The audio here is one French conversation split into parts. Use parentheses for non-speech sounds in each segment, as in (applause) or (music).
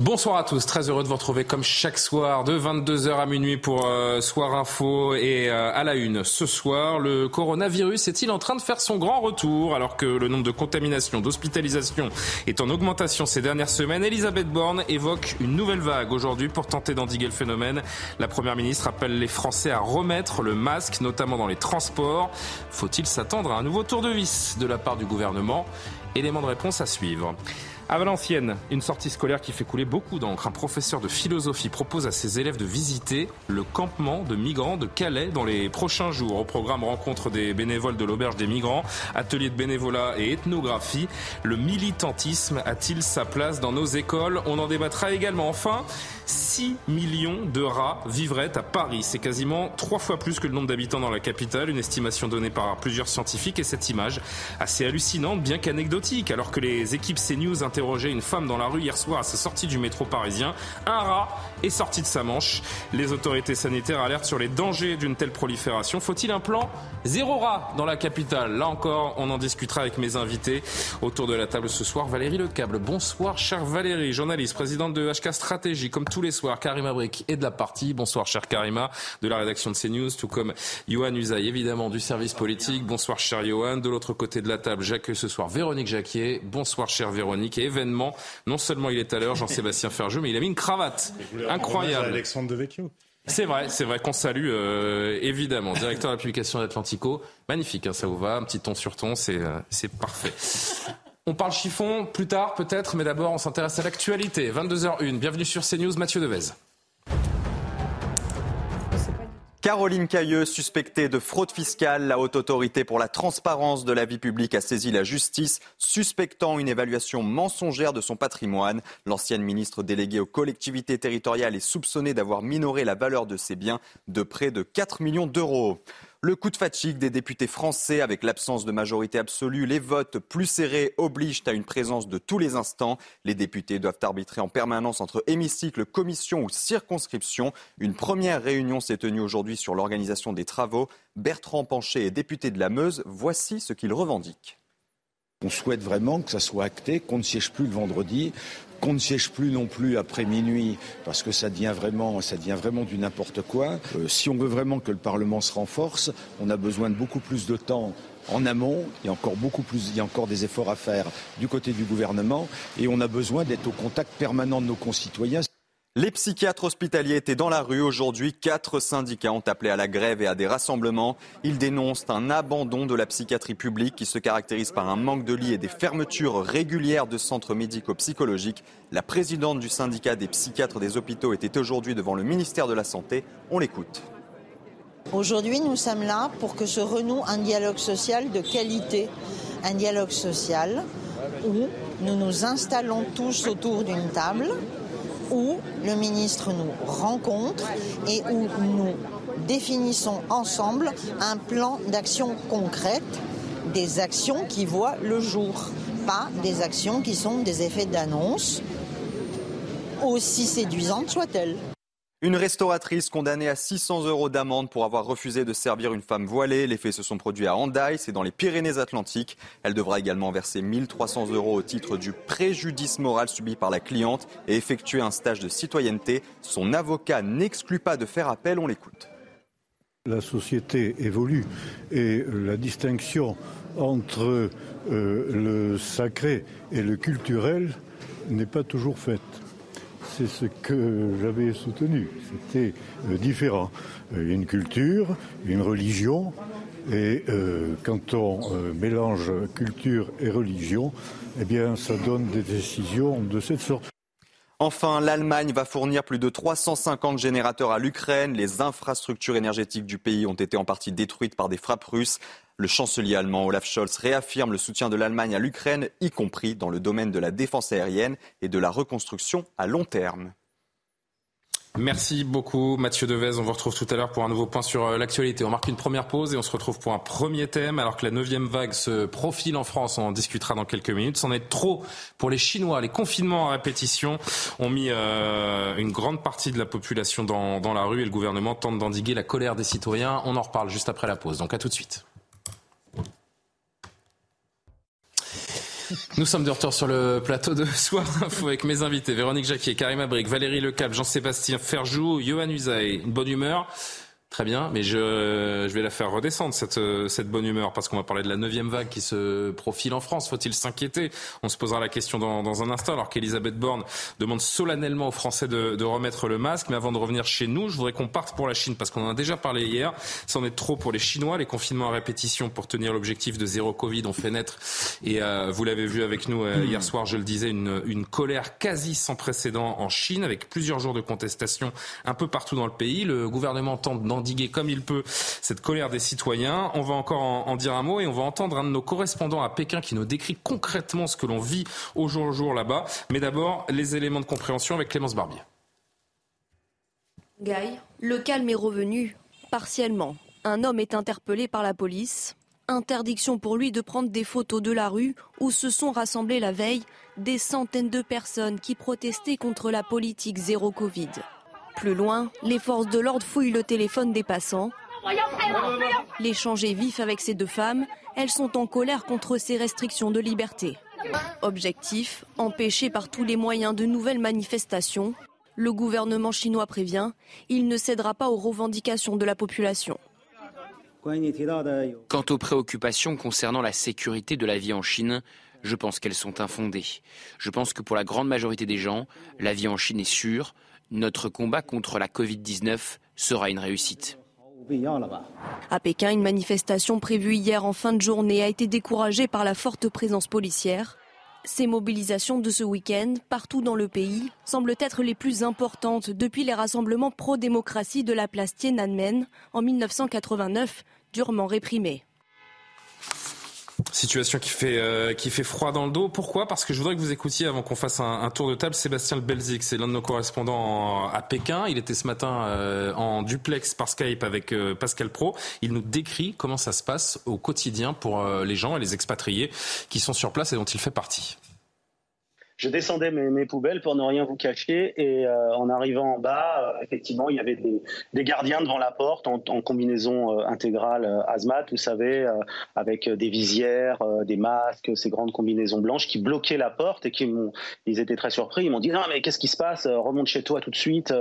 Bonsoir à tous, très heureux de vous retrouver comme chaque soir de 22h à minuit pour euh, Soir Info et euh, à la une. Ce soir, le coronavirus est-il en train de faire son grand retour alors que le nombre de contaminations, d'hospitalisations est en augmentation ces dernières semaines? Elisabeth Borne évoque une nouvelle vague aujourd'hui pour tenter d'endiguer le phénomène. La Première ministre appelle les Français à remettre le masque, notamment dans les transports. Faut-il s'attendre à un nouveau tour de vis de la part du gouvernement? Élément de réponse à suivre. À Valenciennes, une sortie scolaire qui fait couler beaucoup d'encre. Un professeur de philosophie propose à ses élèves de visiter le campement de migrants de Calais dans les prochains jours. Au programme rencontre des bénévoles de l'auberge des migrants, atelier de bénévolat et ethnographie. Le militantisme a-t-il sa place dans nos écoles? On en débattra également. Enfin, 6 millions de rats vivraient à Paris. C'est quasiment trois fois plus que le nombre d'habitants dans la capitale, une estimation donnée par plusieurs scientifiques. Et cette image, assez hallucinante, bien qu'anecdotique, alors que les équipes CNews interrogeaient une femme dans la rue hier soir à sa sortie du métro parisien, un rat est sorti de sa manche. Les autorités sanitaires alertent sur les dangers d'une telle prolifération. Faut-il un plan zéro rat dans la capitale Là encore, on en discutera avec mes invités autour de la table ce soir. Valérie Lecable. Bonsoir, chère Valérie, journaliste, présidente de HK Stratégie, comme tous les soirs. Karima Brick est de la partie. Bonsoir, chère Karima, de la rédaction de CNews, tout comme Johan Usaï, évidemment, du service politique. Bonsoir, cher Johan. De l'autre côté de la table, j'accueille ce soir Véronique Jacquier. Bonsoir, chère Véronique. Événement, non seulement il est à l'heure, Jean-Sébastien Ferjeux, mais il a mis une cravate. Incroyable. Alexandre Devecchio. C'est vrai, c'est vrai qu'on salue euh, évidemment. Directeur de la publication d'Atlantico, magnifique, hein, ça vous va, un petit ton sur ton, c'est euh, c'est parfait. On parle chiffon plus tard peut-être, mais d'abord on s'intéresse à l'actualité. 22h01, bienvenue sur CNews, Mathieu Devez. Caroline Cailleux, suspectée de fraude fiscale, la haute autorité pour la transparence de la vie publique a saisi la justice, suspectant une évaluation mensongère de son patrimoine. L'ancienne ministre déléguée aux collectivités territoriales est soupçonnée d'avoir minoré la valeur de ses biens de près de 4 millions d'euros. Le coup de fatigue des députés français avec l'absence de majorité absolue, les votes plus serrés obligent à une présence de tous les instants. Les députés doivent arbitrer en permanence entre hémicycle, commission ou circonscription. Une première réunion s'est tenue aujourd'hui sur l'organisation des travaux. Bertrand Pancher est député de la Meuse. Voici ce qu'il revendique. On souhaite vraiment que ça soit acté, qu'on ne siège plus le vendredi, qu'on ne siège plus non plus après minuit, parce que ça devient vraiment, du n'importe quoi. Euh, si on veut vraiment que le Parlement se renforce, on a besoin de beaucoup plus de temps en amont, il y a encore beaucoup plus, il y a encore des efforts à faire du côté du gouvernement, et on a besoin d'être au contact permanent de nos concitoyens. Les psychiatres hospitaliers étaient dans la rue aujourd'hui. Quatre syndicats ont appelé à la grève et à des rassemblements. Ils dénoncent un abandon de la psychiatrie publique qui se caractérise par un manque de lits et des fermetures régulières de centres médico-psychologiques. La présidente du syndicat des psychiatres des hôpitaux était aujourd'hui devant le ministère de la Santé. On l'écoute. Aujourd'hui, nous sommes là pour que se renoue un dialogue social de qualité. Un dialogue social où nous nous installons tous autour d'une table où le ministre nous rencontre et où nous définissons ensemble un plan d'action concrète, des actions qui voient le jour, pas des actions qui sont des effets d'annonce, aussi séduisantes soient-elles. Une restauratrice condamnée à 600 euros d'amende pour avoir refusé de servir une femme voilée. Les faits se sont produits à Handaï, c'est dans les Pyrénées-Atlantiques. Elle devra également verser 1300 euros au titre du préjudice moral subi par la cliente et effectuer un stage de citoyenneté. Son avocat n'exclut pas de faire appel, on l'écoute. La société évolue et la distinction entre euh, le sacré et le culturel n'est pas toujours faite c'est ce que j'avais soutenu. C'était euh, différent. Euh, une culture, une religion, et euh, quand on mélange culture et religion, eh bien, ça donne des décisions de cette sorte. Enfin, l'Allemagne va fournir plus de 350 générateurs à l'Ukraine. Les infrastructures énergétiques du pays ont été en partie détruites par des frappes russes. Le chancelier allemand Olaf Scholz réaffirme le soutien de l'Allemagne à l'Ukraine, y compris dans le domaine de la défense aérienne et de la reconstruction à long terme. Merci beaucoup Mathieu Devez. On vous retrouve tout à l'heure pour un nouveau point sur euh, l'actualité. On marque une première pause et on se retrouve pour un premier thème. Alors que la neuvième vague se profile en France, on en discutera dans quelques minutes. C'en est trop pour les Chinois. Les confinements à répétition ont mis euh, une grande partie de la population dans, dans la rue et le gouvernement tente d'endiguer la colère des citoyens. On en reparle juste après la pause. Donc à tout de suite. Nous sommes de retour sur le plateau de (laughs) Soir Info avec mes invités Véronique Jacquier, Karim Abric, Valérie Lecap, Jean-Sébastien Ferjou, Johan Usaï. Une bonne humeur. Très bien, mais je, vais la faire redescendre, cette, bonne humeur, parce qu'on va parler de la neuvième vague qui se profile en France. Faut-il s'inquiéter? On se posera la question dans, un instant, alors qu'Elisabeth Borne demande solennellement aux Français de, remettre le masque. Mais avant de revenir chez nous, je voudrais qu'on parte pour la Chine, parce qu'on en a déjà parlé hier. C'en est trop pour les Chinois. Les confinements à répétition pour tenir l'objectif de zéro Covid ont fait naître, et euh, vous l'avez vu avec nous euh, hier soir, je le disais, une, colère quasi sans précédent en Chine, avec plusieurs jours de contestation un peu partout dans le pays. Le gouvernement tente endiguer comme il peut cette colère des citoyens. On va encore en, dire un mot et on va entendre un de nos correspondants à Pékin qui nous décrit concrètement ce que l'on vit au jour le jour là-bas. Mais d'abord, les éléments de compréhension avec Clémence Barbier. Le calme est revenu, partiellement. Un homme est interpellé par la police. Interdiction pour lui de prendre des photos de la rue où se sont rassemblées la veille des centaines de personnes qui protestaient contre la politique zéro Covid. Plus loin, les forces de l'ordre fouillent le téléphone des passants. L'échange est vif avec ces deux femmes. Elles sont en colère contre ces restrictions de liberté. Objectif, empêcher par tous les moyens de nouvelles manifestations. Le gouvernement chinois prévient, il ne cédera pas aux revendications de la population. Quant aux préoccupations concernant la sécurité de la vie en Chine, je pense qu'elles sont infondées. Je pense que pour la grande majorité des gens, la vie en Chine est sûre, notre combat contre la Covid-19 sera une réussite. À Pékin, une manifestation prévue hier en fin de journée a été découragée par la forte présence policière. Ces mobilisations de ce week-end, partout dans le pays, semblent être les plus importantes depuis les rassemblements pro-démocratie de la place Tiananmen en 1989, durement réprimés. Situation qui fait, euh, qui fait froid dans le dos. Pourquoi? Parce que je voudrais que vous écoutiez, avant qu'on fasse un, tour de table, Sébastien Belzic. C'est l'un de nos correspondants à Pékin. Il était ce matin euh, en duplex par Skype avec euh, Pascal Pro. Il nous décrit comment ça se passe au quotidien pour les gens et les expatriés qui sont sur place et dont il fait partie je descendais mes, mes, poubelles pour ne rien vous cacher et euh, en arrivant en bas, euh, effectivement, il y avait des, des, gardiens devant la porte en, en combinaison euh, intégrale hazmat, vous savez, euh, avec des visières, euh, des masques, ces grandes combinaisons blanches qui bloquaient la porte et qui m'ont, ils étaient très surpris. Ils m'ont dit non mais qu'est-ce qui se passe? Remonte chez toi tout de suite.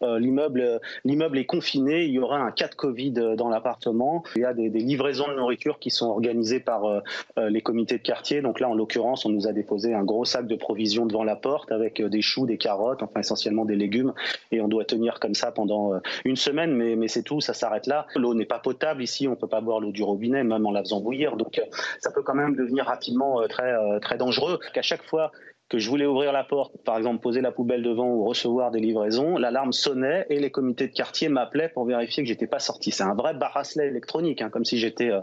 l'immeuble, l'immeuble est confiné. Il y aura un cas de Covid dans l'appartement. Il y a des, des, livraisons de nourriture qui sont organisées par les comités de quartier. Donc là, en l'occurrence, on nous a déposé un gros sac de provisions provisions devant la porte avec des choux, des carottes, enfin essentiellement des légumes. Et on doit tenir comme ça pendant une semaine, mais, mais c'est tout, ça s'arrête là. L'eau n'est pas potable ici, on peut pas boire l'eau du robinet, même en la faisant bouillir. Donc ça peut quand même devenir rapidement très, très dangereux. Qu'à chaque fois que je voulais ouvrir la porte, par exemple poser la poubelle devant ou recevoir des livraisons, l'alarme sonnait et les comités de quartier m'appelaient pour vérifier que j'étais pas sorti. C'est un vrai bracelet électronique, hein, comme si j'étais euh,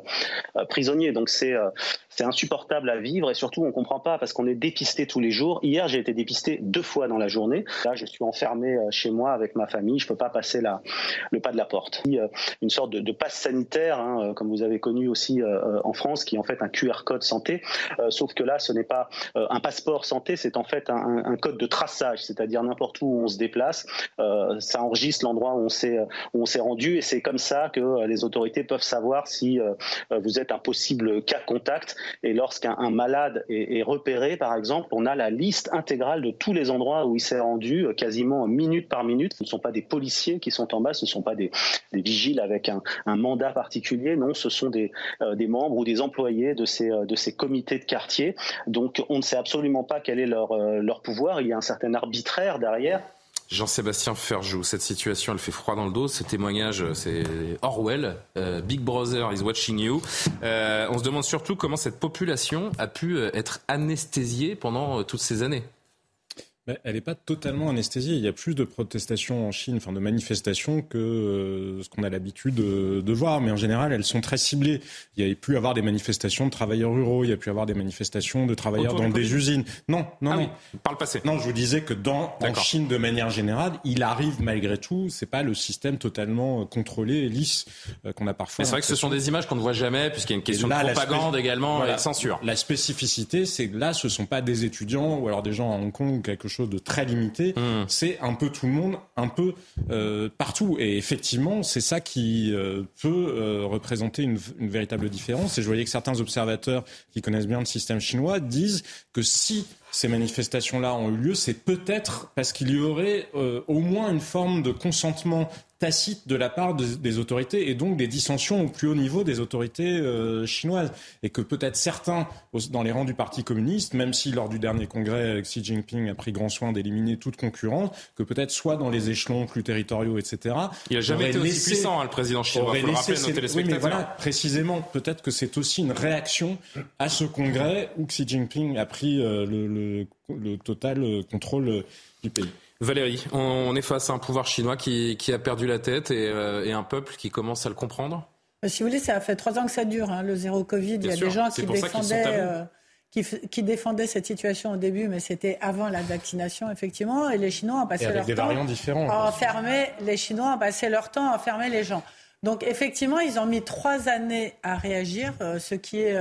euh, prisonnier. Donc c'est euh, c'est insupportable à vivre et surtout on comprend pas parce qu'on est dépisté tous les jours. Hier j'ai été dépisté deux fois dans la journée. Là je suis enfermé chez moi avec ma famille, je peux pas passer le pas de la porte. Une sorte de, de passe sanitaire, hein, comme vous avez connu aussi en France, qui est en fait un QR code santé, sauf que là ce n'est pas un passeport santé c'est en fait un, code de traçage, c'est-à-dire n'importe où on se déplace, euh, ça enregistre l'endroit où on s'est on s'est rendu et c'est comme ça que les autorités peuvent savoir si euh, vous êtes un possible cas contact. Et lorsqu'un malade est, repéré, par exemple, on a la liste intégrale de tous les endroits où il s'est rendu, quasiment minute par minute. Ce ne sont pas des policiers qui sont en bas, ce ne sont pas des, des vigiles avec un, mandat particulier. Non, ce sont des, euh, des membres ou des employés de ces de ces comités de quartier. Donc, on ne sait absolument pas quel est leur, euh, leur pouvoir. Il y a un certain arbitraire derrière. Jean-Sébastien Ferjou, cette situation, elle fait froid dans le dos. Ce témoignage, c'est Orwell. Euh, Big Brother is watching you. Euh, on se demande surtout comment cette population a pu être anesthésiée pendant toutes ces années. Elle n'est pas totalement anesthésiée. Il y a plus de protestations en Chine, enfin de manifestations, que euh, ce qu'on a l'habitude de, voir. Mais en général, elles sont très ciblées. Il y a pu avoir des manifestations de travailleurs ruraux, il y a pu avoir des manifestations de travailleurs dans des usines. Non, non, ah non. par le passé. Non, je vous disais que dans en Chine, de manière générale, il arrive malgré tout. C'est pas le système totalement euh, contrôlé et lisse euh, qu'on a parfois. C'est vrai que ce sont des images qu'on ne voit jamais, puisqu'il y a une question de propagande également et de censure. La spécificité, c'est que là, ce sont pas des étudiants ou alors des gens à Hong Kong ou quelque chose chose de très limité. Hmm. C'est un peu tout le monde, un peu euh, partout. Et effectivement, c'est ça qui euh, peut euh, représenter une, une, véritable différence. Et je voyais que certains observateurs qui connaissent bien le système chinois disent que si ces manifestations-là ont eu lieu, c'est peut-être parce qu'il y aurait au moins une forme de consentement tacite de la part des autorités et donc des dissensions au plus haut niveau des autorités euh, chinoises. Et que peut-être certains, dans les rangs du Parti communiste, même si lors du dernier congrès, Xi Jinping a pris grand soin d'éliminer toute concurrence, que peut-être soit dans les échelons plus territoriaux, etc. Il n'a jamais été aussi puissant, hein, le président chinois. Il faut le rappeler nos téléspectateurs. Oui, mais voilà, précisément, peut-être que c'est aussi une réaction à ce congrès où Xi Jinping a pris euh, le, le, total euh, contrôle du pays. Valérie, on est face à un pouvoir chinois qui, a perdu la tête euh, et, un peuple qui commence à le comprendre euh, Si vous voulez, ça fait trois ans que ça dure, hein, le zéro Covid. Il y a des gens qui défendaient, euh, qui, défendaient cette situation au début, mais c'était avant la vaccination, effectivement. Et les Chinois ont passé leur temps à enfermer, les Chinois ont passé leur temps à enfermer les gens. Donc effectivement, ils ont mis trois années à réagir, ce qui est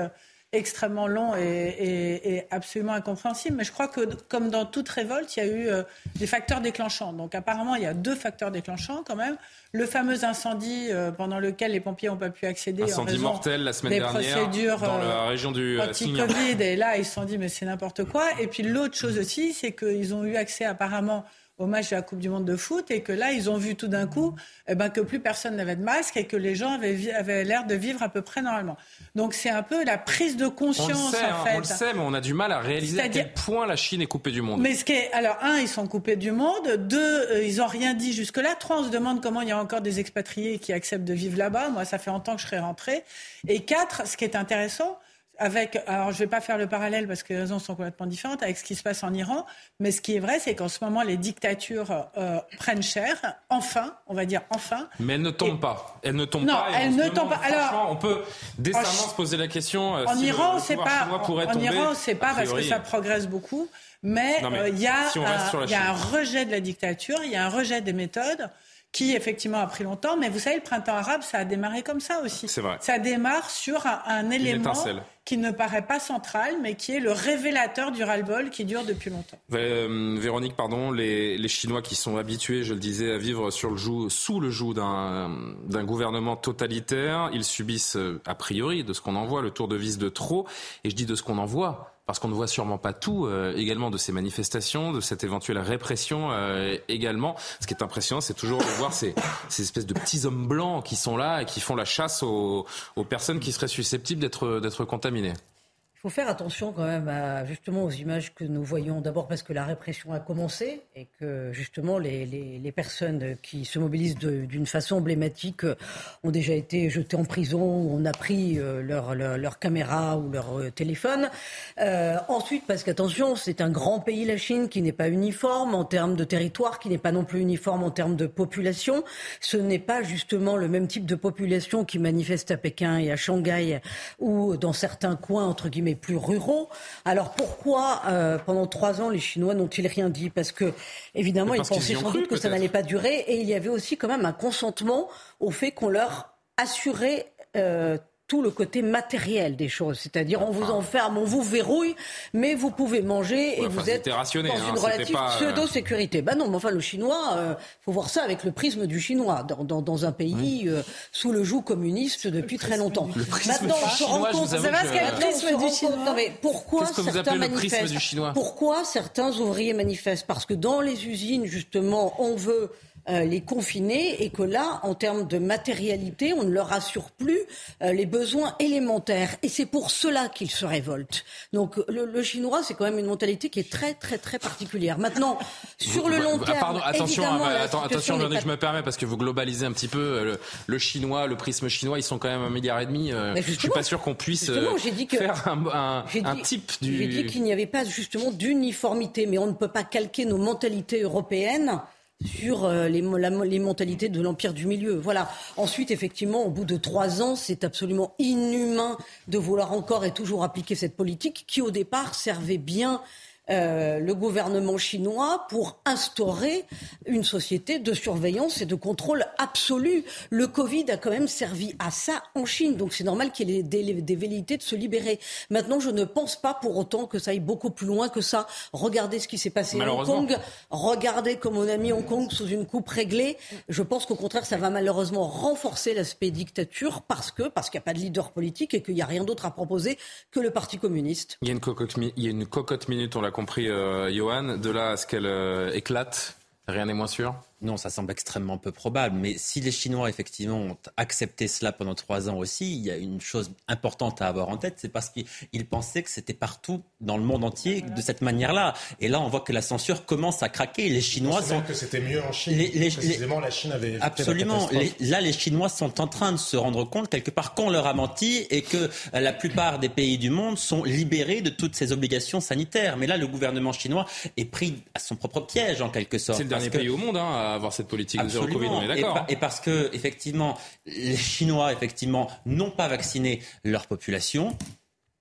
extrêmement long et, absolument incompréhensible. Mais je crois que, comme dans toute révolte, il y a eu euh, des facteurs déclenchants. Donc apparemment, il y a deux facteurs déclenchants quand même. Le fameux incendie euh, pendant lequel les pompiers n'ont pas pu accéder incendie mortel la semaine dernière procédures, dans la région du euh, anti-Covid. Et là, ils se sont dit, mais c'est n'importe quoi. Et puis l'autre chose aussi, c'est qu'ils ont eu accès apparemment au match de la Coupe du Monde de foot et que là, ils ont vu tout d'un coup eh ben, que plus personne n'avait de masque et que les gens avaient, avaient l'air de vivre à peu près normalement. Donc c'est un peu la prise de conscience. On le sait, en fait. on le sait mais on a du mal à réaliser à quel point la Chine est coupée du monde. Mais ce qui est, alors un, ils sont coupés du monde. Deux, euh, ils n'ont rien dit jusque-là. Trois, on se demande comment il y a encore des expatriés qui acceptent de vivre là-bas. Moi, ça fait longtemps que je serais rentrée. Et quatre, ce qui est intéressant, avec, alors je ne vais pas faire le parallèle parce que les raisons sont complètement différentes avec ce qui se passe en Iran, mais ce qui est vrai, c'est qu'en ce moment, les dictatures euh, prennent cher, enfin, on va dire enfin. Mais elles ne tombent pas. Elles ne tombent non, pas. elles ne tombent pas. Alors, on peut décemment se poser la question. Euh, en si Iran, c'est pas. En, Iran, c'est pas parce que ça progresse beaucoup, mais, euh, il y a, y a un rejet de la dictature, il y a un rejet des méthodes qui effectivement a pris longtemps. Mais vous savez, le printemps arabe, ça a démarré comme ça aussi. C'est vrai. Ça démarre sur un, élément qui ne paraît pas central, mais qui est le révélateur du ras-le-bol qui dure depuis longtemps. Euh, Véronique, pardon, les, les, Chinois qui sont habitués, je le disais, à vivre sur le joug, sous le joug d'un gouvernement totalitaire, ils subissent, euh, a priori, de ce qu'on en voit, le tour de vis de trop. Et je dis de ce qu'on en voit parce qu'on ne voit sûrement pas tout euh, également de ces manifestations, de cette éventuelle répression également. Ce qui est impressionnant, c'est toujours de voir ces, ces, espèces de petits hommes blancs qui sont là et qui font la chasse aux, aux personnes qui seraient susceptibles d'être contaminées. Il faut faire attention quand même à, justement aux images que nous voyons. D'abord parce que la répression a commencé et que justement les, les, les personnes qui se mobilisent d'une façon emblématique ont déjà été jetées en prison, on a pris euh, leur, leur, leur, caméra ou leur euh, téléphone. Euh, ensuite parce qu'attention, c'est un grand pays la Chine qui n'est pas uniforme en termes de territoire, qui n'est pas non plus uniforme en termes de population. Ce n'est pas justement le même type de population qui manifeste à Pékin et à Shanghai ou dans certains coins entre guillemets plus ruraux. Alors pourquoi, euh, pendant trois ans, les Chinois n'ont-ils rien dit? Parce que, évidemment, ils pensaient sans doute que ça n'allait pas durer. Et il y avait aussi quand même un consentement au fait qu'on leur assurait euh, tout le côté matériel des choses. C'est-à-dire, on vous enferme, on vous verrouille, mais vous pouvez manger et vous êtes dans hein, une relative euh, pseudo-sécurité. Ben non, mais enfin, le chinois, il euh, faut voir ça avec le prisme du chinois, dans, dans, dans un pays euh, sous le joug communiste depuis très longtemps. Maintenant, on se rend compte, vous savez ce qu'est le prisme du chinois. Non, mais pourquoi certains manifestent Pourquoi certains ouvriers manifestent? Parce que dans les usines, justement, on veut euh, les confiner et que là, en termes de matérialité, on ne leur assure plus euh, les besoins élémentaires. Et c'est pour cela qu'ils se révoltent. Donc le, chinois, c'est quand même une mentalité qui est très, très, très particulière. Maintenant, sur le long terme, pardon, attention, attention, je me permets parce que vous globalisez un petit peu euh, le, chinois, le prisme chinois, ils sont quand même un milliard et demi. je suis pas sûr qu'on puisse dit que, faire un, un, type du. J'ai dit qu'il n'y avait pas justement d'uniformité, mais on ne peut pas calquer nos mentalités européennes sur euh, les, les, mentalités de l'empire du milieu. Voilà. Ensuite, effectivement, au bout de trois ans, c'est absolument inhumain de vouloir encore et toujours appliquer cette politique qui, au départ, servait bien euh, le gouvernement chinois pour instaurer une société de surveillance et de contrôle absolu. Le Covid a quand même servi à ça en Chine, donc c'est normal qu'il y ait des, des, velléités de se libérer. Maintenant, je ne pense pas pour autant que ça aille beaucoup plus loin que ça. Regardez ce qui s'est passé à Hong Kong, regardez comme on a mis Hong Kong sous une coupe réglée. Je pense qu'au contraire, ça va malheureusement renforcer l'aspect dictature parce que parce qu'il n'y a pas de leader politique et qu'il n'y a rien d'autre à proposer que le Parti communiste. Il y a une cocotte, il y a une cocotte minute, on l'a compris, euh, Johan. De là à ce qu'elle euh, éclate, rien n'est moins sûr non, ça semble extrêmement peu probable. Mais si les Chinois, effectivement, ont accepté cela pendant trois ans aussi, il y a une chose importante à avoir en tête, c'est parce qu'ils pensaient que c'était partout dans le monde entier de cette manière-là. Et là, on voit que la censure commence à craquer. Les Chinois sont. que c'était mieux en Chine. Les, Précisément, la Chine avait. Absolument. là, les Chinois sont en train de se rendre compte, quelque part, qu'on leur a menti et que la plupart des pays du monde sont libérés de toutes ces obligations sanitaires. Mais là, le gouvernement chinois est pris à son propre piège, en quelque sorte. C'est le dernier pays au monde, hein, avoir cette politique de zéro Covid, on est d'accord. Et, parce que, effectivement, les Chinois, effectivement, n'ont pas vacciné leur population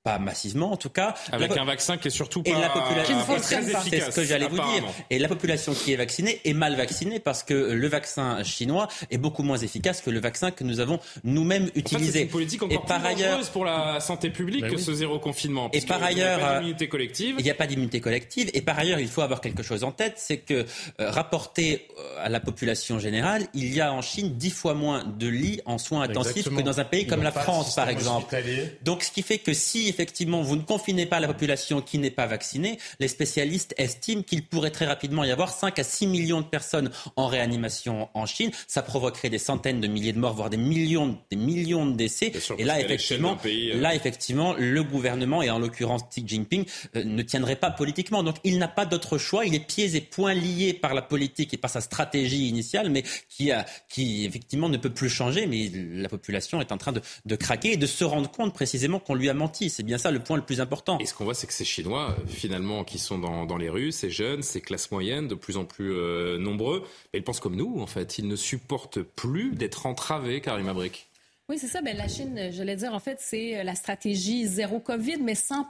pas massivement en tout cas. Avec un vaccin qui est surtout pas, et la population, très efficace. C'est ce que j'allais vous dire. Et la population qui est vaccinée est mal vaccinée parce que le vaccin chinois est beaucoup moins efficace que le vaccin que nous avons nous-mêmes utilisé. c'est une politique encore et par plus ailleurs, pour la santé publique bah que ce zéro confinement. Et par ailleurs, il n'y a pas d'immunité collective. Il n'y a pas d'immunité collective. Et par ailleurs, il faut avoir quelque chose en tête, c'est que euh, rapporté euh, à la population générale, il y a en Chine dix fois moins de lits en soins intensifs que dans un pays comme la France, par exemple. Donc, ce qui fait que si effectivement vous ne confinez pas la population qui n'est pas vaccinée, les spécialistes estiment qu'il pourrait très rapidement y avoir 5 à 6 millions de personnes en réanimation en Chine. Ça provoquerait des centaines de milliers de morts, voire des millions, des millions de décès. et là, effectivement, euh, là, effectivement, le gouvernement, et en l'occurrence Xi Jinping, euh, ne tiendrait pas politiquement. Donc, il n'a pas d'autre choix. Il est pieds et poings liés par la politique et par sa stratégie initiale, mais qui, a, qui effectivement ne peut plus changer. Mais la population est en train de, de craquer et de se rendre compte précisément qu'on lui a menti. C'est bien ça le point le plus important. Et ce qu'on voit, c'est que ces Chinois, finalement, qui sont dans, les rues, ces jeunes, ces classes moyennes, de plus en plus euh, nombreux, ils pensent comme nous, en fait. Ils ne supportent plus d'être entravés, Karim Abrik. Oui, c'est ça. Ben, la Chine, j'allais dire, en fait, c'est euh, la stratégie zéro COVID, mais 100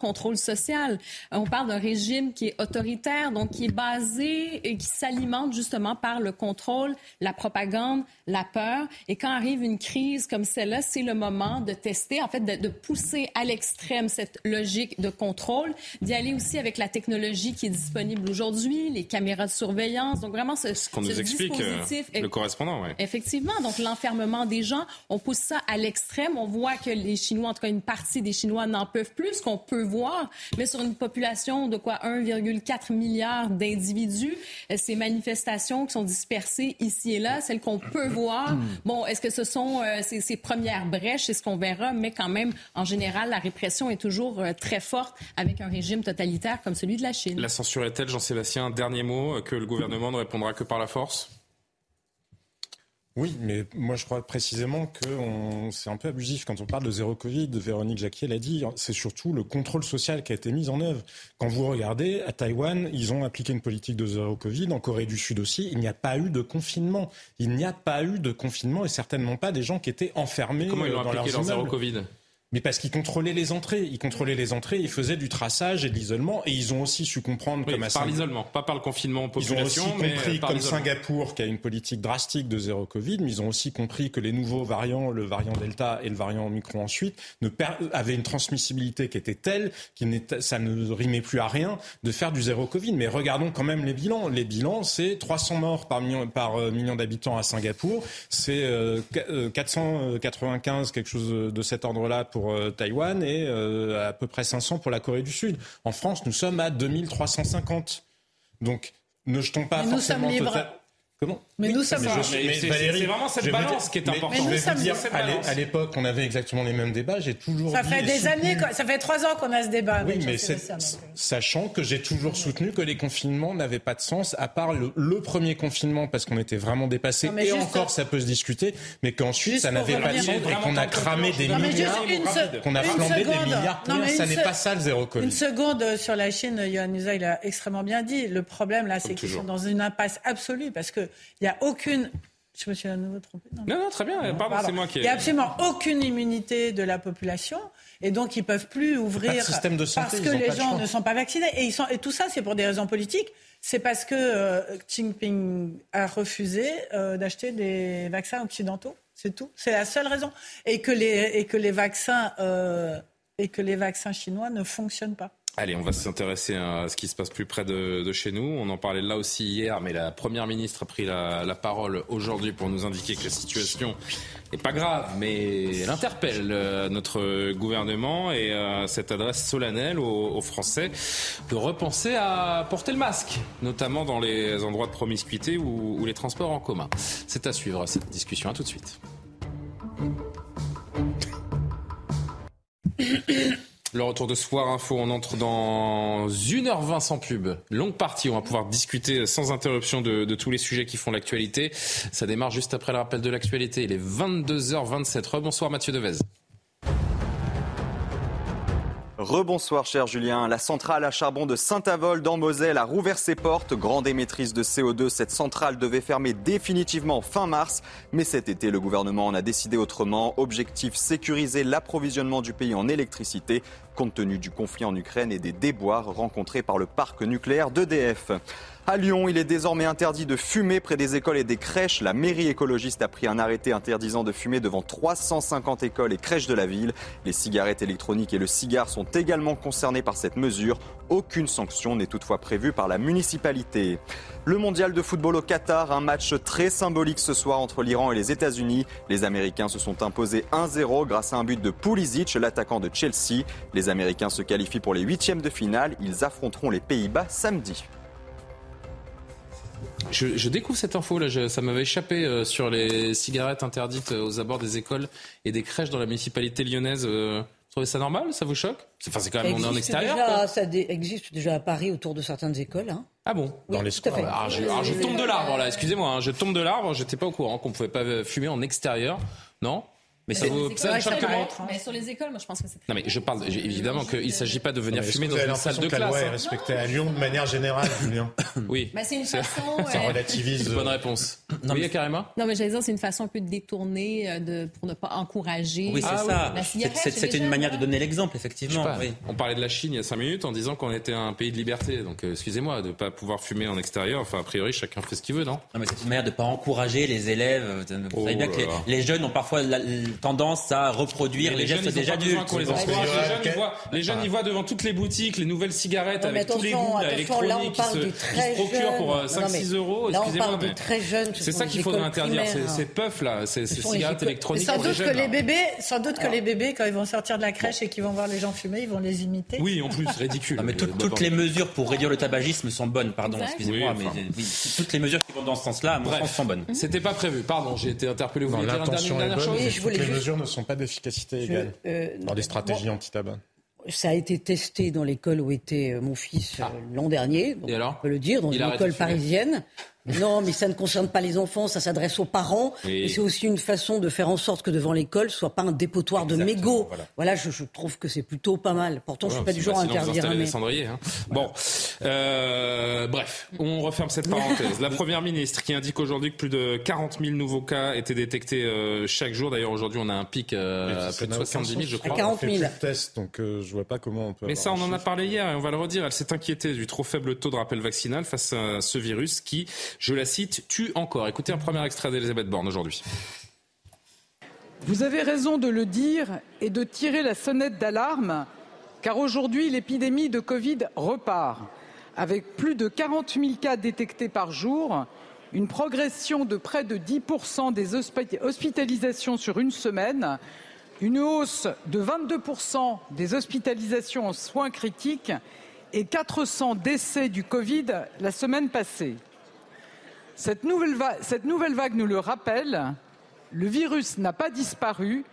contrôle social. On parle d'un régime qui est autoritaire, donc qui est basé et qui s'alimente justement par le contrôle, la propagande, la peur. Et quand arrive une crise comme celle-là, c'est le moment de tester, en fait, de, pousser à l'extrême cette logique de contrôle, d'y aller aussi avec la technologie qui est disponible aujourd'hui, les caméras de surveillance. Donc vraiment, ce, ce qu'on nous explique, euh, le correspondant, oui. Effectivement. Donc l'enfermement des gens on pousse ça à l'extrême. On voit que les Chinois, en tout cas une partie des Chinois, n'en peuvent plus, qu'on peut voir. Mais sur une population de quoi? 1,4 milliard d'individus, euh, ces manifestations qui sont dispersées ici et là, celles qu'on peut voir, bon, est-ce que ce sont euh, ces, premières brèches, c'est ce qu'on verra, mais quand même, en général, la répression est toujours euh, très forte avec un régime totalitaire comme celui de la Chine. La censure est-elle, Jean-Sébastien, dernier mot, que le gouvernement ne répondra que par la force? Oui, mais moi je crois précisément que c'est un peu abusif quand on parle de zéro Covid. Véronique Jacquier l'a dit, c'est surtout le contrôle social qui a été mis en œuvre. Quand vous regardez, à Taïwan, ils ont appliqué une politique de zéro Covid. En Corée du Sud aussi, il n'y a pas eu de confinement. Il n'y a pas eu de confinement et certainement pas des gens qui étaient enfermés. Comment ils ont euh, appliqué leur zéro Covid? Mais parce qu'ils contrôlaient les entrées, ils contrôlaient les entrées, ils faisaient du traçage et de l'isolement, et ils ont aussi su comprendre comme à par l'isolement, pas par le confinement en population, ils ont aussi compris comme Singapour qui a une politique drastique de zéro Covid, mais ils ont aussi compris que les nouveaux variants, le variant Delta et le variant Omicron ensuite, ne avaient une transmissibilité qui était telle que ça ne rimait plus à rien de faire du zéro Covid. Mais regardons quand même les bilans. Les bilans, c'est 300 morts par million, par euh, million d'habitants à Singapour, c'est 495 euh, euh, quelque chose de cet ordre-là pour euh, Taïwan et euh, à peu près 500 pour la Corée du Sud. En France, nous sommes à 2350. Donc, ne jetons pas forcément... Nous sommes libres. Comment? Mais nous sommes. c'est vraiment cette balance qui est importante. Je vais vous dire, à l'époque, on avait exactement les mêmes débats. J'ai toujours. Ça fait des années, ça fait trois ans qu'on a ce débat. Oui, mais sachant que j'ai toujours soutenu que les confinements n'avaient pas de sens, à part le, premier confinement parce qu'on était vraiment dépassé. Et encore, ça peut se discuter, mais qu'ensuite ça n'avait pas de sens et qu'on a cramé des milliards, qu'on a flambé des milliards. Ça n'est pas ça le zéro Covid. Une seconde sur la Chine, Yohann il a extrêmement bien dit. Le problème là, c'est qu'ils sont dans une impasse absolue parce que il n'y a aucune. Je me suis à nouveau trompé. Non, non, très bien. Pardon, c'est moi qui. Il n'y a absolument aucune immunité de la population. Et donc, ils ne peuvent plus ouvrir système de santé, parce que les gens ne sont pas vaccinés. Et, ils sont, et tout ça, c'est pour des raisons politiques. C'est parce que euh, Xi Jinping a refusé euh, d'acheter des vaccins occidentaux. C'est tout. C'est la seule raison. Et que les, et que les vaccins euh, et que les vaccins chinois ne fonctionnent pas. Allez, on va s'intéresser à ce qui se passe plus près de, chez nous. On en parlait là aussi hier, mais la Première ministre a pris la, parole aujourd'hui pour nous indiquer que la situation n'est pas grave, mais elle interpelle euh, notre gouvernement et euh, cette adresse solennelle aux, Français de repenser à porter le masque, notamment dans les endroits de promiscuité ou, ou les transports en commun. C'est à suivre cette discussion. À tout de suite. Le retour de Soir Info, on entre dans 1h20 sans pub. Longue partie, on va pouvoir discuter sans interruption de, tous les sujets qui font l'actualité. Ça démarre juste après le rappel de l'actualité. Il est 22h27. Rebonsoir Mathieu Devez. Rebonsoir cher Julien. La centrale à charbon de Saint-Avold dans Moselle a rouvert ses portes. Grande émettrice de CO2, cette centrale devait fermer définitivement fin mars. Mais cet été, le gouvernement en a décidé autrement. Objectif sécuriser l'approvisionnement du pays en électricité compte tenu du conflit en Ukraine et des déboires rencontrés par le parc nucléaire d'EDF. À Lyon, il est désormais interdit de fumer près des écoles et des crèches. La mairie écologiste a pris un arrêté interdisant de fumer devant 350 écoles et crèches de la ville. Les cigarettes électroniques et le cigare sont également concernés par cette mesure. Aucune sanction n'est toutefois prévue par la municipalité. Le mondial de football au Qatar, un match très symbolique ce soir entre l'Iran et les États-Unis. Les Américains se sont imposés 1-0 grâce à un but de Pulisic, l'attaquant de Chelsea. Les Américains se qualifient pour les huitièmes de finale. Ils affronteront les Pays-Bas samedi. Je, découvre cette info là, ça m'avait échappé euh, sur les cigarettes interdites euh, aux abords des écoles et des crèches dans la municipalité lyonnaise. Euh, vous trouvez ça normal? Ça vous choque? Enfin, c'est quand même on est en extérieur. ça existe déjà à Paris autour de certaines écoles. Hein. Ah bon? Dans les squares. Ah, je, je, tombe de l'arbre là. Excusez-moi, hein, je tombe de l'arbre. J'étais pas au courant qu'on pouvait pas fumer en extérieur. Non? Mais ça vous ça choque Mais sur les écoles, moi je pense que c'est. Non mais je parle évidemment qu'il ne s'agit pas de venir fumer dans une salle de classe. La loi est hein. respectée à Lyon de manière générale, Julien. (laughs) Oui. c'est une façon. (laughs) Ça relativise. Une bonne réponse. Non, oui, carrément. Non mais j'allais dire c'est une façon un peu de détourner euh, de pour ne pas encourager. Oui c'est ah ça. C'est une manière de donner l'exemple effectivement. On parlait de la Chine il y a cinq minutes en disant qu'on était un pays de liberté. Donc euh, excusez-moi de ne pas pouvoir fumer en extérieur. Enfin a priori chacun fait ce qu'il veut non? Non mais c'est une manière de ne pas encourager les élèves. Vous savez bien oh que les jeunes ont parfois tendance à reproduire les, gestes des adultes. Les, les, jeunes, ils voient devant toutes les boutiques les nouvelles cigarettes avec tous les goûts électroniques qui se, procurent pour 5-6 euh, euros. Excusez-moi, c'est ça qu'il faudrait interdire, ces puffs là, ces cigarettes électroniques. Sans doute que les bébés, sans doute que les bébés, quand ils vont sortir de la crèche et qu'ils vont voir les gens fumer, ils vont les imiter. Oui, en plus, ridicule. Mais toutes les mesures pour réduire le tabagisme sont bonnes, pardon, excusez-moi, mais toutes les mesures qui vont dans ce sens-là, à mon sens, sont bonnes. C'était pas prévu, pardon, j'ai été interpellé. Vous voulez dire une dernière chose les mesures ne sont pas d'efficacité égale euh, dans les stratégies anti-tabac ça a été testé dans l'école où était euh, mon fils euh, ah. l'an dernier, donc on peut le dire, dans une école parisienne. Non, mais ça ne concerne pas les enfants, ça s'adresse aux parents. Et c'est aussi une façon de faire en sorte que devant l'école, soit pas un dépotoir de mégots. Voilà, je, trouve que c'est plutôt pas mal. Pourtant, je je suis pas du genre à interdire un hein. Bon, euh, bref, on referme cette parenthèse. La première ministre qui indique aujourd'hui que plus de 40 000 nouveaux cas étaient détectés euh, chaque jour. D'ailleurs, aujourd'hui, on a un pic euh, à plus de 70 000, je crois. 40 000. Tests, donc je vois pas comment on peut. Mais ça, on en a parlé hier et on va le redire. Elle s'est inquiétée du trop faible taux de rappel vaccinal face à ce virus qui je la cite, tue encore. Écoutez un premier extrait d'Elisabeth Borne aujourd'hui. Vous avez raison de le dire et de tirer la sonnette d'alarme, car aujourd'hui l'épidémie de Covid repart, avec plus de 40 000 cas détectés par jour, une progression de près de 10 des hospitalisations sur une semaine, une hausse de 22% des hospitalisations en soins critiques et 400 décès du Covid la semaine passée. Cette nouvelle, cette nouvelle vague nous le rappelle, le virus n'a pas disparu,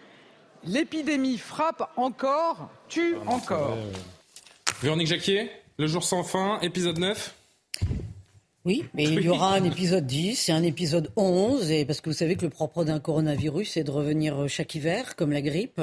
l'épidémie frappe encore, tue encore. Véronique Jacquier, Le jour sans fin, épisode 9 oui, mais il y aura un épisode 10 et un épisode 11, et parce que vous savez que le propre d'un coronavirus, c'est de revenir chaque hiver, comme la grippe.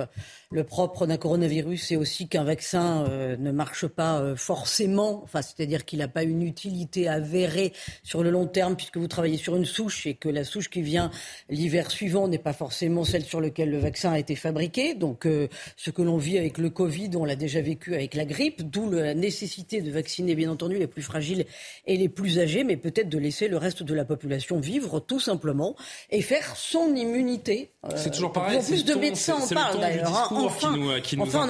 Le propre d'un coronavirus, c'est aussi qu'un vaccin euh, ne marche pas euh, forcément, enfin, c'est-à-dire qu'il n'a pas une utilité avérée sur le long terme, puisque vous travaillez sur une souche et que la souche qui vient l'hiver suivant n'est pas forcément celle sur laquelle le vaccin a été fabriqué. Donc, euh, ce que l'on vit avec le Covid, on l'a déjà vécu avec la grippe, d'où la nécessité de vacciner, bien entendu, les plus fragiles et les plus âgés, mais peut-être de laisser le reste de la population vivre, tout simplement, et faire son immunité. c'est toujours pareil. En plus de médecins en parlent d'ailleurs. Enfin, qui nous, enfin,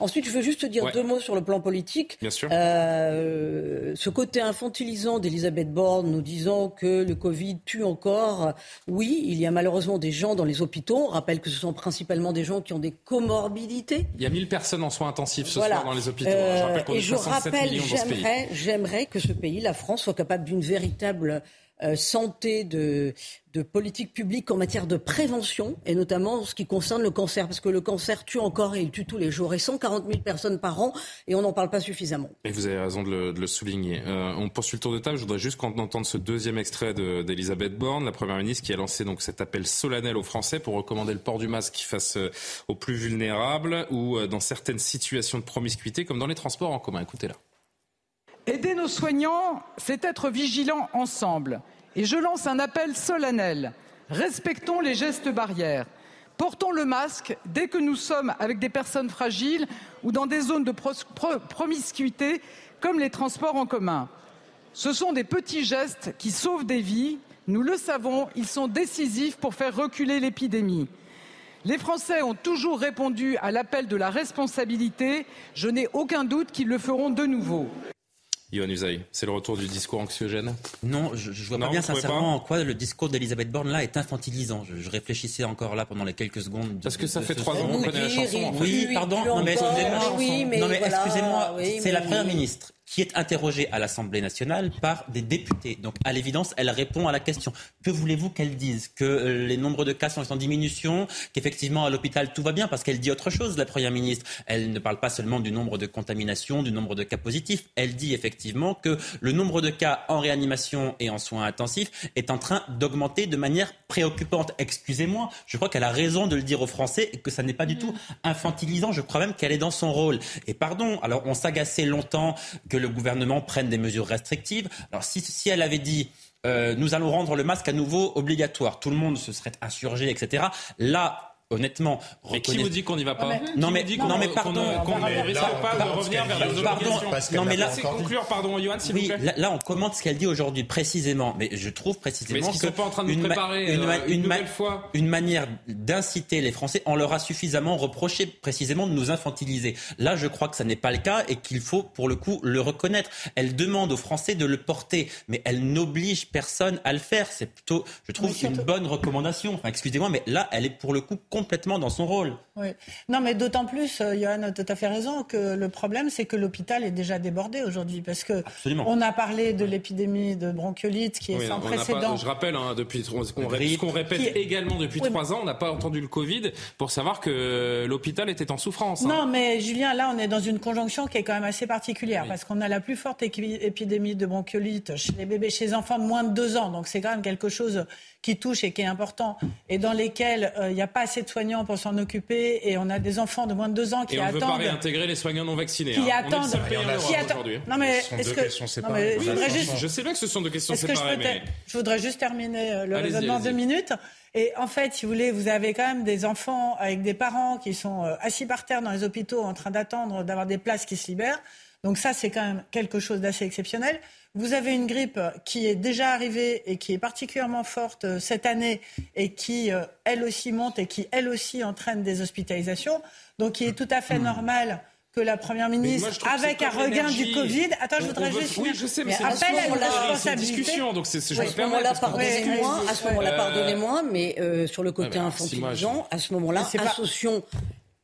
Ensuite, je veux juste dire deux mots sur le plan politique. Bien sûr. Euh, ce côté infantilisant d'Elisabeth Borne nous disant que le Covid tue encore. Oui, il y a malheureusement des gens dans les hôpitaux. On rappelle que ce sont principalement des gens qui ont des comorbidités. Il y a 1000 personnes en soins intensifs ce soir dans les hôpitaux. je rappelle euh, et je rappelle, j'aimerais que ce pays, la France, soit capable d'une véritable euh, santé, de, de politique publique en matière de prévention, et notamment ce qui concerne le cancer, parce que le cancer tue encore et il tue tous les jours, et 140 000 personnes par an, et on n'en parle pas suffisamment. Et vous avez raison de le, de souligner. Euh, on poursuit le tour de table. Je voudrais juste qu'on entende ce deuxième extrait d'Elisabeth Borne, la Première ministre, qui a lancé donc cet appel solennel aux Français pour recommander le port du masque face euh, aux plus vulnérables ou dans certaines situations de promiscuité, comme dans les transports en commun. Écoutez-la. Aider nos soignants, c'est être vigilants ensemble. Et je lance un appel solennel. Respectons les gestes barrières. Portons le masque dès que nous sommes avec des personnes fragiles ou dans des zones de promiscuité comme les transports en commun. Ce sont des petits gestes qui sauvent des vies. Nous le savons, ils sont décisifs pour faire reculer l'épidémie. Les Français ont toujours répondu à l'appel de la responsabilité. Je n'ai aucun doute qu'ils le feront de nouveau. Yohann Usaï, c'est le retour du discours anxiogène? Non, je, je vois pas bien sincèrement en quoi le discours d'Elisabeth Borne là est infantilisant. Je, réfléchissais encore là pendant les quelques secondes. Parce que ça fait trois ans qu'on connaît la chanson. Oui, pardon, non mais excusez-moi, excusez-moi, c'est la première ministre qui est interrogée à l'Assemblée nationale par des députés. Donc, à l'évidence, elle répond à la question. Que voulez-vous qu'elle dise? Que euh, les nombres de cas sont en diminution? Qu'effectivement, à l'hôpital, tout va bien? Parce qu'elle dit autre chose, la Première ministre. Elle ne parle pas seulement du nombre de contaminations, du nombre de cas positifs. Elle dit effectivement que le nombre de cas en réanimation et en soins intensifs est en train d'augmenter de manière préoccupante. Excusez-moi, je crois qu'elle a raison de le dire aux Français et que ça n'est pas du tout infantilisant. Je crois même qu'elle est dans son rôle. Et pardon, alors on s'agaçait longtemps que que le gouvernement prenne des mesures restrictives. Alors si, si elle avait dit euh, nous allons rendre le masque à nouveau obligatoire, tout le monde se serait insurgé, etc. Là, honnêtement. Mais qui vous dit qu'on n'y va pas Non mais non mais pardon, qu'on ne risque pas de revenir vers les pardon, non mais là, conclure, pardon, Johan, s'il vous plaît. Là, on commente ce qu'elle dit aujourd'hui précisément, mais je trouve précisément qu'ils sont pas en train de une, préparer une, euh, une, nouvelle fois une manière d'inciter les Français. On leur a suffisamment reproché précisément de nous infantiliser. Là, je crois que ça n'est pas le cas et qu'il faut pour le coup le reconnaître. Elle demande aux Français de le porter, mais elle n'oblige personne à le faire. C'est plutôt, je trouve, une bonne recommandation. Enfin, excusez-moi, mais là, elle est pour le coup complètement dans son rôle. Oui. Non, mais d'autant plus, euh, Johan a tout à fait raison, que le problème, c'est que l'hôpital est déjà débordé aujourd'hui. Parce que on a parlé de l'épidémie de bronchiolite qui est sans précédent. je rappelle, hein, depuis ce qu'on répète également depuis trois ans, on n'a pas entendu le Covid pour savoir que l'hôpital était en souffrance. Hein. Non, mais Julien, là, on est dans une conjonction qui est quand même assez particulière parce qu'on a la plus forte épidémie de bronchiolite chez les bébés, chez les enfants de moins de deux ans. Donc c'est quand même quelque chose qui touche et qui est important et dans lesquels euh, il n'y a pas assez de soignants pour s'en occuper et on a des enfants de moins de deux ans qui et on attendent. veut pas réintégrer les soignants non vaccinés. Qui hein. attendent. qui attendent. Non mais est-ce que non, mais je, voudrais juste... je sais bien que ce sont deux questions séparées. Mais... Je voudrais juste terminer euh, le raisonnement deux minutes. Et en fait, si vous voulez, vous avez quand même des enfants avec des parents qui sont euh, assis par terre dans les hôpitaux en train d'attendre d'avoir des places qui se libèrent. Donc ça, c'est quand même quelque chose d'assez exceptionnel. Vous avez une grippe qui est déjà arrivée et qui est particulièrement forte euh, cette année et qui, euh, elle aussi, monte et qui, elle aussi, entraîne des hospitalisations. Donc, il est tout à fait normal que la Première ministre, avec un regain du Covid... Attends, je voudrais juste... Oui, je sais, mais, c'est appelle à la responsabilité. donc c'est, je à ce moment-là, pardonnez-moi, à ce moment-là, pardonnez-moi, mais euh, sur le côté infantilisant, à ce moment-là, associons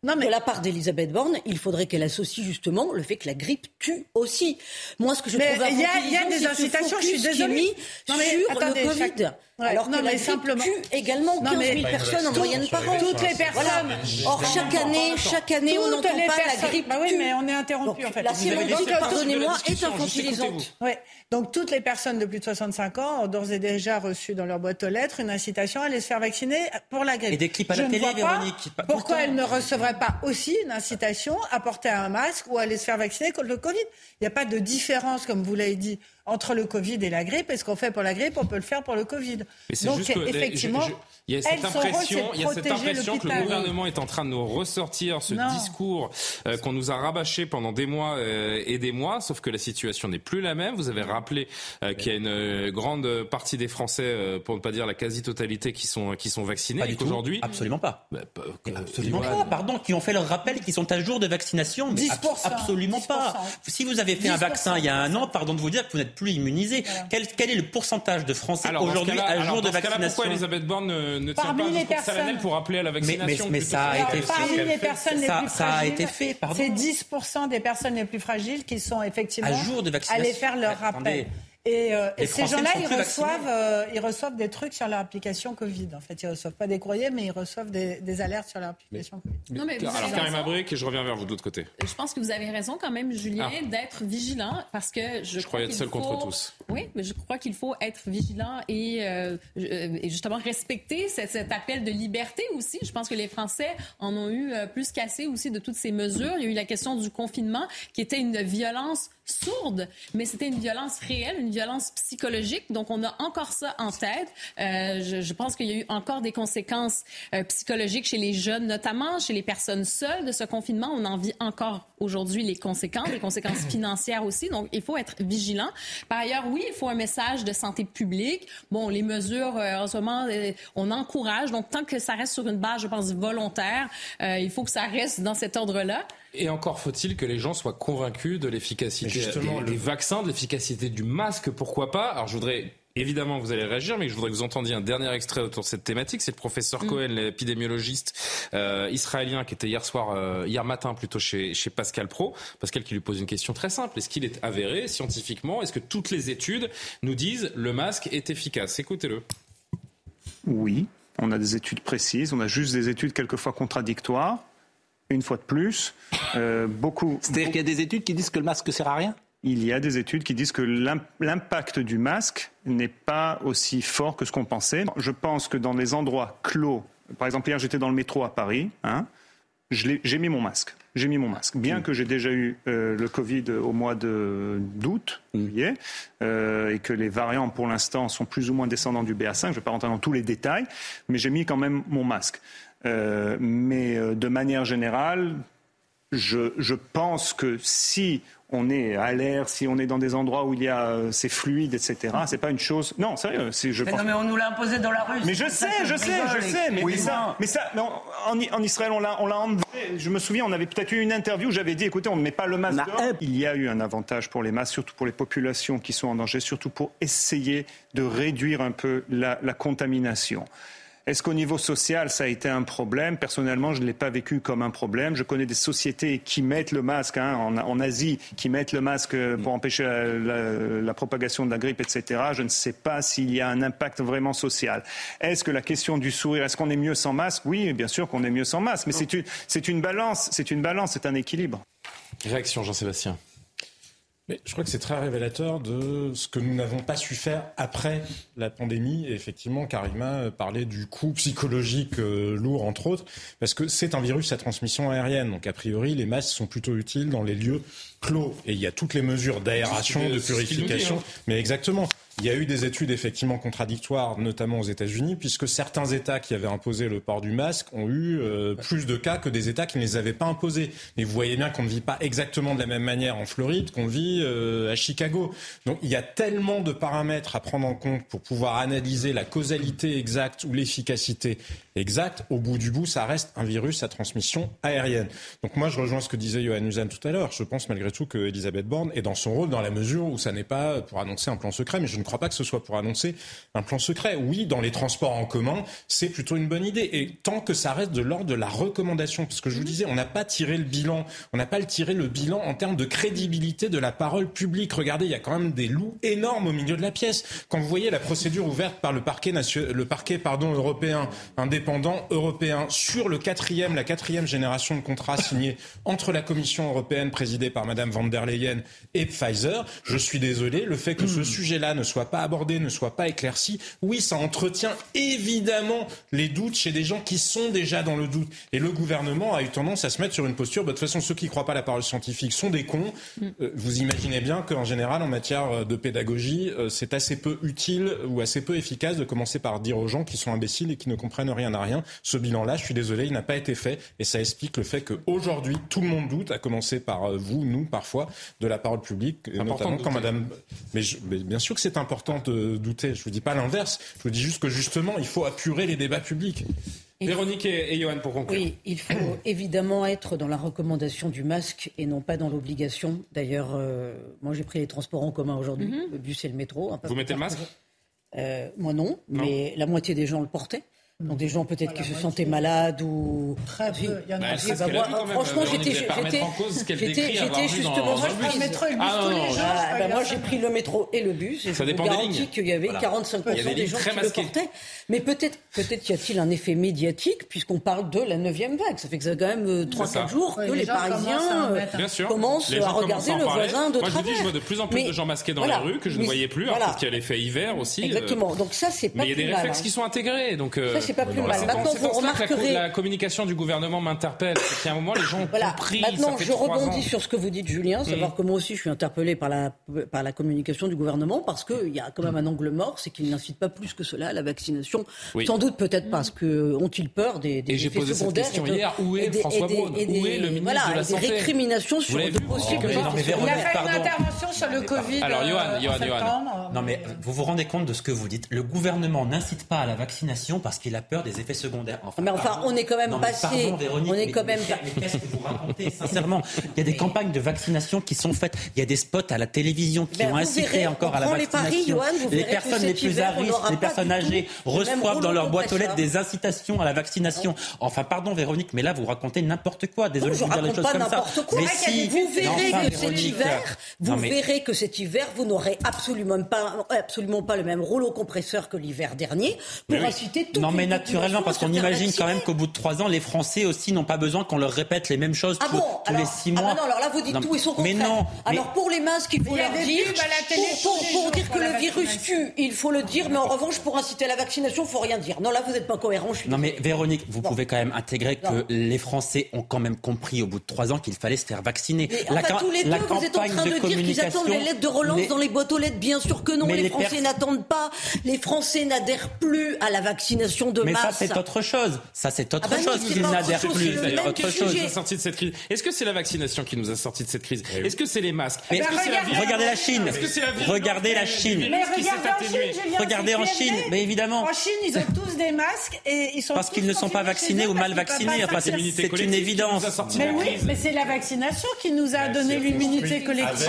non, mais... de la part d'Elisabeth Borne, il faudrait qu'elle associe justement le fait que la grippe tue aussi. Moi, ce que je trouve il y, a des incitations, je suis désolée. Non, mais, sur le Covid. Alors non, que mais la simplement tue également 15 000 personnes en moyenne par an. Toutes les personnes. Or chaque année, chaque année, on n'entend pas la grippe. Bah oui, mais on est interrompu en fait. La sémantique, pardonnez-moi, est infantilisante. Ouais. Donc toutes les personnes de plus de 65 ans ont d'ores et déjà reçu dans leur boîte aux lettres une incitation à aller se faire vacciner pour la grippe. Et des clips à la télé, Véronique. Pourquoi elles ne recevraient pas aussi une incitation à porter un masque ou à aller se faire vacciner contre le Covid Il n'y a pas de différence, comme vous l'avez dit, entre le Covid et la grippe. Et ce qu'on fait pour la grippe, on peut le faire pour le Covid. Donc, effectivement, il y a cette impression, il y a cette impression que le gouvernement est en train de nous ressortir ce discours euh, qu'on nous a rabâché pendant des mois euh, et des mois, sauf que la situation n'est plus la même. Vous avez rappelé euh, qu'il y a une grande partie des Français, pour ne pas dire la quasi-totalité, qui sont qui sont vaccinés. et qu'aujourd'hui, absolument pas. Bah, absolument pas. Pardon, qui ont fait leur rappel, qui sont à jour de vaccination. 10%, absolument pas. Si vous avez fait un vaccin il y a un an, pardon de vous dire que vous n'êtes plus immunisé. Quel, quel, est le pourcentage de Français aujourd'hui à jour de vaccination Pourquoi Elisabeth Borne ne, ne tient pas un discours personnes... pour appeler à la vaccination Mais, mais, mais ça a été fait. Parmi les personnes les plus ça a été fait. C'est 10% des personnes les plus fragiles qui sont effectivement à jour de vaccination. Allez faire leur rappel. Et, euh, ces gens-là, ils reçoivent, euh, ils reçoivent des trucs sur leur application Covid. En fait, ils reçoivent pas des courriers, mais ils reçoivent des, des alertes sur leur application Covid. non, mais alors, Karim Abric, et je reviens vers vous de l'autre côté. Je pense que vous avez raison quand même, Julien, ah. d'être vigilant, parce que je, je crois être seul faut... contre tous. Oui, mais je crois qu'il faut être vigilant et, euh, et justement respecter cet, cet, appel de liberté aussi. Je pense que les Français en ont eu plus qu'assez aussi de toutes ces mesures. Il y a eu la question du confinement, qui était une violence sourde, mais c'était une violence réelle, une violence psychologique. Donc, on a encore ça en tête. Euh, je, je, pense qu'il y a eu encore des conséquences euh, psychologiques chez les jeunes, notamment chez les personnes seules de ce confinement. On en vit encore aujourd'hui les conséquences, les conséquences (coughs) financières aussi. Donc, il faut être vigilant. Par ailleurs, oui, il faut un message de santé publique. Bon, les mesures, euh, en ce moment, euh, on encourage. Donc, tant que ça reste sur une base, je pense, volontaire, euh, il faut que ça reste dans cet ordre-là. Et encore faut-il que les gens soient convaincus de l'efficacité des, des vaccins, de l'efficacité du masque, pourquoi pas? Alors je voudrais Évidemment, vous allez réagir, mais je voudrais que vous entendiez un dernier extrait autour de cette thématique. C'est le professeur mm. Cohen, l'épidémiologiste euh, israélien, qui était hier soir, euh, hier matin plutôt chez, chez Pascal Pro. Pascal qui lui pose une question très simple. Est-ce qu'il est avéré scientifiquement? Est-ce que toutes les études nous disent le masque est efficace? Écoutez-le. Oui, on a des études précises. On a juste des études quelquefois contradictoires une fois de plus. Euh, beaucoup. C'est-à-dire qu'il y a des études qui disent que le masque sert à rien il y a des études qui disent que l'impact du masque n'est pas aussi fort que ce qu'on pensait. Je pense que dans les endroits clos, par exemple hier j'étais dans le métro à Paris, hein, j'ai mis mon masque. J'ai mis mon masque. Bien mm. que j'ai déjà eu euh, le Covid au mois d'août, mm. juillet, euh, et que les variants pour l'instant sont plus ou moins descendants du BA5, je ne vais pas rentrer dans tous les détails, mais j'ai mis quand même mon masque. Euh, mais euh, de manière générale, je, je, pense que si on est à l'air, si on est dans des endroits où il y a euh, ces fluides, etc. C'est pas une chose. Non, sérieux. Je mais non, mais on nous l'a imposé dans la rue. Mais je sais, je sais, je sais. Mais, ça, mais ça, non, en, en, Israël, on l'a, on l'a enlevé. Je me souviens, on avait peut-être eu une interview où j'avais dit, écoutez, on ne met pas le masque. Il y a eu un avantage pour les masques, surtout pour les populations qui sont en danger, surtout pour essayer de réduire un peu la, la contamination. Est-ce qu'au niveau social, ça a été un problème? Personnellement, je ne l'ai pas vécu comme un problème. Je connais des sociétés qui mettent le masque, hein, en, Asie, qui mettent le masque pour empêcher la, propagation de la grippe, etc. Je ne sais pas s'il y a un impact vraiment social. Est-ce que la question du sourire, est-ce qu'on est mieux sans masque? Oui, bien sûr qu'on est mieux sans masque, mais c'est une, balance, c'est une balance, c'est un équilibre. Réaction, Jean-Sébastien je crois que c'est très révélateur de ce que nous n'avons pas su faire après la pandémie. Et effectivement, Karima parlait du coût psychologique euh, lourd, entre autres, parce que c'est un virus à transmission aérienne. Donc, a priori, les masques sont plutôt utiles dans les lieux clos. Et il y a toutes les mesures d'aération, de purification. Hein. Mais exactement. Il y a eu des études effectivement contradictoires, notamment aux États-Unis, puisque certains États qui avaient imposé le port du masque ont eu euh, plus de cas que des États qui ne les avaient pas imposés. Mais vous voyez bien qu'on ne vit pas exactement de la même manière en Floride qu'on vit euh, à Chicago. Donc il y a tellement de paramètres à prendre en compte pour pouvoir analyser la causalité exacte ou l'efficacité exacte. Au bout du bout, ça reste un virus à transmission aérienne. Donc moi, je rejoins ce que disait Johan Usan tout à l'heure. Je pense malgré tout que Elisabeth Borne est dans son rôle dans la mesure où ça n'est pas pour annoncer un plan secret, mais je ne crois pas que ce soit pour annoncer un plan secret. Oui, dans les transports en commun, c'est plutôt une bonne idée. Et tant que ça reste de l'ordre de la recommandation, parce que je vous disais, on n'a pas tiré le bilan, on n'a pas tiré le bilan en termes de crédibilité de la parole publique. Regardez, il y a quand même des loups énormes au milieu de la pièce. Quand vous voyez la procédure ouverte par le parquet, le parquet pardon, européen, indépendant européen, sur le quatrième, la quatrième génération de contrats (laughs) signés entre la Commission européenne présidée par Madame van der Leyen et Pfizer, je suis désolé, le fait que ce sujet-là ne soit pas abordé, ne soit pas éclairci, oui, ça entretient évidemment les doutes chez des gens qui sont déjà dans le doute. Et le gouvernement a eu tendance à se mettre sur une posture, bah, de toute façon, ceux qui ne croient pas à la parole scientifique sont des cons. Euh, vous imaginez bien qu'en général, en matière de pédagogie, euh, c'est assez peu utile ou assez peu efficace de commencer par dire aux gens qui sont imbéciles et qui ne comprennent rien à rien. Ce bilan-là, je suis désolé, il n'a pas été fait. Et ça explique le fait qu'aujourd'hui, tout le monde doute, à commencer par euh, vous, nous, parfois, de la parole publique, notamment quand Madame. Mais, bien sûr que c'est important de douter. Je ne vous dis pas l'inverse. Je vous dis juste que justement, il faut apurer les débats publics. Véronique et, Johan, pour conclure. Oui, il faut (clears throat) évidemment être dans la recommandation du masque et non pas dans l'obligation. D'ailleurs, euh, moi j'ai pris les transports en commun aujourd'hui, mhm. le bus et le métro. Vous mettez le masque euh, Moi non, mais la moitié des gens le portaient. Donc des gens peut-être qui se sentaient malades ou très peu. Il y en a bah, moi, franchement, j'étais j'étais j'étais justement moi je prends le métro et le bus ah, tous les jours. Ah, bah, moi j'ai pris le métro et le bus et ça je vous garantis qu'il y avait 45 des gens qui le portaient. Mais peut-être peut-être y a-t-il un effet médiatique puisqu'on parle de la neuvième vague. Ça fait que ça quand même 3 4 jours que les Parisiens euh, commencent à regarder le voisin de travers. Moi je dis je vois de plus en plus de gens masqués dans la rue que je ne voyais plus alors qu'il y a l'effet hiver aussi. Exactement. Donc ça c'est pas Mais il y a des réflexes hein. qui sont intégrés donc euh, c'est pas plus mal. Maintenant, vous remarquerez... la, communication du gouvernement m'interpelle. C'est qu'à un moment, les gens ont voilà. compris. Maintenant, je rebondis sur ce que vous dites, Julien, savoir mm. que moi aussi, je suis interpellé par la, par la communication du gouvernement, parce qu'il y a quand même un angle mort, c'est qu'il n'incite pas plus que cela à la vaccination. Sans doute, peut-être parce que ont-ils peur des, des Et j'ai posé cette question hier. Où est François Braun Où est le ministre voilà, de la Santé Des récriminations sur de possibles Il a fait une intervention sur le Covid. Alors, Johan, Johan, Non, mais vous vous rendez compte de ce que vous dites. Le gouvernement n'incite pas à la vaccination parce qu'il a peur des effets secondaires mais enfin, on est quand même passé. on est quand même. qu'est-ce que vous racontez Sincèrement, il y a des campagnes de vaccination qui sont faites. Il y a des spots à la télévision qui ben, ont incité encore à la vaccination. Les, personnes les plus à risque, les personnes âgées reçoivent dans leur boîte aux lettres des incitations à la vaccination. Enfin, pardon, Véronique, mais là, vous racontez n'importe quoi. Désolé de vous dire les choses comme ça. Mais si, vous verrez que cet hiver, vous verrez que cet hiver, vous n'aurez absolument pas, absolument pas le même rouleau compresseur que l'hiver dernier pour inciter tout. Non, mais naturellement, parce qu'on imagine quand même qu'au bout de trois ans, les Français aussi n'ont pas besoin qu'on leur répète les mêmes choses ah tous, les six mois. Ah non, alors là, vous dites tout et son contraire. Mais non. Alors pour les masques, il faut leur dire. Pour, dire que le virus tue, il faut le dire, mais en revanche, pour inciter à la vaccination, il faut rien dire. Non, là, vous n'êtes pas cohérent. Non, mais Véronique, vous pouvez quand même intégrer que les Français ont quand même compris au bout de trois ans qu'il fallait se faire vacciner. la, tous les deux, vous êtes en train de, dire qu'ils attendent les lettres de relance dans les boîtes aux lettres. Bien sûr que non, les, Français n'attendent pas. Les Français n'adhèrent plus à la vaccination de masse. Mais ça, c'est autre chose. Ça, c'est autre ah bah chose qu'ils n'adhèrent plus. Autre chose. sorti de cette crise. Est-ce que c'est la vaccination qui nous a sorti de cette crise Est-ce que c'est les masques Est-ce que c'est la Regardez la Chine. Regardez la Chine. Regardez en Chine, mais évidemment. En Chine, ils ont tous des masques et ils sont parce qu'ils ne sont pas vaccinés ou mal vaccinés. Enfin, c'est une évidence. Mais oui, mais c'est la vaccination qui nous a donné l'immunité collective.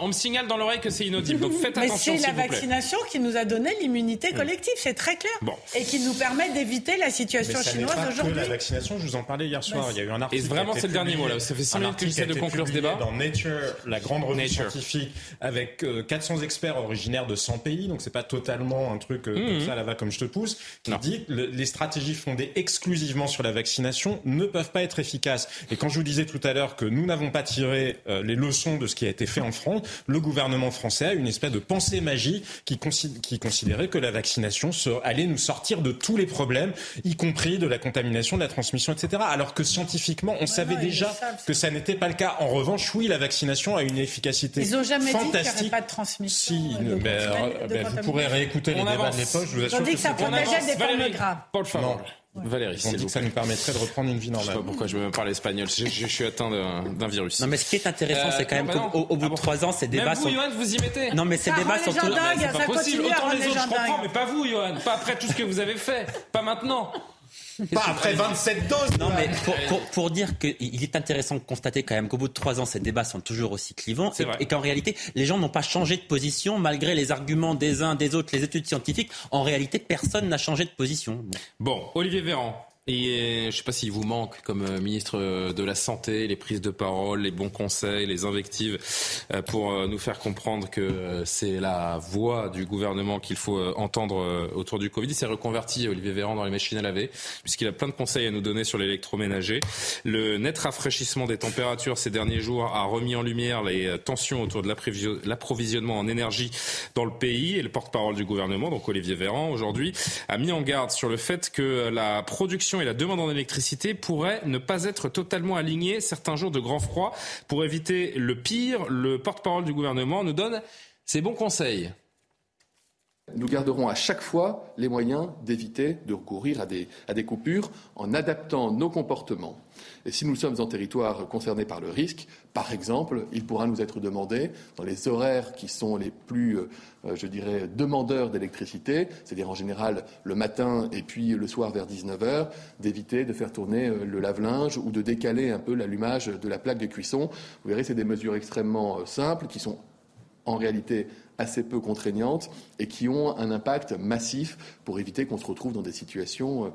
On me signale dans l'oreille que c'est inaudible. Donc faites attention. Mais c'est la vaccination qui nous a donné l'immunité collective. C'est très clair. Et qui nous permet d'éviter la situation chinoise aujourd'hui. La vaccination, je vous en parlais hier soir. il y a eu un article. Et vraiment, c'est le dernier mot là. Ça fait 5 minutes que j'essaie de conclure ce débat. Dans Nature, la grande revue scientifique, avec 400 euh, experts originaires de 100 pays. Donc c'est pas totalement un truc euh, comme mmh. ça là-bas comme je te pousse. Qui dit que les stratégies fondées exclusivement sur la vaccination ne peuvent pas être efficaces. Et quand je vous disais tout à l'heure que nous n'avons pas tiré euh, les leçons de ce qui a été fait en France, le gouvernement français a une espèce de pensée magie qui, qui considérait que la vaccination allait nous sortir de tous les problèmes, y compris de la contamination, de la transmission, etc. Alors que scientifiquement, on savait déjà que ça n'était pas le cas. En revanche, oui, la vaccination a une efficacité Ils ont jamais fantastique. dit qu'il n'y aurait pas de transmission. Si, euh, ben, ben, vous pourrez réécouter les débats de l'époque. Je vous assure on dit que, ça protégeait des formes graves. Paul Favre. Valérie, on dit que ça nous permettrait de reprendre une vie normale. Je sais pas pourquoi je me parle espagnol. Je, je, suis atteint d'un virus. Non, mais ce qui est intéressant, c'est quand même euh, qu'au bout de trois ans, ces débats sont. Vous, Johan, vous y mettez. Non, mais ces débats sont. C'est pas possible. Autant les autres, je comprends, mais pas vous, Johan. Pas après tout ce que vous avez fait. Pas maintenant. Pas après 27 doses. Non, mais pour, pour, dire qu'il est intéressant de constater quand même qu'au bout de trois ans, ces débats sont toujours aussi clivants et, et qu'en réalité, les gens n'ont pas changé de position malgré les arguments des uns, des autres, les études scientifiques. En réalité, personne n'a changé de position. Bon, Olivier Véran. Et je ne sais pas s'il vous manque comme euh, ministre euh, de la Santé, les prises de parole, les bons conseils, les invectives euh, pour nous faire comprendre que c'est la voix du gouvernement qu'il faut entendre autour du Covid. Il s'est reconverti, Olivier Véran, dans les machines à laver, puisqu'il a plein de conseils à nous donner sur l'électroménager. Le net rafraîchissement des températures ces derniers jours a remis en lumière les tensions autour de l'approvisionnement en énergie dans le pays. Et le porte-parole du gouvernement, donc Olivier Véran, aujourd'hui, a mis en garde sur le fait que la production et la demande en électricité pourraient ne pas être totalement alignés certains jours de grand froid. Pour éviter le pire, le porte-parole du gouvernement nous donne ses bons conseils. Nous garderons à chaque fois les moyens d'éviter de recourir à des, à des coupures en adaptant nos comportements. Et si nous sommes en territoire concerné par le risque, par exemple, il pourra nous être demandé, dans les horaires qui sont les plus, euh, je dirais, demandeurs d'électricité, c'est-à-dire en général le matin et puis le soir vers 19 heures, d'éviter de faire tourner euh, le lave-linge ou de décaler un peu l'allumage de la plaque de cuisson. Vous verrez, c'est des mesures extrêmement euh, simples qui sont en réalité assez peu contraignantes et qui ont un impact massif pour éviter qu'on se retrouve dans des situations,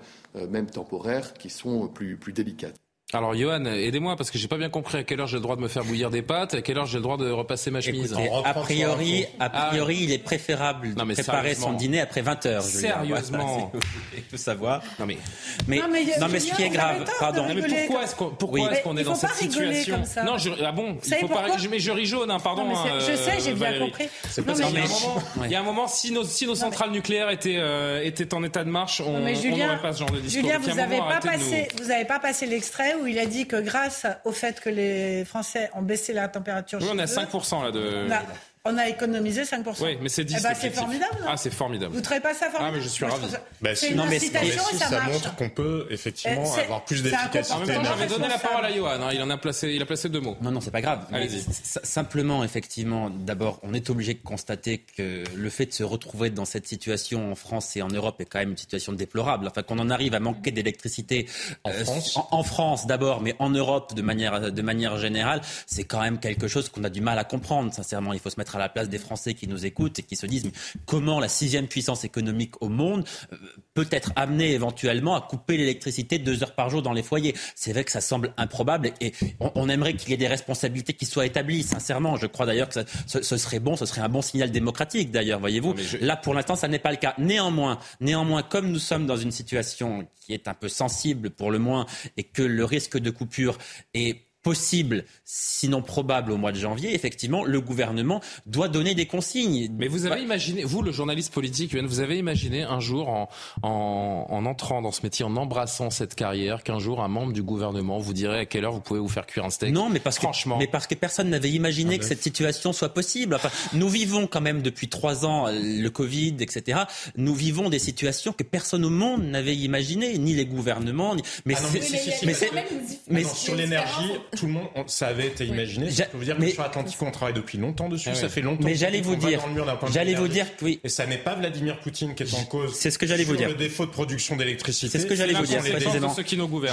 même temporaires, qui sont plus délicates. Alors Johan, aidez-moi parce que j'ai pas bien compris à quelle heure j'ai le droit de me faire bouillir des pâtes, à quelle heure j'ai le droit de repasser ma chemise. a priori, a priori, il est préférable de préparer son dîner après 20 heures. Sérieusement, il faut savoir. Non mais, mais, non mais, ce qui est grave, pardon. mais pourquoi est-ce qu'on, pourquoi est-ce qu'on est dans cette situation Non, je, ah bon, il faut pas. Mais je ris jaune, hein, pardon. je sais, j'ai bien compris. Parce qu'il y a un moment, si nos si nos centrales nucléaires étaient euh, étaient en état de marche, on n'aurait pas ce genre de discours. Julien, vous n'avez pas passé, vous avez pas passé l'extrait où il a dit que grâce au fait que les Français ont baissé la température. Oui, on est à 5% là de. On a économisé 5%. Oui, mais c'est 10. Eh ben, c'est formidable. Ah, c'est formidable. Vous ne trouvez pas ça formidable Ah, mais je suis ravi. Bah, c'est une incitation et ça, ça montre qu'on peut effectivement avoir plus d'efficacité. En même temps, j'avais donné la parole à Johan. Hein. Il en a placé, il a placé deux mots. Non, non, c'est pas grave. Allez-y. Simplement, effectivement, d'abord, on est obligé de constater que le fait de se retrouver dans cette situation en France et en Europe est quand même une situation déplorable. Enfin, qu'on en arrive à manquer d'électricité en France, en, France d'abord, mais en Europe de manière de manière générale, c'est quand même quelque chose qu'on a du mal à comprendre. Sincèrement, il faut se mettre à la place des Français qui nous écoutent et qui se disent comment la sixième puissance économique au monde euh, peut être amenée éventuellement à couper l'électricité deux heures par jour dans les foyers? C'est vrai que ça semble improbable et on, aimerait qu'il y ait des responsabilités qui soient établies. Sincèrement, je crois d'ailleurs que ce, serait bon, ce serait un bon signal démocratique d'ailleurs, voyez-vous. Là, pour l'instant, ça n'est pas le cas. Néanmoins, néanmoins, comme nous sommes dans une situation qui est un peu sensible pour le moins et que le risque de coupure est possible, sinon probable au mois de janvier, effectivement, le gouvernement doit donner des consignes. Mais vous avez imaginé, vous, le journaliste politique, vous avez imaginé un jour, en, en, entrant dans ce métier, en embrassant cette carrière, qu'un jour, un membre du gouvernement vous dirait à quelle heure vous pouvez vous faire cuire un steak? Non, mais parce Franchement. que, mais parce que personne n'avait imaginé ah que cette situation soit possible. Enfin, nous vivons quand même depuis trois ans le Covid, etc. Nous vivons des situations que personne au monde n'avait imaginées, ni les gouvernements, ni... mais, mais, sur l'énergie, tout le monde, ça avait été imaginé. Je peux vous dire que sur Atlantique, on travaille depuis longtemps dessus. Ah ça fait longtemps. Mais j'allais vous dire, j'allais vous dire que oui. Et ça n'est pas Vladimir Poutine qui est en cause. C'est ce que j'allais vous dire. Le défaut de production d'électricité. C'est ce que j'allais vous dire.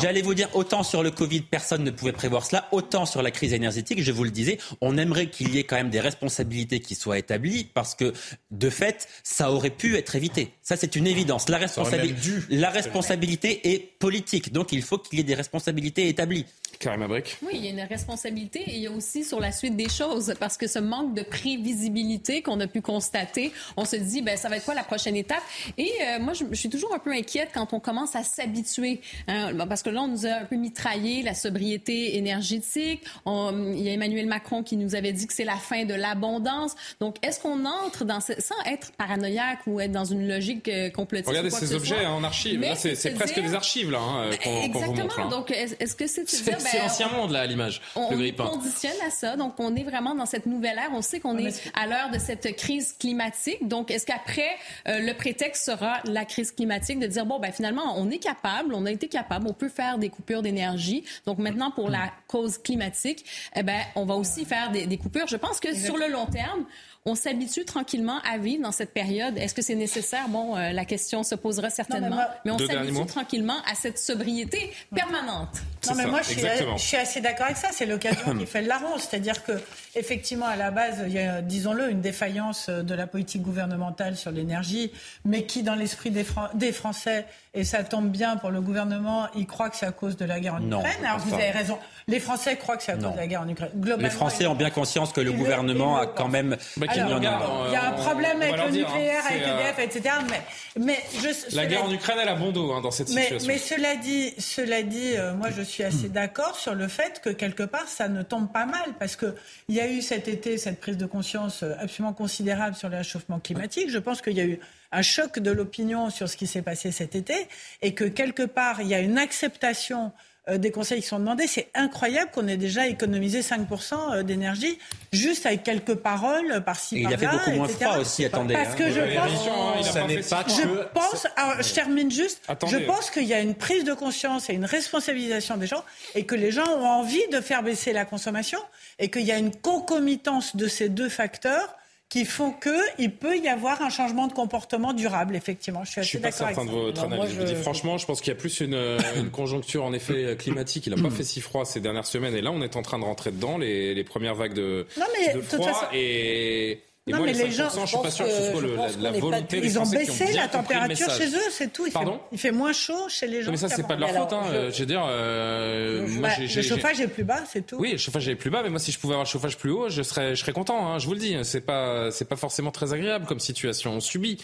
J'allais vous dire autant sur le Covid, personne ne pouvait prévoir cela, autant sur la crise énergétique. Je vous le disais, on aimerait qu'il y ait quand même des responsabilités qui soient établies parce que de fait, ça aurait pu être évité. Ça, c'est une évidence. La responsabilité, la responsabilité est politique. Donc, il faut qu'il y ait des responsabilités établies. Karim Abric. Oui, il y a une responsabilité et il y a aussi sur la suite des choses parce que ce manque de prévisibilité qu'on a pu constater, on se dit, ben ça va être quoi la prochaine étape? Et euh, moi, je, suis toujours un peu inquiète quand on commence à s'habituer, hein, parce que là, on nous a un peu mitraillé la sobriété énergétique. il y a Emmanuel Macron qui nous avait dit que c'est la fin de l'abondance. Donc, est-ce qu'on entre dans ce, sans être paranoïaque ou être dans une logique euh, complète Regardez ces objets en archive. c'est presque des archives là hein, qu'on vous montre. Donc, est-ce que c'est de dire, ben, c'est l'ancien monde, là, à l'image. On, conditionne à ça. Donc, on est vraiment dans cette nouvelle ère. On sait qu'on est à l'heure de cette crise climatique. Donc, est-ce qu'après, euh, le prétexte sera la crise climatique de dire, bon, ben finalement, on est capable, on a été capable, on peut faire des coupures d'énergie. Donc, maintenant, pour la cause climatique, eh ben, on va aussi faire des, des coupures. Je pense que sur le long terme, on s'habitue tranquillement à vivre dans cette période. Est-ce que c'est nécessaire? Bon, euh, la question se posera certainement, mais, on s'habitue tranquillement à cette sobriété permanente. Non, mais moi, je suis, assez d'accord avec ça. C'est l'occasion (coughs) qui fait le larron. C'est-à-dire que, effectivement, à la base, il y a, disons-le, une défaillance de la politique gouvernementale sur l'énergie, mais qui, dans l'esprit des, des Français, et ça tombe bien pour le gouvernement, ils croient que c'est à cause de la guerre en Ukraine. Alors, vous avez raison. Les Français croient que c'est à cause de la guerre en Ukraine. les Français ont bien conscience que le gouvernement a quand même bah, il y a un problème avec le nucléaire, avec EDF, etc. Mais, mais je, la guerre en Ukraine, elle a bon dos hein, dans cette situation. Mais cela dit, cela dit euh, moi je suis assez d'accord sur le fait que quelque part ça ne tombe pas mal parce qu'il y a eu cet été cette prise de conscience euh, absolument considérable sur le réchauffement climatique. Je pense qu'il y a eu un choc de l'opinion sur ce qui s'est passé cet été et que quelque part il y a une acceptation des conseils qui sont demandés. C'est incroyable qu'on ait déjà économisé 5% euh, d'énergie juste avec quelques paroles par-ci par-là. Il a fait beaucoup moins froid aussi, attendez. Parce que hein. je pense, ça n'est pas je pense, alors, je termine juste, je pense qu'il y a une prise de conscience et une responsabilisation des gens et que les gens ont envie de faire baisser la consommation et qu'il y a une concomitance de ces deux facteurs qui font qu'il peut y avoir un changement de comportement durable, effectivement. Je suis, assez suis pas certain de votre analyse. je... dis franchement, je pense qu'il y a plus une, une conjoncture en effet climatique. Il n'a pas fait si froid ces dernières semaines, et là, on est en train de rentrer dedans les, les premières vagues de, non, mais, de froid. Façon... Et et moi, les, les gens, je suis pas sûr que ce soit le, la, la volonté Ils ont baissé la température chez eux, c'est tout. Il Pardon fait, il fait moins chaud chez les gens. Mais ça, c'est pas de leur faute. Hein. Je veux dire, euh, moi, bah, le chauffage est plus bas, c'est tout. Oui, le chauffage est plus bas, mais moi, si je pouvais avoir le chauffage plus haut, je serais, je serais content. Hein, je vous le dis, c'est pas, c'est pas forcément très agréable comme situation. On subit.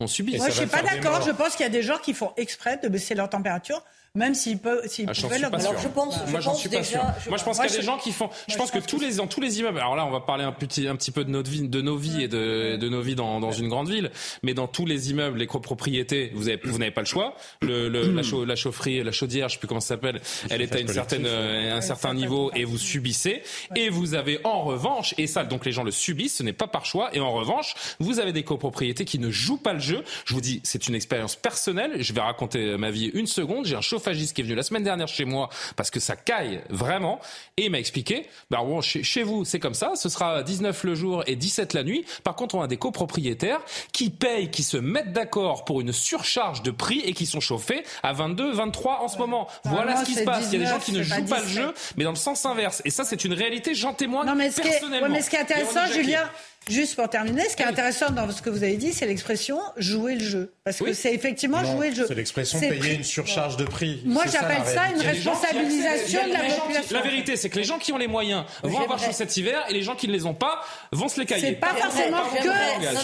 On subit. Moi, je suis pas d'accord. Je pense qu'il y a des gens qui font exprès de baisser leur température même s'ils peuvent, s'ils ah, pouvaient le. Alors je pense, moi j'en suis pas sûr. Moi je pense qu'il y a des gens qui font. Je pense que tous les dans tous les immeubles. Alors là, on va parler un petit un petit peu de notre vie, de nos vies et de, de nos vies dans, dans une grande ville. Mais dans tous les immeubles, les copropriétés, vous avez vous n'avez pas le choix. Le, le la, la, chaufferie, la chaudière, je sais plus comment ça s'appelle. Elle est à une certaine un certain niveau et vous subissez. Et vous avez en revanche et ça donc les gens le subissent. Ce n'est pas par choix. Et en revanche, vous avez des copropriétés qui ne jouent pas le jeu. Je vous dis, c'est une expérience personnelle. Je vais raconter ma vie une seconde. J'ai un chauffagiste qui est venu la semaine dernière chez moi parce que ça caille vraiment et il m'a expliqué, bah bon, chez, vous c'est comme ça, ce sera 19 le jour et 17 la nuit. Par contre, on a des copropriétaires qui payent, qui se mettent d'accord pour une surcharge de prix et qui sont chauffés à 22, 23 en ce moment. Voilà ce qui se passe. il y a des gens qui ne jouent pas, le jeu, mais dans le sens inverse. Et ça, c'est une réalité, j'en témoigne non, mais personnellement. mais ce qui est intéressant, Julien, Juste pour terminer, ce qui est intéressant dans ce que vous avez dit, c'est l'expression jouer le jeu. Parce que c'est effectivement jouer le jeu. C'est l'expression payer une surcharge de prix. Moi, j'appelle ça, une responsabilisation de la population. La vérité, c'est que les gens qui ont les moyens vont avoir chaud cet hiver et les gens qui ne les ont pas vont se les cailler. C'est pas forcément que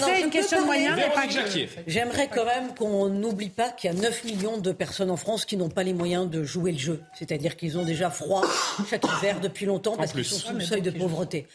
c'est une question de moyens, mais pas J'aimerais quand même qu'on n'oublie pas qu'il y a 9 millions de personnes en France qui n'ont pas les moyens de jouer le jeu. C'est-à-dire qu'ils ont déjà froid chaque hiver depuis longtemps parce qu'ils sont sous le seuil de pauvreté.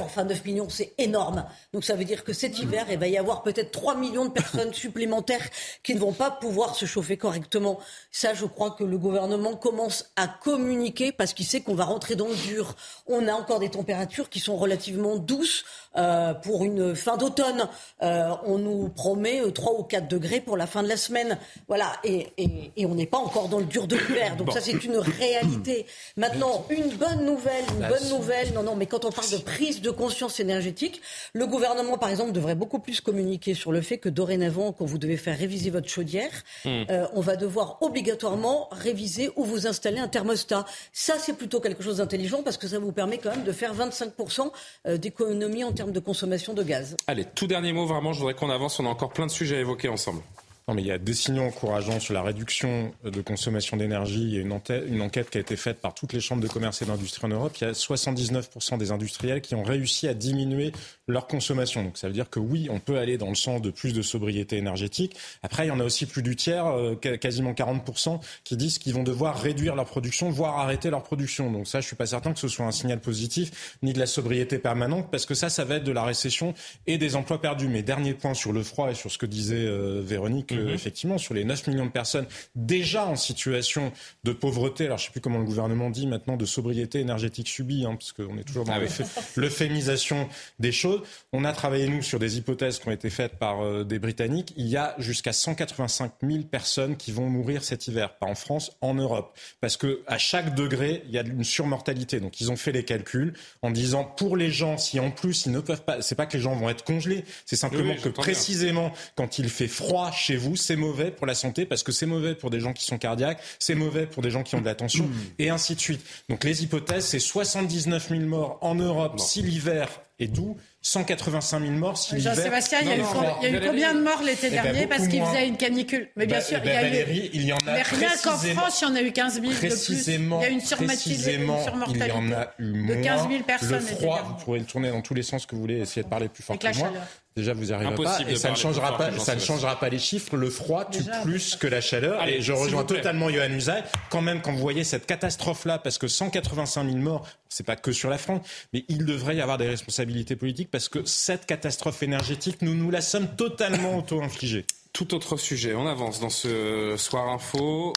Enfin, 9 millions, c'est énorme. Donc ça veut dire que cet hiver, il va y avoir peut-être 3 millions de personnes (laughs) supplémentaires qui ne vont pas pouvoir se chauffer correctement. Ça, je crois que le gouvernement commence à communiquer parce qu'il sait qu'on va rentrer dans le dur. On a encore des températures qui sont relativement douces euh, pour une fin d'automne. Euh, on nous promet 3 euh, ou 4 degrés pour la fin de la semaine. Voilà, et, et, et on n'est pas encore dans le dur de l'hiver. Donc ça, c'est une réalité. (coughs) Maintenant, une bonne nouvelle, une bonne nouvelle. Non, non, mais quand on parle de prise de conscience énergétique, le gouvernement, par exemple, devrait beaucoup plus communiquer sur le fait que dorénavant, quand vous devez faire réviser votre chaudière, hmm. euh, on va devoir obligatoirement réviser ou vous installer un thermostat. Ça, c'est plutôt quelque chose d'intelligent parce que ça vous permet quand même de faire 25% euh, d'économie en termes de consommation de gaz. Allez, tout dernier mot, vraiment, je voudrais qu'on avance. On a encore plein de sujets à évoquer ensemble. Non, mais il y a des signaux encourageants sur la réduction de consommation d'énergie. Il y a une enquête, une enquête qui a été faite par toutes les chambres de commerce et d'industrie en Europe. Il y a 79% des industriels qui ont réussi à diminuer leur consommation. Donc ça veut dire que oui, on peut aller dans le sens de plus de sobriété énergétique. Après, il y en a aussi plus du tiers, euh, quasiment 40%, qui disent qu'ils vont devoir réduire leur production, voire arrêter leur production. Donc ça, je suis pas certain que ce soit un signal positif, ni de la sobriété permanente, parce que ça, ça va être de la récession et des emplois perdus. Mais dernier point sur le froid et sur ce que disait euh, Véronique, mhm. effectivement, sur les 9 millions de personnes déjà en situation de pauvreté, alors je ne sais plus comment le gouvernement dit maintenant, de sobriété énergétique subie, hein, parce qu'on est toujours dans ah l'euphémisation des choses. On a travaillé, nous, sur des hypothèses qui ont été faites par euh, des Britanniques. Il y a jusqu'à 185 000 personnes qui vont mourir cet hiver, pas en France, en Europe. Parce que à chaque degré, il y a une surmortalité. Donc ils ont fait les calculs en disant, pour les gens, si en plus ils ne peuvent pas, c'est pas que les gens vont être congelés, c'est simplement que précisément quand il fait froid chez vous, c'est mauvais pour la santé parce que c'est mauvais pour des gens qui sont cardiaques, c'est mauvais pour des gens qui ont de la tension mmh. et ainsi de suite. Donc les hypothèses, c'est 79 000 morts en Europe si l'hiver est doux 185 000 morts si Jean-Sébastien, il y a, eu, combien de morts l'été eh ben, dernier parce qu'il faisait une canicule Mais bien bah, sûr, il y a Valérie, eu... il y en a Mais rien qu'en France, il y en a eu 15 000 précisément, de plus. Il y a une surmortalité. Il y en a eu moins. De 15 000 personnes. Le froid, vous pourrez le tourner dans tous les sens que vous voulez, essayer de parler plus fort que moi. Déjà, vous n'y arriverez pas. Et ça ne changera pas, ça ne changera pas les chiffres. Le froid tue plus que la chaleur. et je rejoins totalement Johan Usaï. Quand même, quand vous voyez cette catastrophe-là, parce que 185 000 morts, c'est pas que sur la France, mais il devrait y avoir des responsabilités politiques parce que cette catastrophe énergétique, nous nous la sommes totalement (coughs) auto-infligée. Tout autre sujet. On avance dans ce soir info.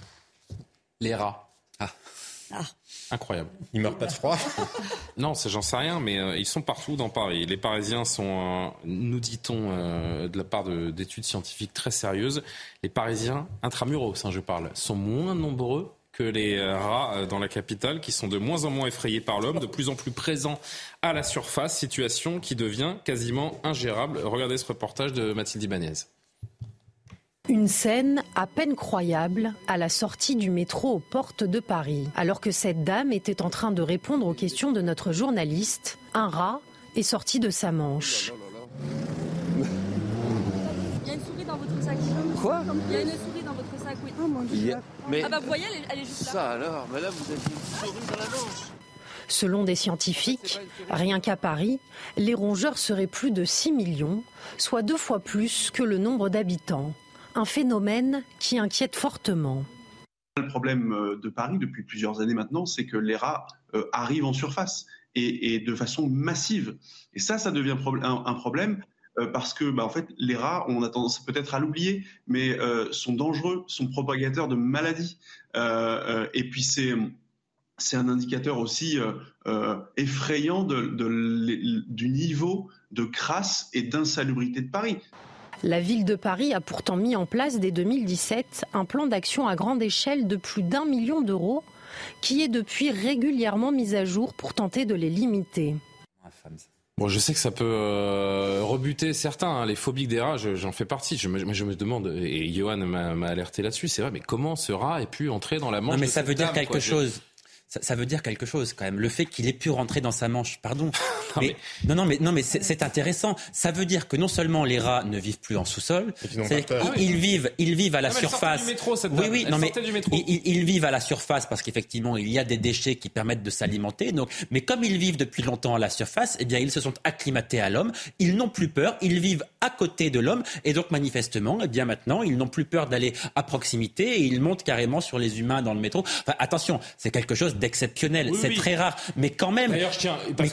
Les rats. Ah. ah. Incroyable. Ils meurent pas de froid (laughs) Non, j'en sais rien, mais euh, ils sont partout dans Paris. Les Parisiens sont, euh, nous dit-on, euh, de la part d'études scientifiques très sérieuses, les Parisiens, intramuros, hein, je parle, sont moins nombreux que les rats dans la capitale, qui sont de moins en moins effrayés par l'homme, de plus en plus présents à la surface, situation qui devient quasiment ingérable. Regardez ce reportage de Mathilde Ibanez. Une scène à peine croyable à la sortie du métro aux portes de Paris. Alors que cette dame était en train de répondre aux questions de notre journaliste, un rat est sorti de sa manche. Il y a une souris dans votre sac. Quoi Il y a une souris dans votre sac, oui. Oh mon dieu. Mais... Ah bah vous voyez, elle, est juste là. Ça alors, mais là vous avez une souris dans la manche. Selon des scientifiques, rien qu'à Paris, les rongeurs seraient plus de 6 millions, soit deux fois plus que le nombre d'habitants un phénomène qui inquiète fortement. Le problème euh, de Paris depuis plusieurs années maintenant, c'est que les rats euh, arrivent en surface et, de façon massive. Et ça, ça devient un, problème euh, parce que, bah, en fait, les rats, on a tendance peut-être à l'oublier, mais sont dangereux, sont propagateurs de maladies. et puis c'est c'est un indicateur aussi effrayant du niveau de crasse et d'insalubrité de Paris. La ville de Paris a pourtant mis en place dès 2017 un plan d'action à grande échelle de plus d'un million d'euros qui est depuis régulièrement mis à jour pour tenter de les limiter. Bon, je sais que ça peut euh, rebuter certains, hein, les phobiques des rats, j'en fais partie. Je me, je me, demande, et Johan m'a alerté là-dessus, c'est vrai, mais comment ce rat ait pu entrer dans la manche Non, mais ça veut dire quelque chose ça, veut dire quelque chose quand même. Le fait qu'il ait pu rentrer dans sa manche, pardon. (laughs) mais, non, non, mais non, mais c'est intéressant. Ça veut dire que non seulement les rats ne vivent plus en sous-sol, ils, vivent, ils vivent à la surface. oui, oui, non, mais ils, vivent à la surface parce qu'effectivement il y a des déchets qui permettent de s'alimenter. Donc, mais comme ils vivent depuis longtemps à la surface, eh bien ils se sont acclimatés à l'homme. Ils n'ont plus peur. Ils vivent à côté de l'homme et donc manifestement, eh bien maintenant ils n'ont plus peur d'aller à proximité et ils montent carrément sur les humains dans le métro. Enfin, attention, c'est quelque chose exceptionnel, c'est très rare, mais quand même,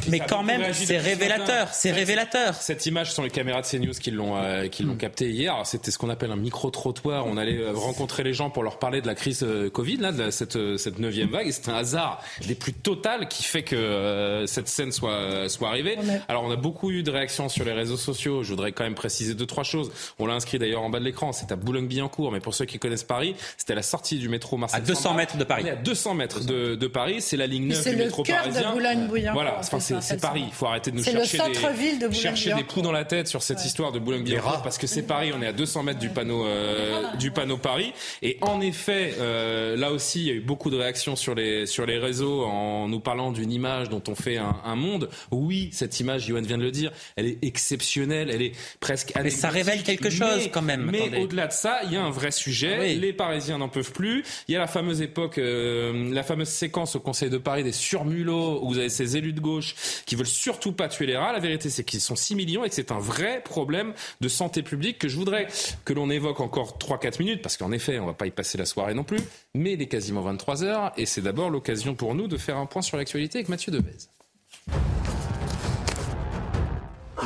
mais, quand même, c'est révélateur, c'est révélateur. Cette image sont les caméras de CNews qui l'ont euh, qui l'ont mm. capté hier. C'était ce qu'on appelle un micro trottoir. On allait euh, rencontrer les gens pour leur parler de la crise euh, Covid, là, de cette cette neuvième vague. Et c'est un hasard des plus total qui fait que cette scène soit soit arrivée. Alors on a beaucoup eu de réactions sur les réseaux sociaux. Je voudrais quand même préciser deux trois choses. On l'a inscrit d'ailleurs en bas de l'écran. C'est à Boulogne-Billancourt, mais pour ceux qui connaissent Paris, c'était la sortie du métro Marseille. À 200 mètres de Paris. À 200 mètres de, de Paris c'est la ligne 9 du métro parisien. De voilà, c'est Paris. Il faut arrêter de nous chercher, des, chercher des coups dans la tête sur cette histoire de Boulogne-Billancourt parce que c'est Paris. On est à 200 mètres du panneau euh, du panneau Paris. Et en effet, euh, là aussi, il y a eu beaucoup de réactions sur les sur les réseaux en nous parlant d'une image dont on fait un, un, monde. Oui, cette image, Johan vient de le dire, elle est exceptionnelle, elle est presque. Mais ça révèle quelque chose quand même. Mais au-delà de ça, il y a un vrai sujet. Les Parisiens n'en peuvent plus. Il y a la fameuse époque, euh, la fameuse séquence au Conseil de Paris des surmulots où vous avez ces élus de gauche qui veulent surtout pas tuer les rats. La vérité, c'est qu'ils sont 6 millions et que c'est un vrai problème de santé publique que je voudrais que l'on évoque encore 3-4 minutes parce qu'en effet, on va pas y passer la soirée non plus. Mais il est quasiment 23 heures et c'est d'abord l'occasion pour nous de faire un point sur l'actualité avec Mathieu Devez.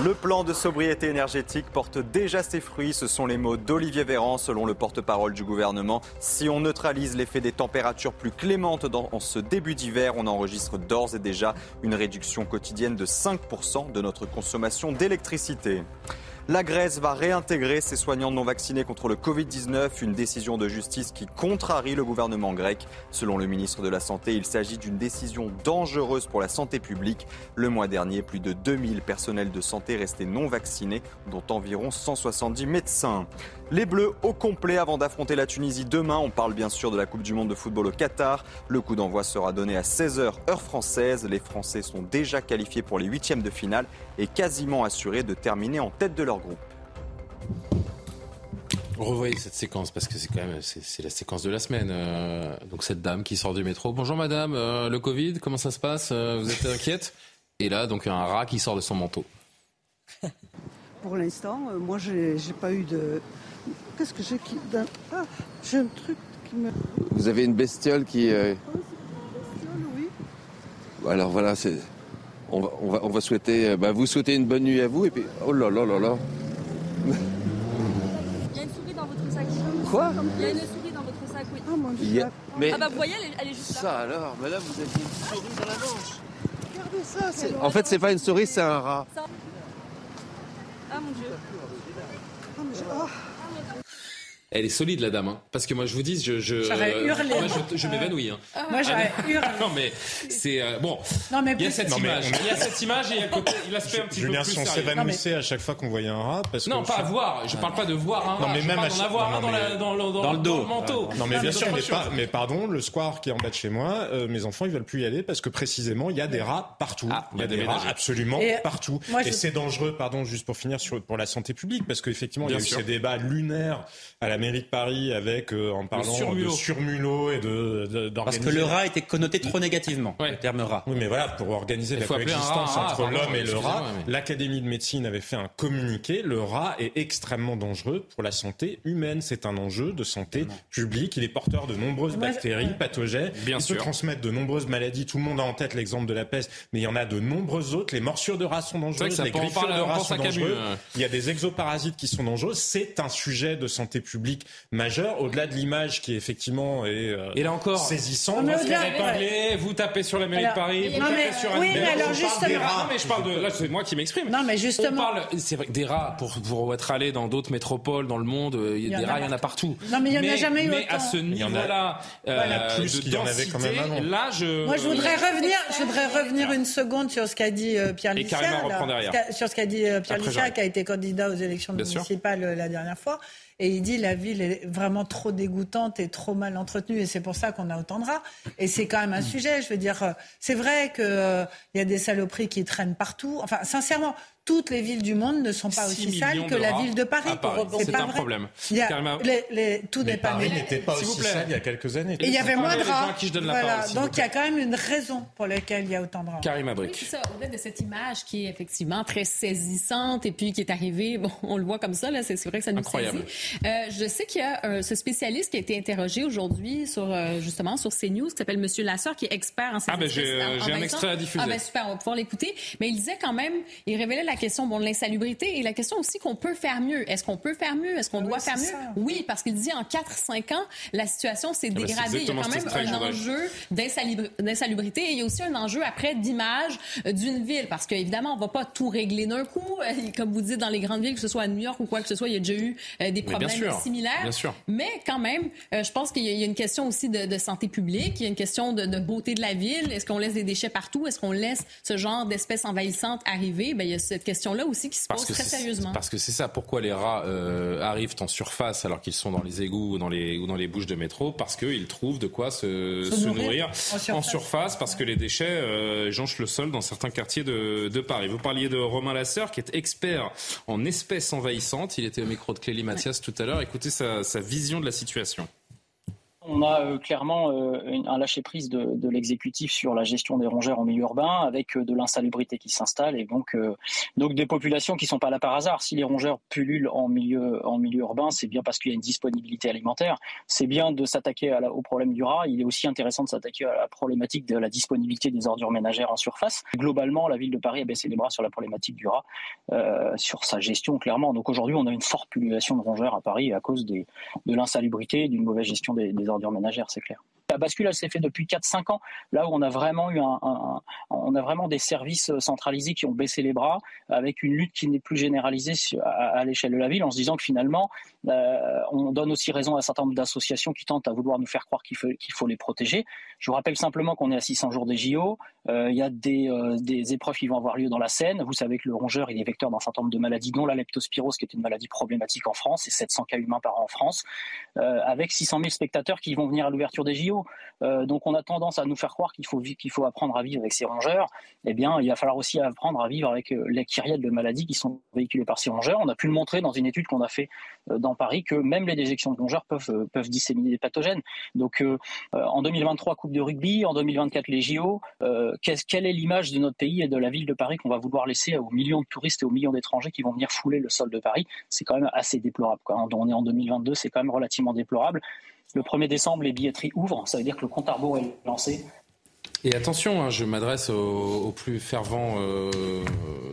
Le plan de sobriété énergétique porte déjà ses fruits. Ce sont les mots d'Olivier Véran, selon le porte-parole du gouvernement. Si on neutralise l'effet des températures plus clémentes dans ce début d'hiver, on enregistre d'ores et déjà une réduction quotidienne de 5% de notre consommation d'électricité. La Grèce va réintégrer ses soignants non vaccinés contre le Covid-19, une décision de justice qui contrarie le gouvernement grec. Selon le ministre de la Santé, il s'agit d'une décision dangereuse pour la santé publique. Le mois dernier, plus de 2000 personnels de santé restaient non vaccinés, dont environ 170 médecins. Les Bleus au complet avant d'affronter la Tunisie demain. On parle bien sûr de la Coupe du Monde de football au Qatar. Le coup d'envoi sera donné à 16h heure française. Les Français sont déjà qualifiés pour les huitièmes de finale et quasiment assurés de terminer en tête de leur groupe. Revoyez cette séquence parce que c'est quand même c'est la séquence de la semaine. Euh, donc cette dame qui sort du métro. Bonjour madame, euh, le Covid, comment ça se passe euh, Vous êtes inquiète? Et là donc un rat qui sort de son manteau. (laughs) Pour l'instant, moi j'ai pas eu de Qu'est-ce que j'ai qui. Ah, j'ai un truc qui me. Vous avez une bestiole qui. Euh... Oh, bestiole, oui. Alors voilà, c'est. On va, on, va, on va souhaiter. Euh, bah, vous souhaitez une bonne nuit à vous et puis. Oh là là là là. Il y a une souris dans votre sac. Quoi? Il y a une souris dans votre sac, oui. Oh mon dieu. Mais... Ah bah vous voyez, elle est, elle est juste là. Ça alors, madame, vous avez une souris dans la manche. Regardez ça, c'est. En fait, c'est pas une souris, c'est un rat. Ça... Ah mon dieu. Oh, mais je... oh. Elle est solide la dame, hein. parce que moi je vous dis, je, je, J'aurais hurlé. moi, je, je m'évanouis. Hein. Moi, j'aurais Ah, hurlé. (laughs) Non mais c'est euh, bon. Non, mais il y a plus- cette Non, mais image, il y a cette image et il y a l'aspect un petit peu Julien, si on s'évanouissait à chaque fois qu'on voyait un rat, parce Non, que pas à voir. Je parle pas de voir un Non, rat. mais je même parle à d'en avoir non, un dans, mais- la- dans, le- dans, Dans le dos. le manteau. Non mais Ça, bien sûr, mais, pas- mais pardon, le square qui est en bas de chez moi, euh, mes enfants ils veulent plus y aller parce que précisément il y a des rats partout. Ah, il y a des rats absolument partout. Et je- c'est dangereux, pardon, juste pour finir pour la santé publique parce qu'effectivement il y a eu ces débats lunaires à la mairie de Paris avec euh, en parlant surmulot. de surmulot et de, de Parce que le rat était connoté trop négativement, Ouais. le terme rat. Oui, mais voilà, pour organiser Il la coexistence rat entre l'homme et le rat, mais- l'Académie de médecine avait fait un communiqué. Le rat est extrêmement dangereux pour la santé humaine. C'est un enjeu de santé publique. Il est porteur de nombreuses bactéries ouais. pathogènes. Bien il sûr. peut transmettre de nombreuses maladies. Tout le monde a en tête l'exemple de la peste, mais il y en a de nombreuses autres. Les morsures de rats sont dangereuses, les griffures de rats sont dangereux. euh. Il y a des exoparasites qui sont dangereux. C'est un sujet de santé publique majeur, au-delà de l'image qui effectivement est euh, Et là encore, saisissante. Mais Vous tapez sur la mairie de Paris, vous non, tapez mais- sur un oui, mais alors justement- des rats. Non, mais je parle de là, c'est moi qui m'exprime. Non, mais justement- On parle, c'est vrai que des rats pour pour être allé dans d'autres métropoles dans le monde, euh, il y a des rats, il y en a partout. Non, mais il y en a jamais eu Mais autant. à ce niveau-là, Voilà, euh, plus de qu'il y en avait quand même là, je. Moi, je voudrais revenir, je voudrais revenir une seconde sur ce qu'a dit euh, Pierre Licia, sur ce qu'a dit euh, Pierre Licia, qui a été candidat aux élections municipales la dernière fois. Et il dit la ville est vraiment trop dégoûtante et trop mal entretenue et c'est pour ça qu'on a autant de rats. Et c'est quand même un sujet. Je veux dire, euh, c'est vrai qu'il y a des saloperies qui traînent partout. Enfin, sincèrement, toutes les villes du monde ne sont pas 6 aussi sales que la ville de Paris. Paris. C'est pas un vrai. problème. Il y a- les- les- tout n'est pas Paris né- n'était pas aussi plaît. sale il y a quelques années. Et il y avait moins de rats. à qui je donne la Voilà. Donc il y a quand même une raison pour laquelle il y a autant de rats. Karim Oui, Abrik. c'est ça. Au-delà de cette image qui est effectivement très saisissante et puis qui est arrivée, (laughs) bon, on le voit comme ça, là, c'est vrai que ça nous Incroyable. saisit. Euh, je sais qu'il y a euh, ce spécialiste qui a été interrogé aujourd'hui sur, euh, justement, sur CNews, qui s'appelle Monsieur Lasseur, qui est expert en Ah, ben, j'ai, euh, j'ai un extrait à diffuser. Ah, ben, super, on va pouvoir l'écouter. Mais il disait quand même, il révélait la question, bon, de l'insalubrité et la question aussi qu'on peut faire mieux. Est-ce qu'on peut faire mieux? Est-ce qu'on Ah oui, doit faire mieux? ça. Oui, parce qu'il dit en 4-5 ans, la situation s'est ben, c'est dégradée. Il y a quand même un enjeu d'insalubri- d'insalubrité et il y a aussi un enjeu après d'image euh, d'une ville parce qu'évidemment on va pas tout régler d'un coup Euh, comme vous dites dans les grandes villes que ce soit à New York ou quoi que ce soit il y a déjà eu euh, des bien problèmes sûr, similaires bien sûr. mais quand même je pense qu'il y, a- une question aussi de, de santé publique il y a une question de, de beauté de la ville est-ce qu'on laisse des déchets partout? Est-ce qu'on laisse ce genre d'espèces envahissantes arriver? Ben il y a cette question là aussi qui se pose très sérieusement Parce que c'est ça. Pourquoi les rats euh, arrivent en surface alors qu'ils sont dans les égouts ou dans les, ou dans les bouches de métro Parce qu'ils trouvent de quoi se, Se se nourrir nourrir en en surface. parce que les déchets euh, jonchent le sol dans certains quartiers de, de Paris. Vous parliez de Romain Lasseur, qui est expert en espèces envahissantes. Il était au micro de Clélie Mathias tout à l'heure. Écoutez sa, sa vision de la situation. On a euh, clairement euh, un lâcher-prise de, l'exécutif sur la gestion des rongeurs en milieu urbain, avec euh, de l'insalubrité qui s'installe et donc, donc des populations qui ne sont pas là par hasard. Si les rongeurs pullulent en milieu, en milieu urbain, c'est bien parce qu'il y a une disponibilité alimentaire. C'est bien de s'attaquer au problème du rat. Il est aussi intéressant de s'attaquer à la problématique de la disponibilité des ordures ménagères en surface. Globalement, la ville de Paris a baissé les bras sur la problématique du rat, sur sa gestion clairement. Donc aujourd'hui, on a une forte pullulation de rongeurs à Paris à cause de l'insalubrité d'une mauvaise gestion des, des ordures ménagères, c'est clair. La bascule, elle s'est faite depuis 4-5 ans, là où on a vraiment eu un, on a vraiment des services centralisés qui ont baissé les bras, avec une lutte qui n'est plus généralisée à, l'échelle de la ville, en se disant que finalement, euh, on donne aussi raison à un certain nombre d'associations qui tentent à vouloir nous faire croire qu'il faut, qu'il faut les protéger. Je vous rappelle simplement qu'on est à 600 jours des JO, euh, il y a des, euh, des, épreuves qui vont avoir lieu dans la Seine. Vous savez que le rongeur, il est vecteur d'un certain nombre de maladies, dont la leptospirose, qui est une maladie problématique en France, et 700 cas humains par an en France, avec 600 000 spectateurs qui vont venir à l'ouverture des JO. Euh, donc on a tendance à nous faire croire qu'il faut, apprendre à vivre avec ces rongeurs. Eh bien, il va falloir aussi apprendre à vivre avec euh, les kyrielles de maladies qui sont véhiculées par ces rongeurs. On a pu le montrer dans une étude qu'on a fait euh, dans Paris que même les déjections de rongeurs peuvent, peuvent disséminer des pathogènes. Donc en 2023, Coupe de rugby, en 2024, les JO, quelle est l'image de notre pays et de la ville de Paris qu'on va vouloir laisser aux millions de touristes et aux millions d'étrangers qui vont venir fouler le sol de Paris? C'est quand même assez déplorable. On est en 2022, c'est quand même relativement déplorable. Le 1er décembre, les billetteries ouvrent. Ça veut dire que le compte à rebours est lancé. Et attention, hein, je m'adresse aux, plus fervents euh,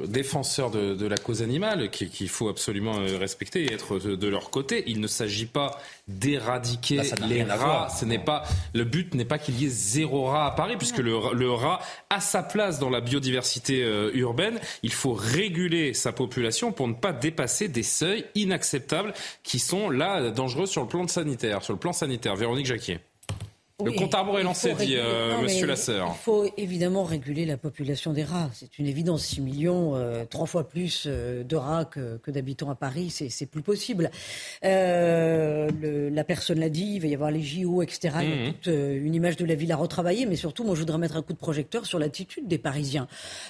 défenseurs de, la cause animale, qu'il faut absolument euh, respecter et être de, leur côté. Il ne s'agit pas d'éradiquer les rats. Ce n'est pas le but n'est pas qu'il y ait zéro rat à Paris, puisque le, rat a sa place dans la biodiversité euh, urbaine. Il faut réguler sa population pour ne pas dépasser des seuils inacceptables qui sont là dangereux sur le plan sanitaire. Sur le plan sanitaire, Véronique Jacquier le compte à est lancé, dit euh, Monsieur Lasseur. Il faut évidemment réguler la population des rats. C'est une évidence. 6 millions, euh, trois fois plus euh, de rats que, d'habitants à Paris, c'est plus possible. la personne l'a dit, il va y avoir les JO, etc. Il y a mmh. toute une image de la ville à retravailler. Mais surtout, moi, je voudrais mettre un coup de projecteur sur l'attitude des Parisiens.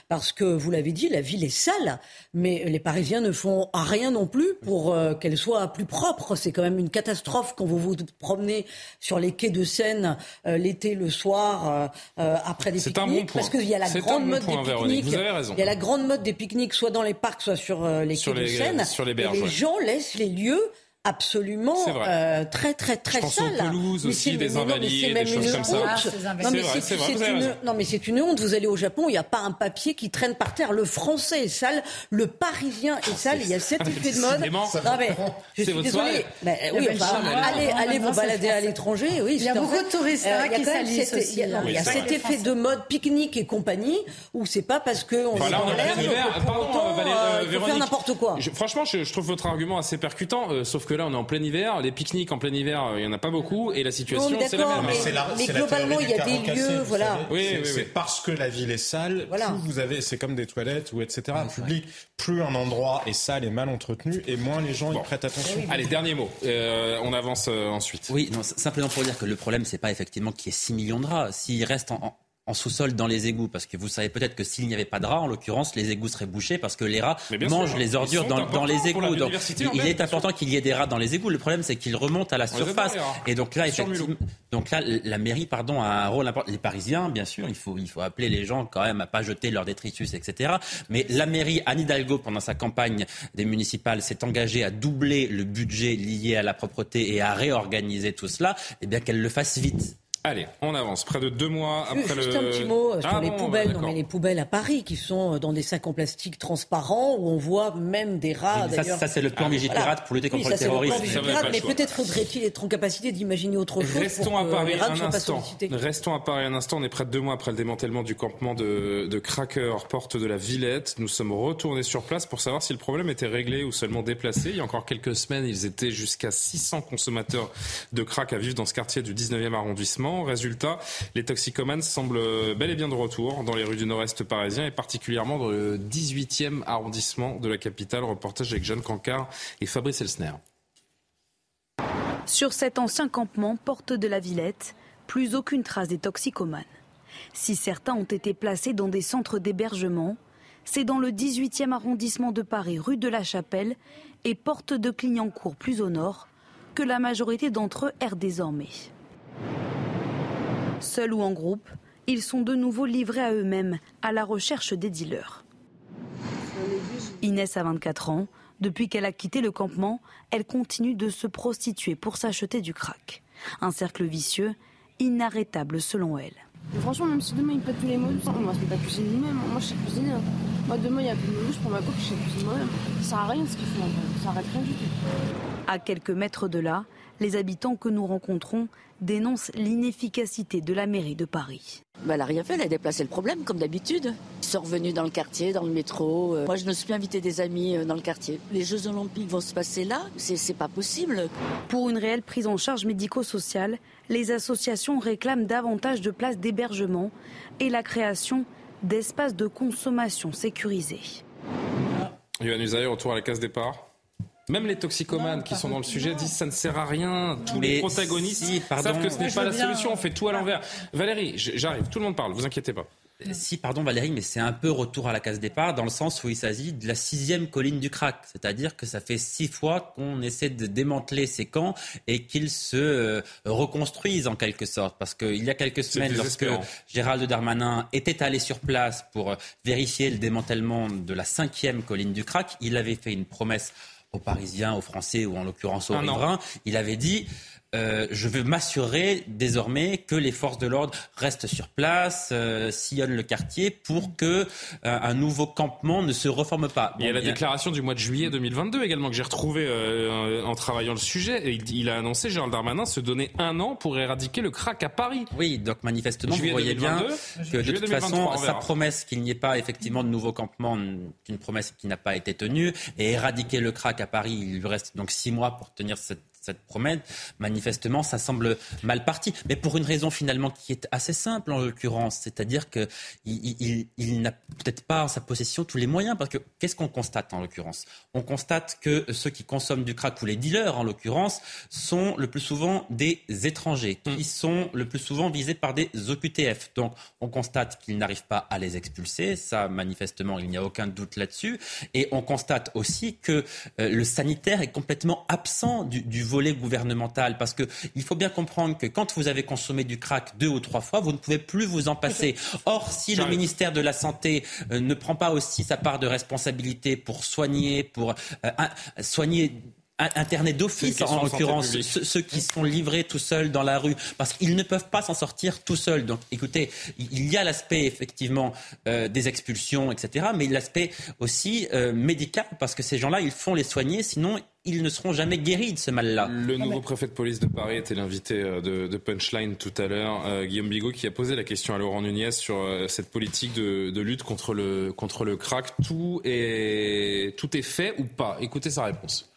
Parce que, vous l'avez dit, la ville est sale, mais les Parisiens ne font rien non plus pour qu'elle soit plus propre. C'est quand même une catastrophe quand vous vous promenez sur les quais de Seine euh, l'été, le soir, euh, euh, après des pique-niques. parce qu'il y a la grande mode des pique-niques. Il y a la grande mode des pique-niques, soit dans les parcs, soit sur les quais de Seine. Sur les berges, et les gens laissent les lieux absolument euh, très très très Je sale. Pelouses aussi, des invalides, des choses comme ça. non, mais c'est une, non mais c'est une honte. Vous allez au Japon, il n'y a pas un papier qui traîne par terre. Le français est sale, le parisien est sale. Il y a cet effet de mode. Non mais je suis désolée. oui, allez, allez vous balader à l'étranger. Oui, il y a beaucoup de touristes euh, qui salissent aussi. Il y a cet effet de mode pique-nique et compagnie où c'est pas parce que on est dans l'air pardon, euh, faire n'importe quoi. Franchement, je trouve votre argument assez percutant, sauf que là, on est en plein hiver. Les pique-niques en plein hiver, euh, il n'y en a pas beaucoup. Et la situation, c'est la même. Mais, globalement, il y a des lieux. Voilà. Oui, c'est parce que la ville est sale, plus vous avez, c'est comme des toilettes ou etc. public, plus un endroit est sale et mal entretenu, et moins les gens y prêtent attention. Allez, dernier mot. Euh, on avance euh, ensuite. Oui, non, simplement pour dire que le problème, c'est pas effectivement qu'il y ait 6 millions de rats. S'ils restent en en sous-sol dans les égouts Parce que vous savez peut-être que s'il n'y avait pas de rats, en l'occurrence, les égouts seraient bouchés parce que les rats mangent les ordures dans, les égouts. Donc, il est important qu'il y ait des rats dans les égouts. Le problème, c'est qu'ils remontent à la surface. Et donc là, effectivement, donc là, la mairie, pardon, a un rôle important. Les Parisiens, bien sûr, il faut, il faut appeler les gens quand même à pas jeter leurs détritus, etc. Mais la mairie, Anne Hidalgo, pendant sa campagne des municipales, s'est engagée à doubler le budget lié à la propreté et à réorganiser tout cela. Eh bien, qu'elle le fasse vite. Allez, on avance. Près de deux mois après Juste un petit mot sur ah les poubelles. Non, mais les poubelles à Paris qui sont dans des sacs en plastique transparents où on voit même des rats. ça, ça c'est le plan ah, pour lutter contre le terrorisme. mais peut-être faudrait-il être en capacité d'imaginer autre chose. Restons à Paris un instant. Restons à Paris un instant. On est près de deux mois après le démantèlement du campement de, de Cracker, porte de la Villette. Nous sommes retournés sur place pour savoir si le problème était réglé ou seulement déplacé. Il y a encore quelques semaines, ils étaient jusqu'à 600 consommateurs de crack à vivre dans ce quartier du 19e arrondissement. Résultat, les toxicomanes semblent bel et bien de retour dans les rues du nord-est parisien et particulièrement dans le 18e arrondissement de la capitale. Reportage avec Jeanne Cancard et Fabrice Elsner. Sur cet ancien campement, porte de la Villette, plus aucune trace des toxicomanes. Si certains ont été placés dans des centres d'hébergement, c'est dans le 18e arrondissement de Paris, rue de la Chapelle et porte de Clignancourt plus au nord, que la majorité d'entre eux errent désormais. Seuls ou en groupe, ils sont de nouveau livrés à eux-mêmes, à la recherche des dealers. Inès a 24 ans. Depuis qu'elle a quitté le campement, elle continue de se prostituer pour s'acheter du crack. Un cercle vicieux, inarrêtable selon elle. franchement, même si demain il pète tous les mots, on va se à cuisiner lui-même. Moi, je sais cuisiner. Hein. Moi, demain, il y a plus de je prends ma coupe, je sais cuisiner moi-même. Ça sert à rien ce qu'ils font. Ça arrête rien du tout. À quelques mètres de là, les habitants que nous rencontrons dénoncent l'inefficacité de la mairie de Paris. Bah, elle n'a rien fait, elle a déplacé le problème comme d'habitude. Ils sont revenus dans le quartier, dans le métro. Euh. Moi, je ne suis plus invité des amis euh, dans le quartier. Les Jeux Olympiques vont se passer là, c'est pas possible. Pour une réelle prise en charge médico-sociale, les associations réclament davantage de places d'hébergement et la création d'espaces de consommation sécurisés. Yohann Usaï, retour à la case départ. Même les toxicomanes qui sont dans le sujet disent ça ne sert à rien. Tous les protagonistes savent que ce n'est pas la solution. On fait tout à l'envers. Valérie, j'arrive. Tout le monde parle. Vous inquiétez pas. Euh, si, pardon Valérie, mais c'est un peu retour à la case départ dans le sens où il s'agit de la sixième colline du crack. C'est-à-dire que ça fait six fois qu'on essaie de démanteler ces camps et qu'ils se euh, reconstruisent en quelque sorte. Parce qu'il y a quelques semaines, lorsque Gérald Darmanin était allé sur place pour euh, vérifier le démantèlement de la cinquième colline du crack, il avait fait une promesse aux Parisiens, aux Français ou en l'occurrence aux riverains. Il avait dit euh, je veux m'assurer désormais que les forces de l'ordre restent sur place, euh, sillonnent le quartier pour que euh, un nouveau campement ne se reforme pas. il y a la déclaration du mois de juillet 2022 également que j'ai retrouvé euh, en travaillant le sujet. Et il, a annoncé, Gérald Darmanin, se donner un an pour éradiquer le crack à Paris. Oui, donc manifestement, vous voyez bien que de toute façon, sa promesse qu'il n'y ait pas effectivement de nouveau campement, une promesse qui n'a pas été tenue, et éradiquer le crack à Paris, il lui reste donc six mois pour tenir cette cette promesse, manifestement, ça semble mal parti. Mais pour une raison finalement qui est assez simple en l'occurrence, c'est-à-dire qu'il il, n'a peut-être pas en sa possession tous les moyens. Parce que qu'est-ce qu'on constate en l'occurrence? On constate que ceux qui consomment du crack ou les dealers en l'occurrence sont le plus souvent des étrangers, qui mm. sont le plus souvent visés par des OQTF. Donc on constate qu'ils n'arrivent pas à les expulser. Ça, manifestement, il n'y a aucun doute là-dessus. Et on constate aussi que euh, le sanitaire est complètement absent du, du volet gouvernemental. Parce qu'il faut bien comprendre que quand vous avez consommé du crack deux ou trois fois, vous ne pouvez plus vous en passer. Or, si le ministère de la Santé euh, ne prend pas aussi sa part de responsabilité pour soigner, pour euh, soigner internet d'office en l'occurrence, ceux, qui sont livrés tout seuls dans la rue, parce qu'ils ne peuvent pas s'en sortir tout seuls. Donc écoutez, il y a l'aspect effectivement euh, des expulsions, etc., mais l'aspect aussi euh, médical, parce que ces gens-là, ils font les soigner, sinon ils ne seront jamais guéris de ce mal-là. Le nouveau préfet de police de Paris était l'invité euh, de, Punchline tout à l'heure, Guillaume Bigot, qui a posé la question à Laurent Nunez sur cette politique de, lutte contre le, contre le crack. Tout est, tout est fait ou pas? Écoutez sa réponse.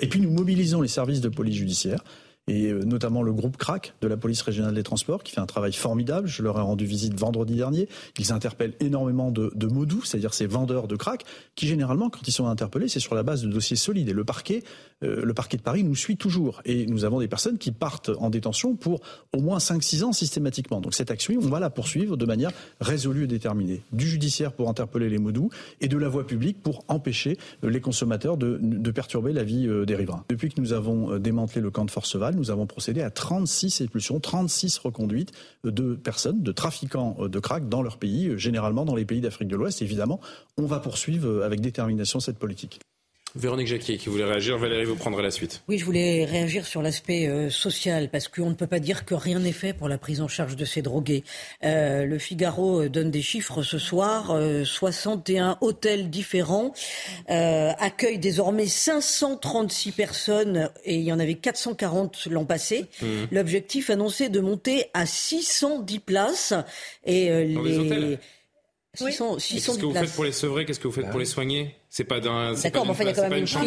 Et puis nous mobilisons les services de police judiciaire et euh, notamment le groupe CRAC de la police régionale des transports qui fait un travail formidable. Je leur ai rendu visite vendredi dernier. Ils interpellent énormément de, de c'est-à-dire ces vendeurs de crack, qui généralement, quand ils sont interpellés, c'est sur la base de dossiers solides. Et le parquet, euh, le parquet de Paris nous suit toujours. Et nous avons des personnes qui partent en détention pour au moins 5-6 ans systématiquement. Donc cette action, on va la poursuivre de manière résolue et déterminée. Du judiciaire pour interpeller les modus et de la voie publique pour empêcher euh, les consommateurs de, de perturber la vie des riverains. Depuis que nous avons démantelé le camp de Forceval, nous avons procédé à 36 expulsions, 36 reconduites de personnes, de trafiquants de crack dans leur pays, généralement dans les pays d'Afrique de l'Ouest. Évidemment, on va poursuivre avec détermination cette politique. Véronique Jacquier qui voulait réagir. Valérie, vous prendrez la suite. Oui, je voulais réagir sur l'aspect euh, social parce qu'on ne peut pas dire que rien n'est fait pour la prise en charge de ces drogués. Euh, le Figaro euh, donne des chiffres ce soir. 61 hôtels différents accueillent désormais 536 personnes et il y en avait 440 l'an passé. Mmh. L'objectif annoncé est de monter à 610 places. Et les... 600, 600 Qu'est-ce que vous faites pour les sevrer? Qu'est-ce que vous faites pour les soigner? C'est pas d'un. D'accord, mais enfin, il y a quand même une charge.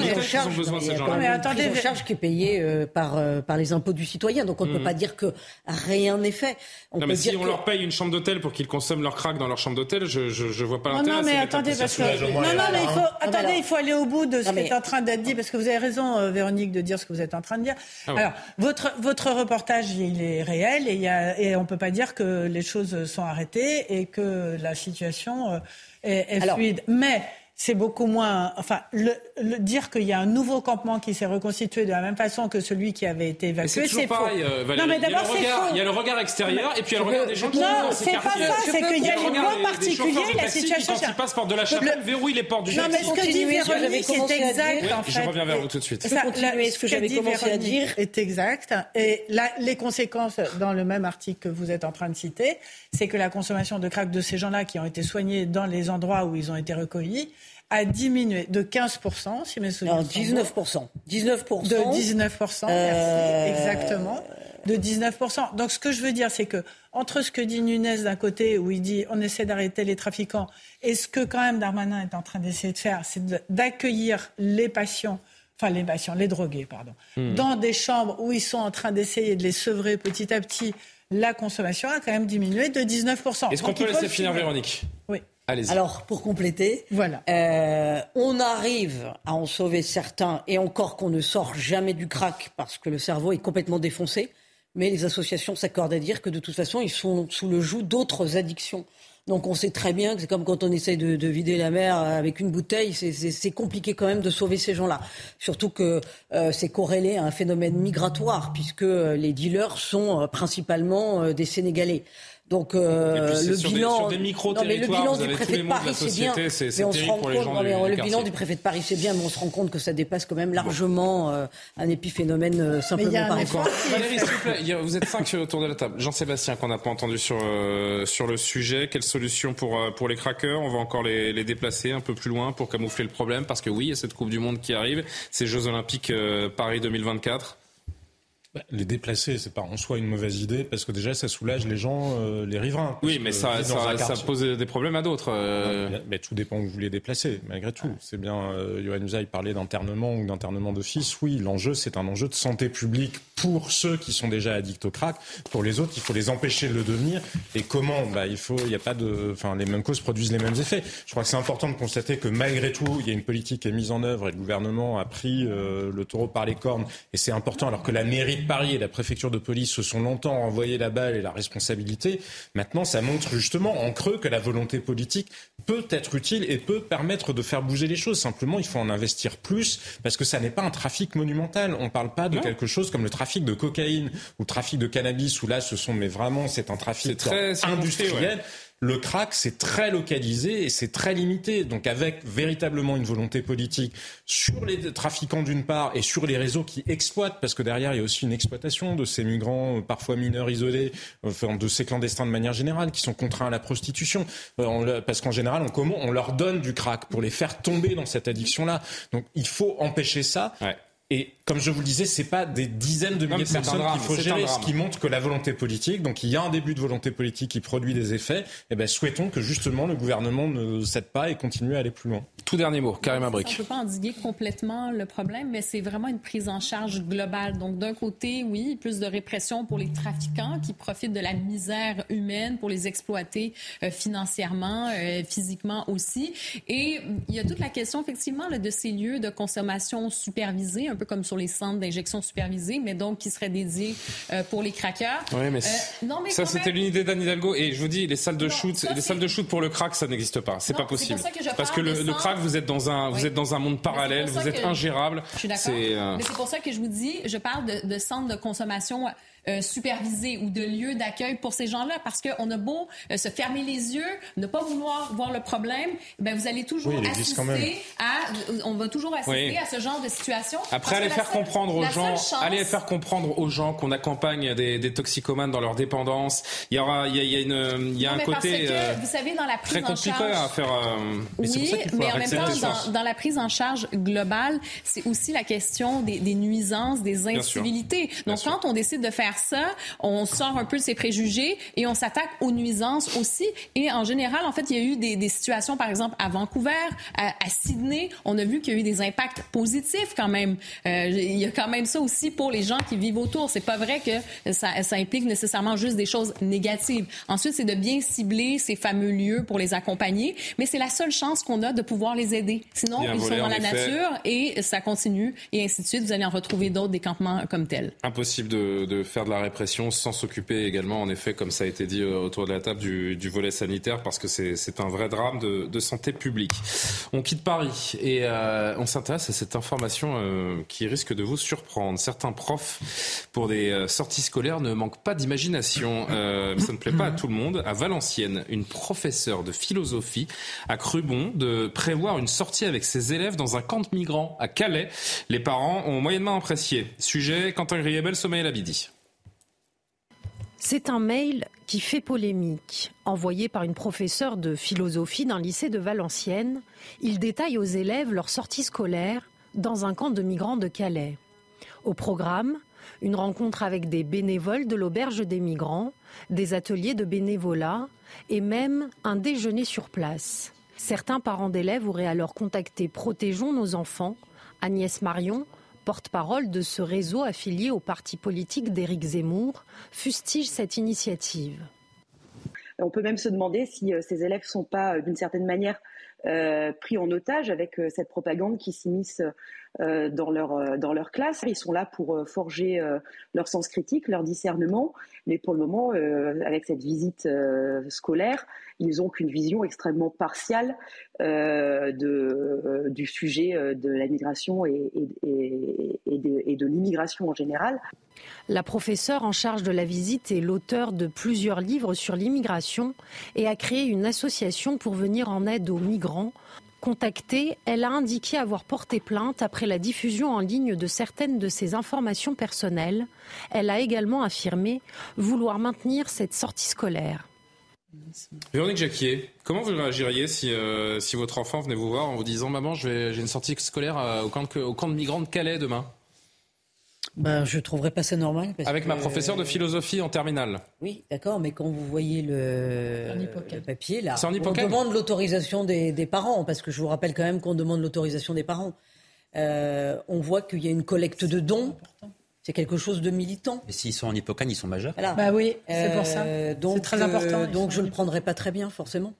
Mais attendez, une charge qui est payée euh, par euh, par les impôts du citoyen. Donc on ne peut hmm. pas dire que rien n'est fait. On non, mais si on leur paye une chambre d'hôtel pour qu'ils consomment leur crack dans leur chambre d'hôtel, je je, je vois pas l'intérêt. Non, mais attendez, parce que non, non, mais il faut attendez, il faut aller au bout de ce qui est en train d'être dit parce que vous avez raison, euh, Véronique, de dire ce que vous êtes en train de dire. Ah Alors votre votre reportage, il est réel et il y a et on peut pas dire que les choses sont arrêtées et que la situation est, est fluide. Mais c'est beaucoup moins. Enfin, le, dire qu'il y a un nouveau campement qui s'est reconstitué de la même façon que celui qui avait été évacué, c'est pareil, euh, non, mais d'abord, c'est faux. Il y a le regard extérieur et puis il y a le regard des gens qui Non, c'est pas ça, c'est qu'il y a les points particuliers, la situation. Quand ils passent porte de la chapelle, verrouillent les portes du. Non, mais ce que dit Véronique c'est exact, en fait. Je reviens vers vous tout de suite. Ce que j'avais commencé à dire est exact. Et les conséquences, dans le même article que vous êtes en train de citer, c'est que la consommation de crack de ces gens-là qui ont été soignés dans les endroits où ils ont été recueillis a diminué de 15%, si mes souvenirs non, 19%. 19%. De 19%, euh... merci, exactement. De 19%. Donc ce que je veux dire, c'est que entre ce que dit Nunez d'un côté, où il dit on essaie d'arrêter les trafiquants, et ce que quand même Darmanin est en train d'essayer de faire, c'est d'accueillir les patients enfin les patients, les drogués, pardon, hmm. dans des chambres où ils sont en train d'essayer de les sevrer petit à petit, la consommation a quand même diminué de 19%. Est-ce qu'on peut laisser finir Véronique? Oui. Alors, pour compléter, voilà. Euh, on arrive à en sauver certains, et encore qu'on ne sort jamais du crack parce que le cerveau est complètement défoncé. Mais les associations s'accordent à dire que de toute façon, ils sont sous le joug d'autres addictions. Donc on sait très bien que c'est comme quand on essaye de, vider la mer avec une bouteille, c'est compliqué quand même de sauver ces gens-là. Surtout que euh, c'est corrélé à un phénomène migratoire, puisque les dealers sont principalement des Sénégalais. Donc euh, le bilan, des, sur non, mais le bilan du préfet de Paris, c'est bien. mais on se rend compte, le bilan du préfet de Paris, c'est bien, mais on se rend compte que ça dépasse quand même largement euh, un épiphénomène euh, simplement parisien. Valérie, s'il vous plaît, vous êtes cinq autour de la table. Jean-Sébastien, qu'on n'a pas entendu sur euh, sur le sujet, quelle solution pour pour les craqueurs? On va encore les, les, déplacer un peu plus loin pour camoufler le problème, parce que oui, il y a cette Coupe du Monde qui arrive, ces Jeux Olympiques Paris 2024. Bah, les déplacer, c'est pas en soi une mauvaise idée parce que déjà ça soulage les gens, euh, les riverains. Oui, mais ça, ça, pose des problèmes à d'autres. Euh. mais, tout dépend où vous les déplacez, malgré tout. C'est bien, euh, Johan parlait d'internement ou d'internement d'office. Oui, l'enjeu, c'est un enjeu de santé publique pour ceux qui sont déjà addicts au crack. Pour les autres, il faut les empêcher de le devenir. Et comment? Bah, Il faut, il n'y a pas de, enfin, les mêmes causes produisent les mêmes effets. Je crois que c'est important de constater que malgré tout, il y a une politique qui est mise en œuvre et le gouvernement a pris le taureau par les cornes. Et c'est important, alors que la mairie Paris et la préfecture de police se sont longtemps envoyé la balle et la responsabilité. Maintenant, ça montre justement en creux que la volonté politique peut être utile et peut permettre de faire bouger les choses. Simplement, il faut en investir plus parce que ça n'est pas un trafic monumental. On ne parle pas de quelque chose comme le trafic de cocaïne ou le trafic de cannabis où là, ce sont, mais vraiment, c'est un trafic industriel. Le crack, c'est très localisé et c'est très limité. Donc avec véritablement une volonté politique sur les trafiquants d'une part et sur les réseaux qui exploitent, parce que derrière il y a aussi une exploitation de ces migrants, euh, parfois mineurs isolés, de ces clandestins de manière générale, qui sont contraints à la prostitution. Euh, parce qu'en général, on, on leur donne du crack pour les faire tomber dans cette addiction-là. Donc il faut empêcher ça. Et comme je vous le disais, c'est pas des dizaines de milliers de personnes qu'il faut gérer, ce qui montre que la volonté politique, donc il y a un début de volonté politique qui produit des effets. Et eh ben souhaitons que justement le gouvernement ne cède pas et continue à aller plus loin. Tout dernier mot, Karim Abric. On ne peut pas endiguer complètement le problème, mais c'est vraiment une prise en charge globale. Donc d'un côté, oui, plus de répression pour les trafiquants qui profitent de la misère humaine pour les exploiter euh, financièrement, euh, physiquement aussi. Et il y a toute la question effectivement là, de ces lieux de consommation supervisée un peu comme sur les centres d'injection supervisée, mais donc qui seraient dédiés euh, pour les craqueurs. Oui, mais, non, mais ça, c'était l'unité d'Anne Hidalgo. Et je vous dis, les salles de shoot, les salles de shoot pour le crack, ça n'existe pas. C'est pas possible. Parce que le, crack, vous êtes dans un, vous êtes dans un monde parallèle, vous êtes ingérable. Je suis d'accord. Euh, mais c'est pour ça que je vous dis, je parle de, de centres de consommation euh, supervisés ou de lieux d'accueil pour ces gens-là. Parce qu'on a beau euh, se fermer les yeux, ne pas vouloir voir le problème, ben vous allez toujours assister à, on va toujours assister à ce genre de situation. Après, aller faire comprendre aux gens, aller faire comprendre aux gens qu'on accompagne des, des, toxicomanes dans leur dépendance. Il y aura, il y a, une, il y a un côté euh, vous savez, dans la prise très compliqué à faire. mais oui, mais en même temps, dans, dans, la prise en charge globale, c'est aussi la question des, des nuisances, des incivilités. Donc, quand on décide de faire ça, on sort un peu de ses préjugés et on s'attaque aux nuisances aussi. Et en général, en fait, il y a eu des, des situations, par exemple, à Vancouver, à, à Sydney, on a vu qu'il y a eu des impacts positifs quand même. Euh, il y a quand même ça aussi pour les gens qui vivent autour. C'est pas vrai que ça, ça implique nécessairement juste des choses négatives. Ensuite, c'est de bien cibler ces fameux lieux pour les accompagner, mais c'est la seule chance qu'on a de pouvoir les aider. Sinon, ils sont dans la nature et ça continue et ainsi de suite. Vous allez en retrouver d'autres des campements comme tels. Impossible de, de faire de la répression sans s'occuper également, en effet, comme ça a été dit autour de la table, du, volet sanitaire, parce que c'est un vrai drame de, santé publique. On quitte Paris et on s'intéresse à cette information qui risque de vous surprendre. Certains profs, pour des sorties scolaires, ne manquent pas d'imagination. ça ne plaît pas à tout le monde. À Valenciennes, une professeure de philosophie a cru bon de prévoir une sortie avec ses élèves dans un camp de migrants à Calais. Les parents ont moyennement apprécié. Sujet, Quentin Griebel, Sommeil Labidi. C'est un mail qui fait polémique. Envoyé par une professeure de philosophie d'un lycée de Valenciennes, il détaille aux élèves leur sortie scolaire dans un camp de migrants de Calais. Au programme, une rencontre avec des bénévoles de l'auberge des migrants, des ateliers de bénévolat et même un déjeuner sur place. Certains parents d'élèves auraient alors contacté Protégeons nos enfants. Agnès Marion, porte-parole de ce réseau affilié au parti politique d'Éric Zemmour, fustige cette initiative. On peut même se demander si euh, ces élèves ne sont pas, euh, d'une certaine manière, euh, pris en otage avec cette propagande qui s'immisce dans, leur, dans leur classe. Ils sont là pour forger leur sens critique, leur discernement, mais pour le moment, avec cette visite scolaire, ils n'ont qu'une vision extrêmement partiale euh, de, euh, du sujet euh, de la migration et, et, et de, de l'immigration en général. La professeure en charge de la visite est l'auteur de plusieurs livres sur l'immigration et a créé une association pour venir en aide aux migrants. Contactée, elle a indiqué avoir porté plainte après la diffusion en ligne de certaines de ses informations personnelles. Elle a également affirmé vouloir maintenir cette sortie scolaire. Véronique Jacquier, comment vous réagiriez si, euh, votre enfant venait vous voir en vous disant Maman, j'ai une sortie scolaire au camp de migrants de Calais demain ben, je trouverais pas ça normal. Avec ma professeure de philosophie en terminale. Oui, d'accord, mais quand vous voyez le, papier, là, on demande l'autorisation des, des, parents, parce que je vous rappelle quand même qu'on demande l'autorisation des parents. Euh, on voit qu'il y a une collecte de dons c'est quelque chose de militant. Mais s'ils sont en hippocane, ils sont majeurs. Bah oui, c'est pour ça. Euh, donc, c'est très important. Euh, donc je ne le prendrai pas très bien, forcément.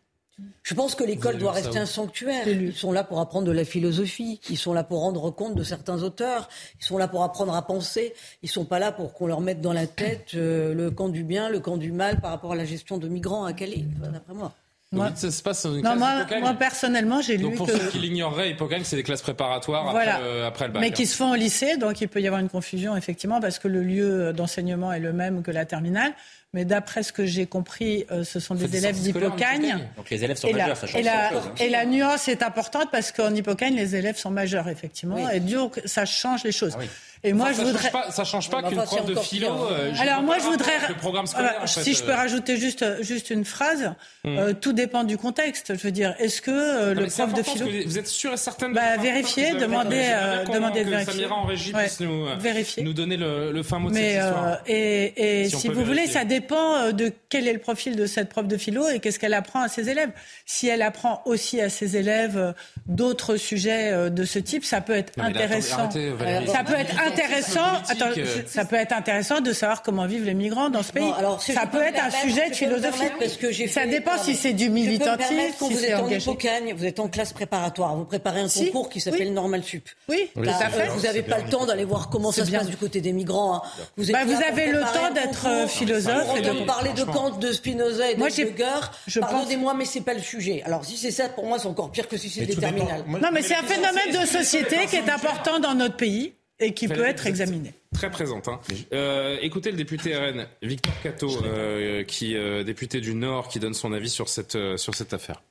Je pense que l'école doit rester un sanctuaire. Ils sont là pour apprendre de la philosophie. Ils sont là pour rendre compte de certains auteurs. Ils sont là pour apprendre à penser. Ils sont pas là pour qu'on leur mette dans la tête euh, le camp du bien, le camp du mal par rapport à la gestion de migrants à Calais, d'après moi. Moi, ça se passe dans une non, moi, moi, personnellement, j'ai lu donc pour ceux qui l'ignoreraient, Hippocane, c'est des classes préparatoires après, le, après, le, bac. Mais qui se font au lycée, donc il peut y avoir une confusion, effectivement, parce que le lieu d'enseignement est le même que la terminale. Mais d'après ce que j'ai compris, euh, ce sont des élèves d'Hippocagne. Donc les élèves sont majeurs, ça change et la, chose, hein. et la nuance est importante parce qu'en Hippocagne, les élèves sont majeurs, effectivement. Et donc, ça change les choses. Ah oui. Et moi, ça, je voudrais. Change pas, ça change pas qu'une prof de philo. Euh, Alors moi, je voudrais. Le programme scolaire, si je peux euh. rajouter juste juste une phrase, hmm. euh, tout dépend du contexte. Je veux dire, est-ce que euh, le prof de philo. Vous êtes sûr et certain de bah, vérifier, demander, demander de vérifier. Samira en régie ouais. nous vérifier. nous donner le, le fin mot de Mais, cette histoire. et, et si, si vous voulez, ça dépend de quel est le profil de cette prof de philo et qu'est-ce qu'elle apprend à ses élèves. Si elle apprend aussi à ses élèves d'autres sujets de ce type, ça peut être intéressant. Ça peut être intéressant euh, ça peut être intéressant de savoir comment vivent les migrants dans ce pays. alors, ça peut être un sujet de philosophie. Parce que ça dépend si c'est du militantisme. Vous êtes en hypocagne, vous êtes en classe préparatoire, vous préparez un concours qui s'appelle Normal Sup. Oui, fait. Vous n'avez pas le temps d'aller voir comment ça se passe du côté des migrants. Hein. Vous, bah, vous avez le temps d'être euh, philosophe et de parler de Kant, de Spinoza et de Heidegger. Pardonnez-moi, mais c'est pas le sujet. Alors si c'est ça, pour moi, c'est encore pire que si c'est des Non, mais c'est un phénomène de société qui est important dans notre pays et qui peut être examiné. Très présente. Hein. Euh, écoutez le député RN, Victor Cato, euh, qui euh, député du Nord, qui donne son avis sur cette, sur cette affaire.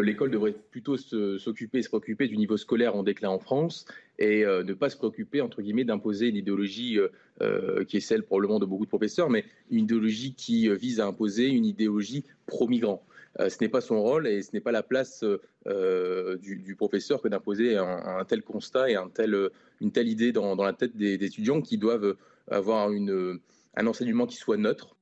L'école devrait plutôt s'occuper, se préoccuper du niveau scolaire en déclin en France et ne pas se préoccuper, entre guillemets, d'imposer une idéologie qui est celle probablement de beaucoup de professeurs, mais une idéologie qui vise à imposer une idéologie pro-migrant. Euh, ce n'est pas son rôle et ce n'est pas la place euh, du, professeur que d'imposer un, tel constat et tel, une telle idée dans, la tête des, étudiants qui doivent avoir un enseignement qui soit neutre.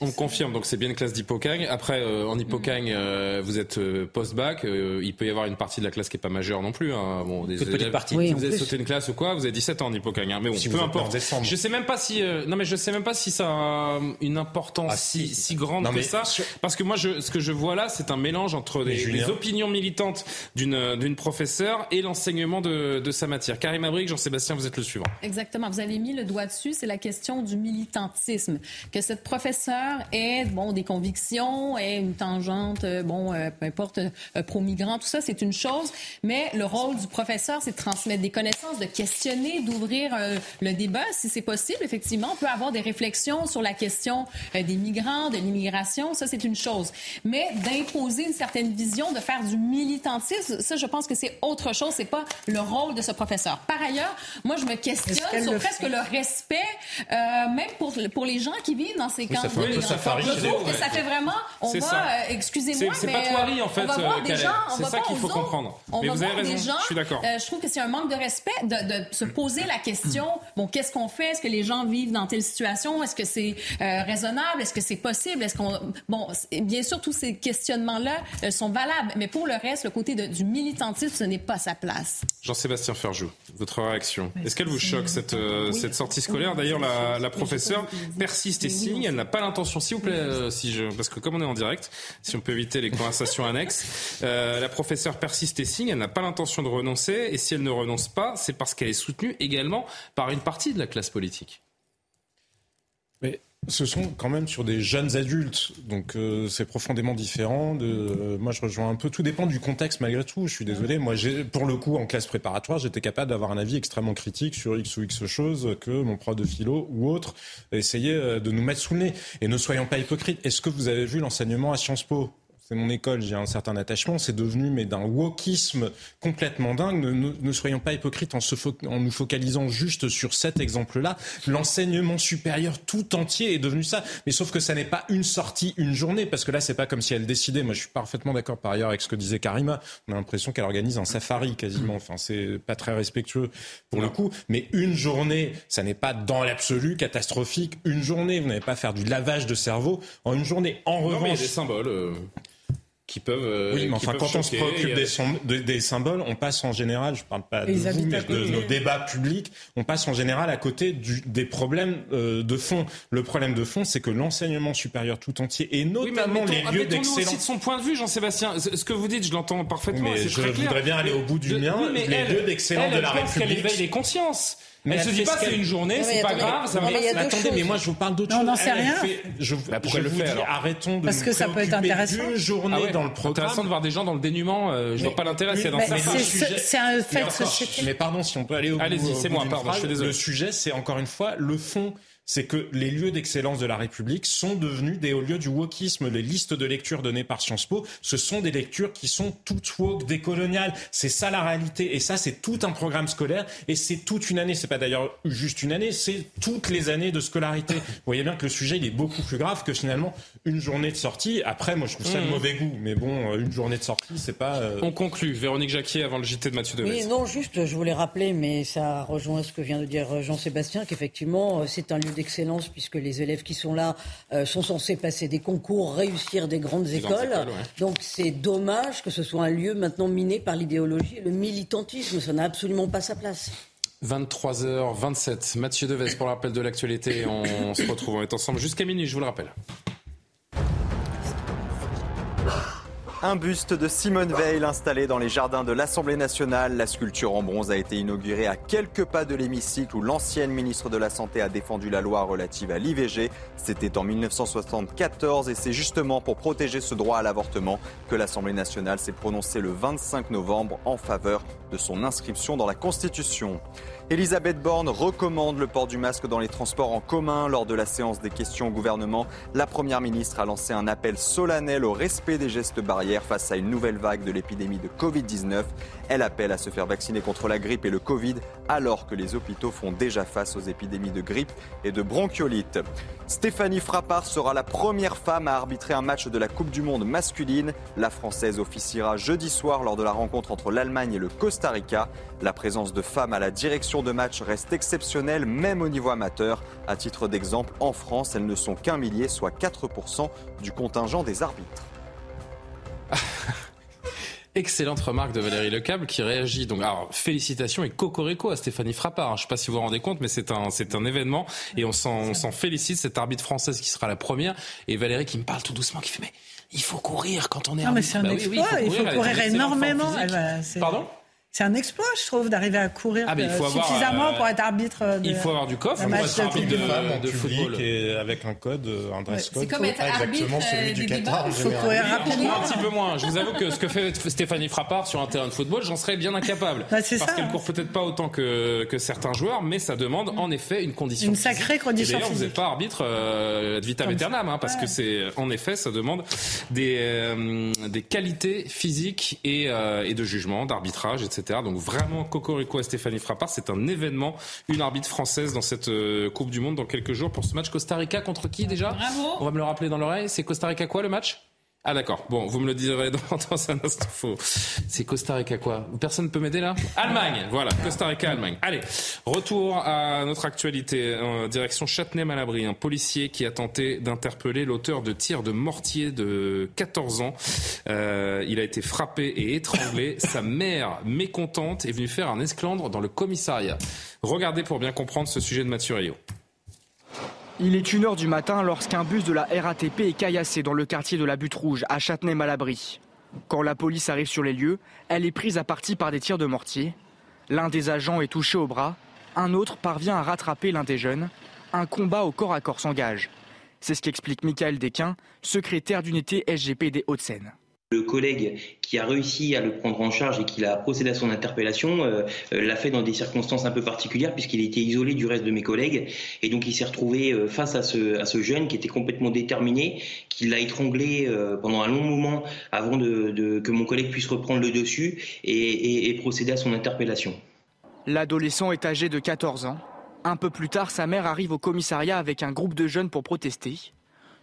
On me confirme, donc c'est bien une classe d'hypocagne. Après, euh, en hypocagne, euh, vous êtes euh, post-bac, il peut y avoir une partie de la classe qui est pas majeure non plus. Hein. Bon, des élèves, partie. Oui, vous avez sauté une classe ou quoi, vous avez 17 ans en hypocagne. Hein. Mais bon, peu importe. Je sais même pas si, non mais je sais même pas si ça a une importance ah, si, si, grande que ça, parce que moi, je, ce que je vois là, c'est un mélange entre les, opinions militantes d'une d'une professeure et l'enseignement de, de, sa matière. Karim Abrik, Jean-Sébastien, vous êtes le suivant. Exactement. Vous avez mis le doigt dessus. C'est la question du militantisme. Que cette professeure ait bon des convictions, ait une tangente, euh, bon euh, peu importe euh, pro-migrant, tout ça c'est une chose. Mais le rôle du professeur, c'est de transmettre des connaissances, de questionner, d'ouvrir le débat si c'est possible. Effectivement, on peut avoir des réflexions sur la question des migrants, de l'immigration. Ça c'est une chose. Mais d'imposer une certaine vision, de faire du militantisme, ça je pense que c'est autre chose. C'est pas le rôle de ce professeur. Par ailleurs, moi je me questionne sur presque le respect, même pour pour les gens qui vivent dans ces camps ça fait, ça, ça fait vraiment, on va, euh, excusez-moi, mais pas toi, en fait, on va voir des gens, c'est ça qu'il faut comprendre. On mais va vous avez raison, des gens, je suis d'accord. Euh, je trouve que c'est un manque de respect de, de se poser la question, (clears throat) bon, qu'est-ce qu'on fait? Est-ce que les gens vivent dans telle situation? Est-ce que c'est euh, raisonnable? Est-ce que c'est possible? Est-ce qu'on, bon, bien sûr, tous ces questionnements-là sont valables, mais pour le reste, le côté du militantisme, ce n'est pas sa place. Jean-Sébastien Ferjou, votre réaction? Est-ce qu'elle vous choque, cette, cette sortie scolaire? D'ailleurs, la professeure persiste et signe, elle n'a pas l'intention, s'il vous plaît, euh, si je, parce que comme on est en direct, si on peut éviter les conversations annexes, euh, la professeure persiste et signe, elle n'a pas l'intention de renoncer, et si elle ne renonce pas, c'est parce qu'elle est soutenue également par une partie de la classe politique. Ce sont quand même sur des jeunes adultes, donc euh, c'est profondément différent. De, euh, moi, je rejoins un peu. Tout dépend du contexte malgré tout. Je suis désolé. Moi, pour le coup, en classe préparatoire, j'étais capable d'avoir un avis extrêmement critique sur x ou x choses que mon prof de philo ou autre essayait euh, de nous mettre sous le nez. Et ne soyons pas hypocrites. Est-ce que vous avez vu l'enseignement à Sciences Po? C'est mon école, j'ai un certain attachement, c'est devenu mais d'un wokisme complètement dingue. Ne, ne, soyons pas hypocrites en, se en nous focalisant juste sur cet exemple-là. L'enseignement supérieur tout entier est devenu ça. Mais sauf que ça n'est pas une sortie, une journée, parce que là, c'est pas comme si elle décidait. Moi, je suis parfaitement d'accord par ailleurs avec ce que disait Karima. On a l'impression qu'elle organise un safari quasiment. Enfin, c'est pas très respectueux pour le coup. Mais une journée, ça n'est pas dans l'absolu catastrophique. Une journée, vous n'allez pas faire du lavage de cerveau en une journée. En revanche, il des symboles. Euh qui peuvent. Euh, oui, mais enfin, quand on se préoccupe des, des, symboles, on passe en général, je ne parle pas de vous, mais de nos débats publics, on passe en général à côté du, des problèmes euh, de fond. Le problème de fond, c'est que l'enseignement supérieur tout entier, et notamment les lieux d'excellence. aussi de son point de vue, Jean-Sébastien. Ce que vous dites, je l'entends parfaitement. Mais je voudrais bien aller au bout du mien. les lieux d'excellence de la République. qu'elle éveille les consciences. Mais elle se dit pas c'est une journée, c'est pas grave, ça va. Attendez, mais moi je vous parle d'autre chose. Non, non, c'est rien. Je, bah, je vous dis, arrêtons de Parce que ça peut être intéressant. Une journée ah dans le programme. Intéressant de voir des gens dans le dénuement. Euh, je vois pas l'intérêt, c'est dans ça. C'est un fait de Mais pardon, si on peut aller au. Allez-y, c'est moi, pardon, je suis désolé. Le sujet, c'est encore une fois le fond c'est que les lieux d'excellence de la République sont devenus des hauts lieux du wokisme. Les listes de lectures données par Sciences Po, ce sont des lectures qui sont toutes woke, décoloniales. C'est ça la réalité. Et ça, c'est tout un programme scolaire. Et c'est toute une année. C'est pas d'ailleurs juste une année, c'est toutes les années de scolarité. Vous voyez bien que le sujet, il est beaucoup plus grave que finalement une journée de sortie. Après, moi, je trouve ça de mmh. mauvais goût. Mais bon, euh, une journée de sortie, c'est pas. Euh, On conclut. Véronique Jacquier avant le JT de Mathieu Deves. Oui, non, juste, je voulais rappeler, mais ça rejoint ce que vient de dire Jean-Sébastien, qu'effectivement, euh, c'est un lieu d'excellence puisque les élèves qui sont là euh, sont censés passer des concours, réussir des grandes écoles. Donc c'est dommage que ce soit un lieu maintenant miné par l'idéologie et le militantisme. Ça n'a absolument pas sa place. 23h27. Mathieu Deves pour l'appel de l'actualité. On se retrouve, on est ensemble jusqu'à minuit, je vous le rappelle. Un buste de Simone Veil installé dans les jardins de l'Assemblée nationale. La sculpture en bronze a été inaugurée à quelques pas de l'hémicycle où l'ancienne ministre de la Santé a défendu la loi relative à l'IVG. C'était en 1974 et c'est justement pour protéger ce droit à l'avortement que l'Assemblée nationale s'est prononcée le 25 novembre en faveur de son inscription dans la Constitution. Elisabeth Borne recommande le port du masque dans les transports en commun. Lors de la séance des questions au gouvernement, la Première ministre a lancé un appel solennel au respect des gestes barrières face à une nouvelle vague de l'épidémie de Covid-19. Elle appelle à se faire vacciner contre la grippe et le Covid alors que les hôpitaux font déjà face aux épidémies de grippe et de bronchiolite. Stéphanie Frappard sera la première femme à arbitrer un match de la Coupe du Monde masculine. La Française officiera jeudi soir lors de la rencontre entre l'Allemagne et le Costa Rica. La présence de femmes à la direction de match reste exceptionnelle, même au niveau amateur. À titre d'exemple, en France, elles ne sont qu'un millier, soit 4% du contingent des arbitres. (laughs) Excellente remarque de Valérie Lecable qui réagit. Donc, alors, félicitations et cocorico à Stéphanie Frappard. Je ne sais pas si vous vous rendez compte, mais c'est un, c'est un événement et on s'en, s'en félicite. Cette arbitre française qui sera la première et Valérie qui me parle tout doucement, qui fait mais il faut courir quand on est. Non, mais c'est un bah exploit. il faut courir, énormément. Pardon? C'est un exploit, je trouve, d'arriver à courir ah, euh, suffisamment euh, pour être arbitre. De, il faut avoir du coffre. Il faut être arbitre de, de, football et avec un code, un dress code. C'est comme être exactement celui du Qatar. Il faut courir rapidement. Un petit peu moins. Je vous avoue que ce que fait Stéphanie Frappard sur un terrain de football, j'en serais bien incapable. Bah, parce qu'elle court peut-être pas autant que, que certains joueurs, mais ça demande en effet une condition. Une sacrée condition. D'ailleurs, vous n'êtes pas arbitre euh, de vitam aeternam, hein, parce que c'est en effet, ça demande des euh, des qualités physiques et, et de jugement, d'arbitrage, etc. Donc vraiment Cocorico à Stéphanie Frappard. C'est un événement, une arbitre française dans cette euh, Coupe du Monde dans quelques jours pour ce match Costa Rica contre qui déjà? On va me le rappeler dans l'oreille. C'est Costa Rica quoi le match? Ah d'accord. Bon, vous me le direz (laughs) dans, dans un instant. Faux. C'est Costa Rica quoi Personne ne peut m'aider là Allemagne. Voilà, Costa Rica, Allemagne. Allez, retour à notre actualité. En direction Châtenay-Malabry, un policier qui a tenté d'interpeller l'auteur de tirs de mortier de 14 ans. Euh, il a été frappé et étranglé. (laughs) Sa mère, mécontente, est venue faire un esclandre dans le commissariat. Regardez pour bien comprendre ce sujet de Mathurio. Il est 1h du matin lorsqu'un bus de la RATP est caillassé dans le quartier de la Butte Rouge, à Châtenay-Malabry. Quand la police arrive sur les lieux, elle est prise à partie par des tirs de mortier. L'un des agents est touché au bras, un autre parvient à rattraper l'un des jeunes. Un combat au corps à corps s'engage. C'est ce qu'explique Michael Desquin, secrétaire d'unité SGP des Hauts-de-Seine. Le collègue qui a réussi à le prendre en charge et qui a procédé à son interpellation euh, euh, l'a fait dans des circonstances un peu particulières puisqu'il était isolé du reste de mes collègues et donc il s'est retrouvé euh, face à ce, jeune qui était complètement déterminé, qui l'a étranglé pendant un long moment avant que mon collègue puisse reprendre le dessus et procéder à son interpellation. L'adolescent est âgé de 14 ans. Un peu plus tard, sa mère arrive au commissariat avec un groupe de jeunes pour protester.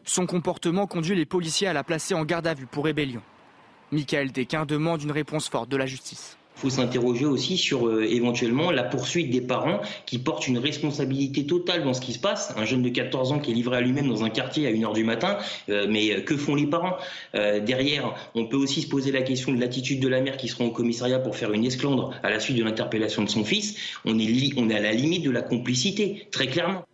Son comportement conduit les policiers à la placer en garde à vue pour rébellion. Michael Desquin demande une réponse forte de la justice. Il faut s'interroger aussi sur euh, éventuellement la poursuite des parents qui portent une responsabilité totale dans ce qui se passe. Un jeune de 14 ans qui est livré à lui-même dans un quartier à 1h du matin, euh, mais euh, que font les parents? Derrière, on peut aussi se poser la question de l'attitude de la mère qui sera au commissariat pour faire une esclandre à la suite de l'interpellation de son fils. On est, on est à la limite de la complicité, très clairement.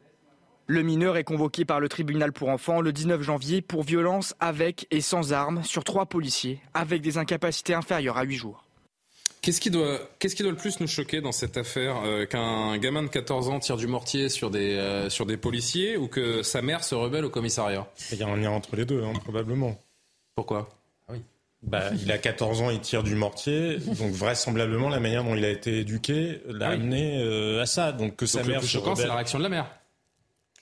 Le mineur est convoqué par le tribunal pour enfants le 19 janvier pour violence avec et sans armes sur trois policiers avec des incapacités inférieures à 8 jours. Qu'est-ce qui, doit, qu'est-ce qui doit le plus nous choquer dans cette affaire euh, Qu'un gamin de 14 ans tire du mortier sur des, euh, sur des policiers ou que sa mère se rebelle au commissariat? Il y a un lien entre les deux, hein, probablement. Pourquoi? Ah oui. Bah, il a 14 ans, il tire du mortier, donc vraisemblablement la manière dont il a été éduqué l'a ah amené euh, à ça. Donc que sa mère. Le plus choquant, c'est la réaction de la mère.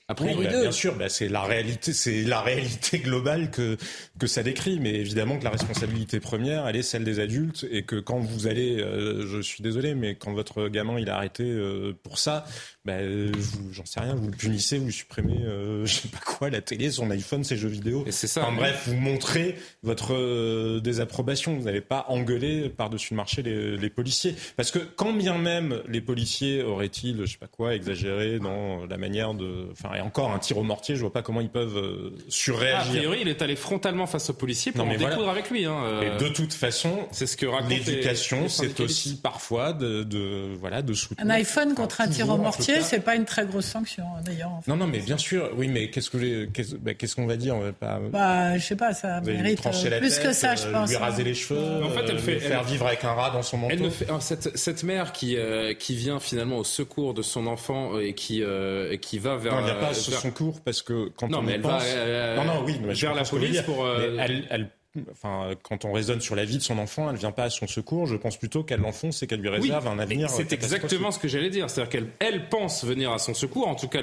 Après, oui, bah, bien sûr, bah, c'est la réalité, c'est la réalité globale que que ça décrit. Mais évidemment que la responsabilité première, elle est celle des adultes, et que quand vous allez, euh, je suis désolé, mais quand votre gamin il a arrêté euh, pour ça, ben, j'en sais rien, vous le punissez, vous supprimez, euh, (laughs) je sais pas quoi, la télé, son iPhone, ses jeux vidéo. Et c'est ça. En bref, vous montrez votre euh, désapprobation. Vous n'allez pas engueuler par-dessus le marché les, les, policiers. Parce que quand bien même les policiers auraient-ils, je sais pas quoi, exagéré dans la manière de. Enfin, et encore un tir au mortier, je vois pas comment ils peuvent euh, surréagir. Ah, a priori, il est allé frontalement face au policier pour non, en découdre avec lui. Hein, euh... de toute façon, c'est ce que l'éducation, c'est aussi parfois de, de, voilà, de soutenir. Un iPhone contre un tir au mortier c'est pas une très grosse sanction, hein, d'ailleurs. Non, non, mais bien sûr, oui, mais qu'est-ce que bah, qu'est-ce qu'on va dire pas... Bah, je sais pas, ça mérite euh, plus que ça, je pense. Lui raser les cheveux, en fait, elle fait faire vivre avec un rat dans son manteau. Elle fait, cette, cette mère qui euh, qui vient finalement au secours de son enfant et qui euh, qui va vers. Non, il n'y a pas ce secours parce que quand non, on mais elle pense... va non, non, oui, vers la police pour. Elle, elle enfin, quand on raisonne sur la vie de son enfant, elle ne vient pas à son secours. Je pense plutôt qu'elle l'enfonce et qu'elle lui réserve un avenir. C'est exactement ce que j'allais dire. C'est-à-dire qu'elle elle pense venir à son secours. En tout cas,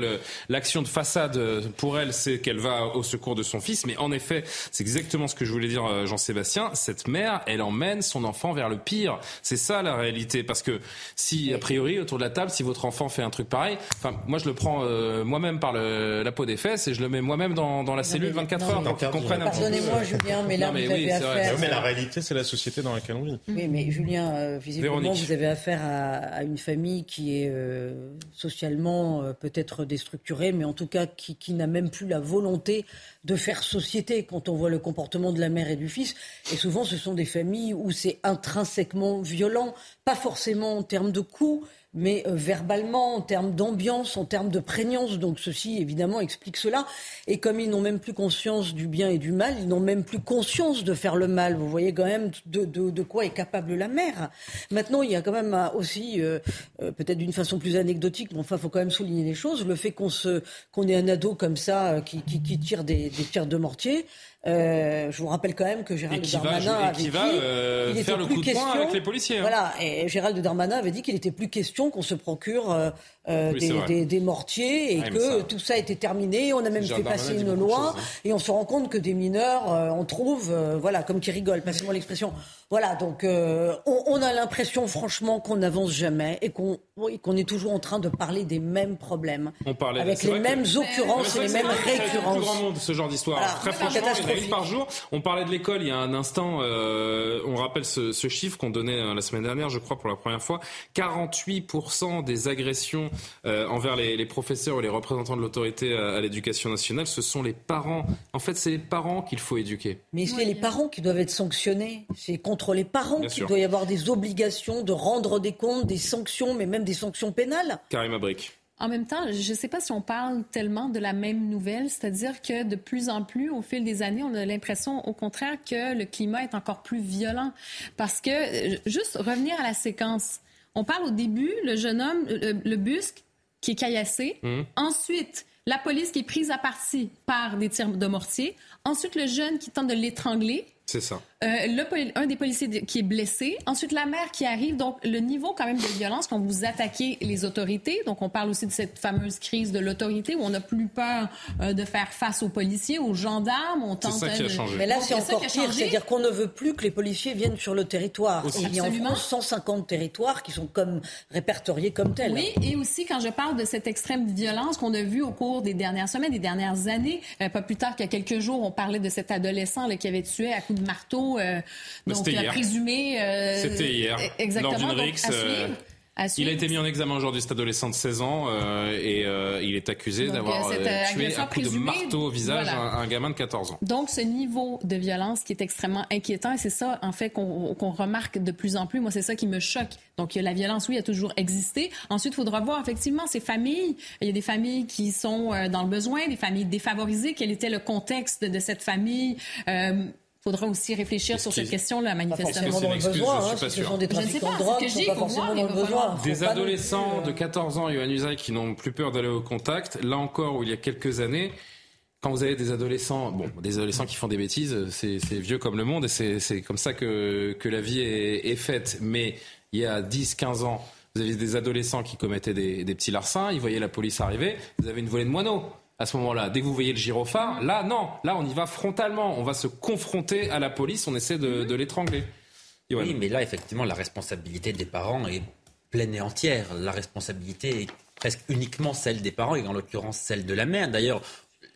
l'action de façade pour elle, c'est qu'elle va au secours de son fils. Mais en effet, c'est exactement ce que je voulais dire, euh, Jean-Sébastien. Cette mère, elle emmène son enfant vers le pire. C'est ça la réalité. Parce que si, a priori, autour de la table, si votre enfant fait un truc pareil, enfin, moi je le prends euh, moi-même par le, la peau des fesses et je le mets moi-même dans, dans la cellule 24 heures pour qu'ils comprennent un peu. Pardonnez-moi, Julien, mais là, vous avez affaire. Mais la réalité, c'est la société dans laquelle on vit. Oui, mais Julien, euh, visiblement, vous avez affaire à, à, une famille qui est socialement peut-être déstructurée, mais en tout cas qui, qui n'a même plus la volonté de faire société quand on voit le comportement de la mère et du fils. Et souvent, ce sont des familles où c'est intrinsèquement violent, pas forcément en termes de coups, mais euh, verbalement, en termes d'ambiance, en termes de prégnance. Donc ceci, évidemment, explique cela. Et comme ils n'ont même plus conscience du bien et du mal, ils n'ont même plus conscience de faire le mal. Vous voyez quand même de, de, de quoi est capable la mère. Maintenant, il y a quand même aussi, euh, euh, peut-être d'une façon plus anecdotique, mais enfin, il faut quand même souligner les choses, le fait qu'on qu'on ait un ado comme ça qui, qui, qui tire des, des tirs de mortier. Euh, je vous rappelle quand même que Gérald Darmanin avait dit euh, faire le coup de question, avec les policiers. Hein. Voilà, et Gérald Darmanin avait dit qu'il n'était plus question qu'on se procure euh, euh, des, mortiers et ah, que tout ça était terminé. On a même fait passer une loi hein. et on se rend compte que des mineurs, on trouve, voilà, comme qui rigolent, passez-moi l'expression. Voilà, donc on, a l'impression franchement qu'on n'avance jamais et qu'on qu'on est toujours en train de parler des mêmes problèmes, on parlait, avec les mêmes occurrences et les mêmes récurrences. Plus grand monde ce genre d'histoire. Très franchement, par jour. On parlait de l'école il y a un instant. Euh, on rappelle ce, ce chiffre qu'on donnait euh, la semaine dernière, je crois, pour la première fois. 48% des agressions euh, envers les, les, professeurs ou les représentants de l'autorité à, l'éducation nationale, ce sont les parents. En fait, c'est les parents qu'il faut éduquer. Mais c'est les parents qui doivent être sanctionnés. C'est contre les parents qu'il doit y avoir des obligations de rendre des comptes, des sanctions, mais même des sanctions pénales. Karim Abrik. En même temps, je ne sais pas si on parle tellement de la même nouvelle, c'est-à-dire que de plus en plus, au fil des années, on a l'impression, au contraire, que le climat est encore plus violent. Parce que, euh, juste revenir à la séquence, on parle au début, le jeune homme, le, busque, qui est caillassé. Mmh. Ensuite, la police qui est prise à partie par des tirs de mortier. Ensuite, le jeune qui tente de l'étrangler. C'est ça. Euh, le, un des policiers qui est blessé. Ensuite, la mère qui arrive. Donc, le niveau quand même de violence quand vous attaquez les autorités. Donc, on parle aussi de cette fameuse crise de l'autorité où on n'a plus peur euh, de faire face aux policiers, aux gendarmes. On tente. Ça qui a changé. Mais là, c'est encore pire. C'est-à-dire qu'on ne veut plus que les policiers viennent sur le territoire. il y a en France 150 territoires qui sont comme répertoriés comme tels. Oui, et aussi quand je parle de cette extrême violence qu'on a vue au cours des dernières semaines, des dernières années, euh, pas plus tard qu'il y a quelques jours, on parlait de cet adolescent là, qui avait tué à coups de marteau euh, donc, il a présumé. Euh, C'était hier. Exactement. Lors d'une il a été mis en examen aujourd'hui, cet adolescent de 16 ans, euh, et euh, il est accusé d'avoir euh, tué un coup de marteau au visage un, gamin de 14 ans. Donc, ce niveau de violence qui est extrêmement inquiétant, et c'est ça, en fait, qu'on remarque de plus en plus. Moi, c'est ça qui me choque. Donc, la violence, oui, a toujours existé. Ensuite, il faudra voir, effectivement, ces familles. Il y a des familles qui sont dans le besoin, des familles défavorisées. Quel était le contexte de cette famille faudra aussi réfléchir sur cette question-là, manifestement. Pas forcément dans le besoin, hein, ce sont des trafiquants de drogue, sont pas forcément dans le besoin. Des adolescents de 14 ans, Yohann Usaï, qui n'ont plus peur d'aller au contact. Là encore, où il y a quelques années, quand vous avez des adolescents, bon, des adolescents qui font des bêtises, c'est vieux comme le monde et c'est comme ça que, que la vie est, est faite. Mais il y a 10, 15 ans, vous avez des adolescents qui commettaient des, des petits larcins, ils voyaient la police arriver, vous avez une volée de moineaux à ce moment-là. Dès que vous voyez le gyrophare, là, non, là, on y va frontalement. On va se confronter à la police, on essaie de, l'étrangler. Oui, mais là, effectivement, la responsabilité des parents est pleine et entière. La responsabilité est presque uniquement celle des parents, et en l'occurrence celle de la mère. D'ailleurs,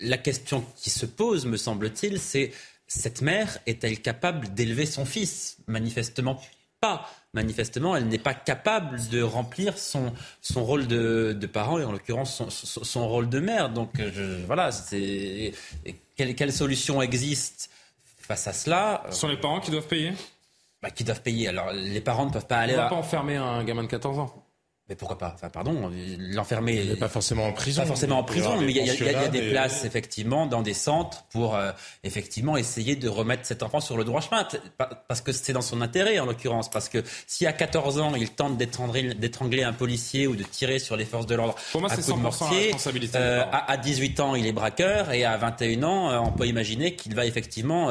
la question qui se pose, me semble-t-il, c'est cette mère est-elle capable d'élever son fils? Manifestement pas manifestement, elle n'est pas capable de remplir son, son rôle de, parent et en l'occurrence son, rôle de mère. Donc je, voilà, c'est quelle, quelle, solution existe face à cela Ce sont les parents qui doivent payer bah, Qui doivent payer. Alors les parents ne peuvent pas aller. On ne va pas enfermer un gamin de 14 ans. Mais pourquoi pas? Enfin, pardon, l'enfermer. Pas forcément en prison. Pas forcément en prison, mais il y, a des places, effectivement, dans des centres pour, euh, effectivement, essayer de remettre cet enfant sur le droit chemin. Parce que c'est dans son intérêt, en l'occurrence. Parce que si à 14 ans, il tente d'étrangler un policier ou de tirer sur les forces de l'ordre pour moi, c'est mortier. Euh, à, 18 ans, il est braqueur et à 21 ans, euh, on peut imaginer qu'il va effectivement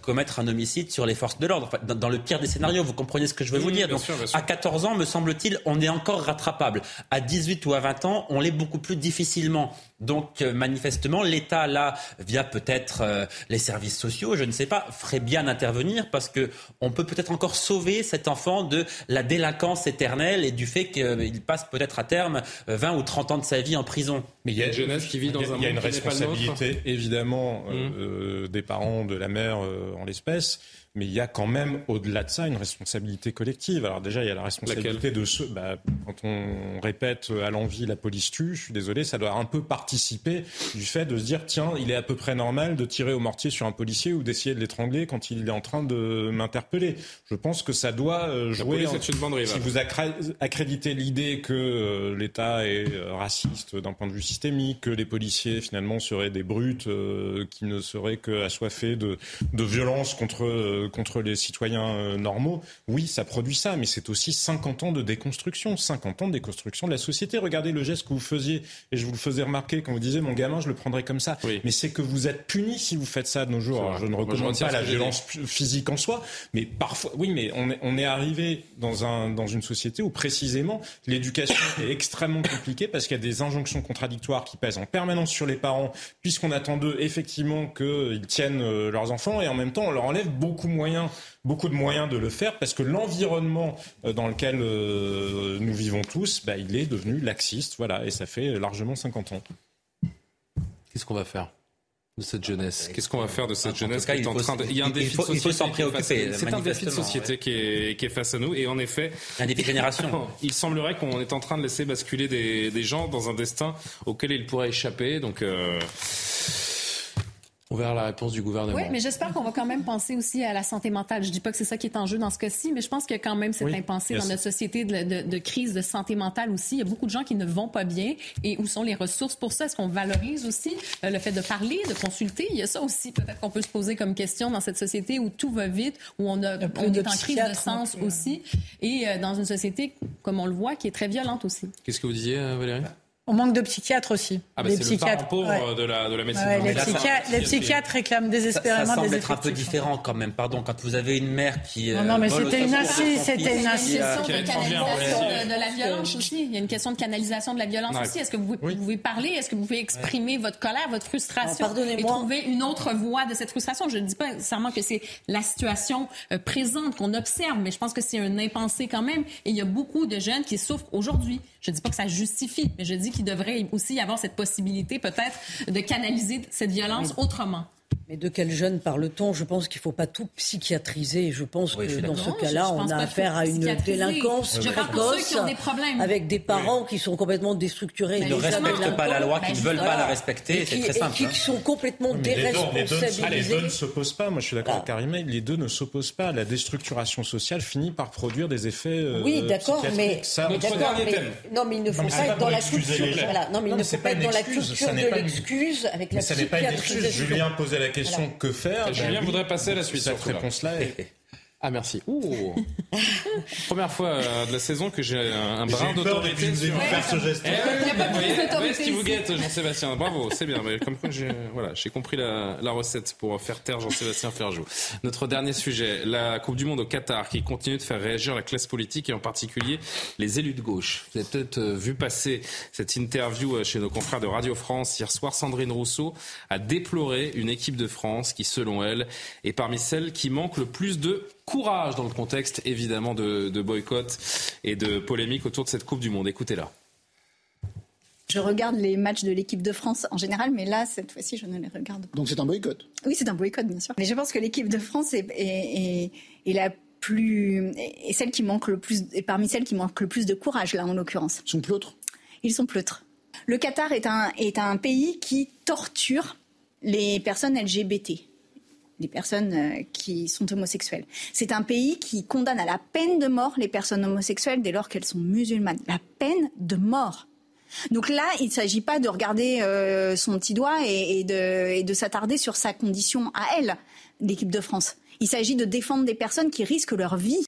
commettre un homicide sur les forces de l'ordre. dans, le pire des scénarios, vous comprenez ce que je veux vous dire. Donc, à 14 ans, me semble-t-il, on est encore rattrapable. À 18 ou à 20 ans, on l'est beaucoup plus difficilement. Donc euh, manifestement, l'État, là, via peut-être euh, les services sociaux, je ne sais pas, ferait bien intervenir parce que on peut peut-être encore sauver cet enfant de la délinquance éternelle et du fait qu'il passe peut-être à terme 20 ou 30 ans de sa vie en prison. Mais il y a une jeunesse qui vit dans un Il y a une responsabilité, évidemment, euh, mmh. des parents, de la mère en l'espèce mais il y a quand même, au-delà de ça, une responsabilité collective. Alors déjà, il y a la responsabilité de ceux, bah, quand on répète à l'envie la police tue, je suis désolé, ça doit un peu participer du fait de se dire, tiens, il est à peu près normal de tirer au mortier sur un policier ou d'essayer de l'étrangler quand il est en train de m'interpeller. Je pense que ça doit euh, jouer. si vous accréditez l'idée que euh, l'État est euh, raciste d'un point de vue systémique, que les policiers finalement seraient des brutes qui ne seraient qu'assoiffés de, de violence contre euh, contre les citoyens euh, normaux, oui, ça produit ça, mais c'est aussi 50 ans de déconstruction, 50 ans de déconstruction de la société. Regardez le geste que vous faisiez, et je vous le faisais remarquer quand vous disiez mon gamin, je le prendrais comme ça. Mais c'est que vous êtes puni si vous faites ça de nos jours. je ne recommande pas la violence physique en soi, mais parfois, oui, mais on est, on est arrivé dans, un, dans une société où précisément l'éducation est extrêmement compliquée parce qu'il y a des injonctions contradictoires qui pèsent en permanence sur les parents, puisqu'on attend d'eux effectivement qu'ils tiennent euh, leurs enfants et en même temps on leur enlève beaucoup moyens, beaucoup de moyens de le faire parce que l'environnement euh, dans lequel euh, nous vivons tous, bah, il est devenu laxiste, voilà, et ça fait largement 50 ans. Qu'est-ce qu'on va faire de cette jeunesse? Qu'est-ce qu'on va faire de cette jeunesse qui est en train de... Il y a un défi de société. s'en préoccuper. C'est un défi de société qui, est, qui est face à nous. Et en effet. Un défi de génération. (laughs) il semblerait qu'on est en train de laisser basculer des, des, gens dans un destin auquel ils pourraient échapper. Donc. Euh on verra la réponse du gouvernement. Oui, mais j'espère qu'on va quand même penser aussi à la santé mentale. Je dis pas que c'est ça qui est en jeu dans ce cas-ci, mais je pense a quand même cette impensée dans notre société de, crise de santé mentale aussi. Il y a beaucoup de gens qui ne vont pas bien. Et où sont les ressources pour ça? Est-ce qu'on valorise aussi euh, le fait de parler, de consulter? Il y a ça aussi, peut-être qu'on peut se poser comme question dans cette société où tout va vite, où on, a, on est en crise de sens aussi. Et euh, dans une société, comme on le voit, qui est très violente aussi. Qu'est-ce que vous disiez, euh, Valérie? On manque de psychiatres aussi. Ah bah les psychiatres le pauvre de, la, de la médecine. les, psychiatres, les, psychiatres, réclament désespérément ça, ça semble être un peu différent quand même. Pardon, quand vous avez une mère qui. Non, non mais c'était une assise, c'était une assise. Il y a une question de canalisation de, la violence aussi. Il y a une question de canalisation de la violence aussi. Est-ce que vous, pouvez parler? Est-ce que vous pouvez exprimer votre colère, votre frustration et trouver une autre voie de cette frustration? Je ne dis pas nécessairement que c'est la situation euh, présente qu'on observe, mais je pense que c'est un impensé quand même. Et il y a beaucoup de jeunes qui souffrent aujourd'hui. Je ne dis pas que ça justifie, mais je dis qu'il devrait aussi y avoir cette possibilité peut-être de canaliser cette violence autrement. Mais de quel jeune parle-t-on? Je pense qu'il ne faut pas tout psychiatriser. Je pense que dans ce cas-là, on a affaire à une délinquance précoce avec des parents qui sont complètement déstructurés. Ils ne respectent pas la loi, qui ne veulent pas la respecter. C'est très simple. Qui hein. sont complètement déresponsabilisés. Les deux ne s'opposent pas. Moi, je suis d'accord avec Karim. Les deux ne s'opposent pas. La déstructuration sociale finit par produire des effets. Euh, oui, d'accord, mais, non, mais il ne faut pas être dans la culture. Non, mais il ne faut pas être dans la culture de l'excuse avec la psychiatrisation. Julien posait la question que faire. Julien voudrait passer à la suite. Cette réponse-là est ah merci. Ouh. (laughs) Première fois euh, de la saison que j'ai un, brin d'autorité. Sur... Vous faire ce geste. Eh, il n'y a pas plus qui vous guette, Jean-Sébastien. Bravo, c'est bien. Mais comme quoi, j'ai voilà, j'ai compris la, la, recette pour faire taire Jean-Sébastien Ferjou. Notre dernier sujet, la Coupe du Monde au Qatar, qui continue de faire réagir la classe politique et en particulier les élus de gauche. Vous avez peut-être euh, vu passer cette interview euh, chez nos confrères de Radio France hier soir. Sandrine Rousseau a déploré une équipe de France qui, selon elle, est parmi celles qui manquent le plus de courage dans le contexte évidemment de, boycott et de polémique autour de cette Coupe du Monde. Écoutez-la. Je regarde les matchs de l'équipe de France en général, mais là, cette fois-ci, je ne les regarde pas. Donc c'est un boycott Oui, c'est un boycott, bien sûr. Mais je pense que l'équipe de France est, est, la plus. est celle qui manque le plus. est parmi celles qui manquent le plus de courage, là, en l'occurrence. Ils sont pleutres Ils sont pleutres. Le Qatar est un, est un pays qui torture les personnes LGBT les personnes euh, qui sont homosexuelles. C'est un pays qui condamne à la peine de mort les personnes homosexuelles dès lors qu'elles sont musulmanes. La peine de mort. Donc là, il ne s'agit pas de regarder euh, son petit doigt et, de, de s'attarder sur sa condition à elle, l'équipe de France. Il s'agit de défendre des personnes qui risquent leur vie.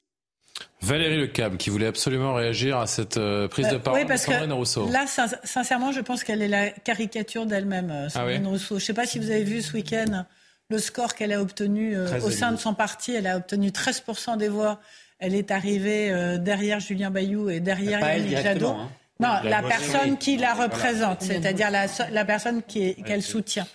Valérie Lecam, qui voulait absolument réagir à cette euh, prise de parole de Sandrine Rousseau. Là, sincèrement, je pense qu'elle est la caricature d'elle-même, Sandrine ah Rousseau. Je ne sais pas si vous avez vu ce week-end le score qu'elle a obtenu euh, au sein de son parti. Elle a obtenu 13% des voix. Elle est arrivée euh, derrière Julien Bayou et derrière Yannick Jadot. Hein. Non, la, personne qui la représente, c'est-à-dire la, la, personne qu'elle soutient.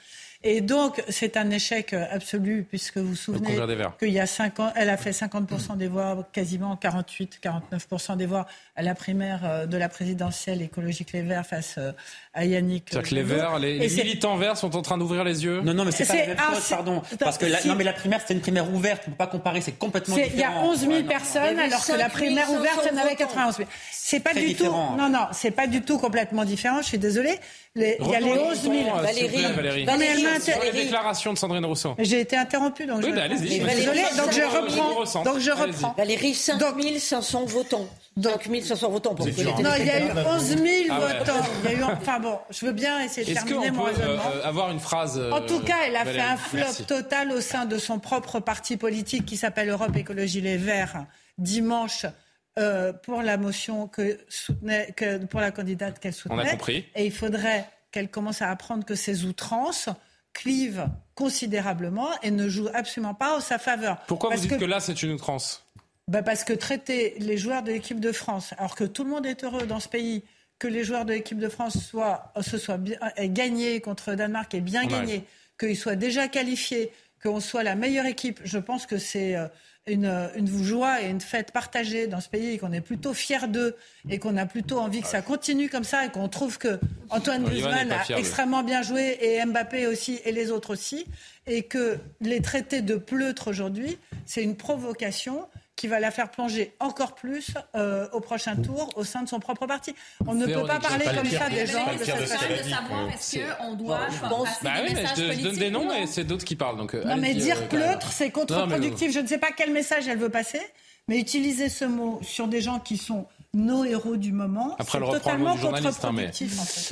Et donc, c'est un échec absolu, puisque vous vous souvenez qu'il y a 5 ans, elle a fait 50% des voix, quasiment 48, 49% des voix à la primaire euh, de la présidentielle écologique Les Verts face euh, à Yannick. C'est-à-dire que les Verts, les, militants verts sont en train d'ouvrir les yeux Non, non, mais c'est pas la même chose, pardon. Parce que la, non, mais la primaire, c'était une primaire ouverte, on ne peut pas comparer, c'est complètement différent. Il y a 11 000 personnes, alors que la primaire ouverte, il y en avait 91 000. C'est pas du tout. Non, non, c'est pas du tout complètement différent. Je suis désolée. il y a les 11 000. Euh, Valérie. Valérie. Sur les déclarations de Sandrine Rousseau. J'ai été interrompue, donc oui, je. Bah, allez-y. Désolée, donc je reprends. Donc je reprends. Valérie, 5 500 votants. Donc 500 votants pour Non, il y a eu 11 000 ah votants. Il y a eu, enfin bon, je veux bien essayer de terminer mon raisonnement. Euh, avoir une phrase. en tout cas, elle a fait un flop total au sein de son propre parti politique qui s'appelle Europe Écologie Les Verts dimanche euh, pour la motion que soutenait, que, pour la candidate qu'elle soutenait. On a compris. Et il faudrait qu'elle commence à apprendre que ces outrances clivent considérablement et ne jouent absolument pas en sa faveur. Pourquoi vous dites que, là, c'est une outrance? Bah Parce que traiter les joueurs de l'équipe de France, alors que tout le monde est heureux dans ce pays, que les joueurs de l'équipe de France soient, se soient bien, gagnés contre le Danemark et bien gagnés, qu'ils soient déjà qualifiés, qu'on soit la meilleure équipe, je pense que c'est euh, une, une, joie et une fête partagée dans ce pays et qu'on est plutôt fiers d'eux et qu'on a plutôt envie que ça continue comme ça et qu'on trouve que Antoine Griezmann a extrêmement bien joué et Mbappé aussi et les autres aussi et que les traités de pleutre aujourd'hui, c'est une provocation qui va la faire plonger encore plus euh, au prochain tour au sein de son propre parti. On ne peut pas parler comme ça des gens. C'est de savoir est-ce qu'on doit bah oui, mais je, donne des noms et c'est d'autres qui parlent. Donc, euh, non, mais dire euh, pleutre, c'est contre-productif. Je ne sais pas quel message elle veut passer, mais utiliser ce mot sur des gens qui sont nos héros du moment. Après, le totalement du journaliste, hein, mais...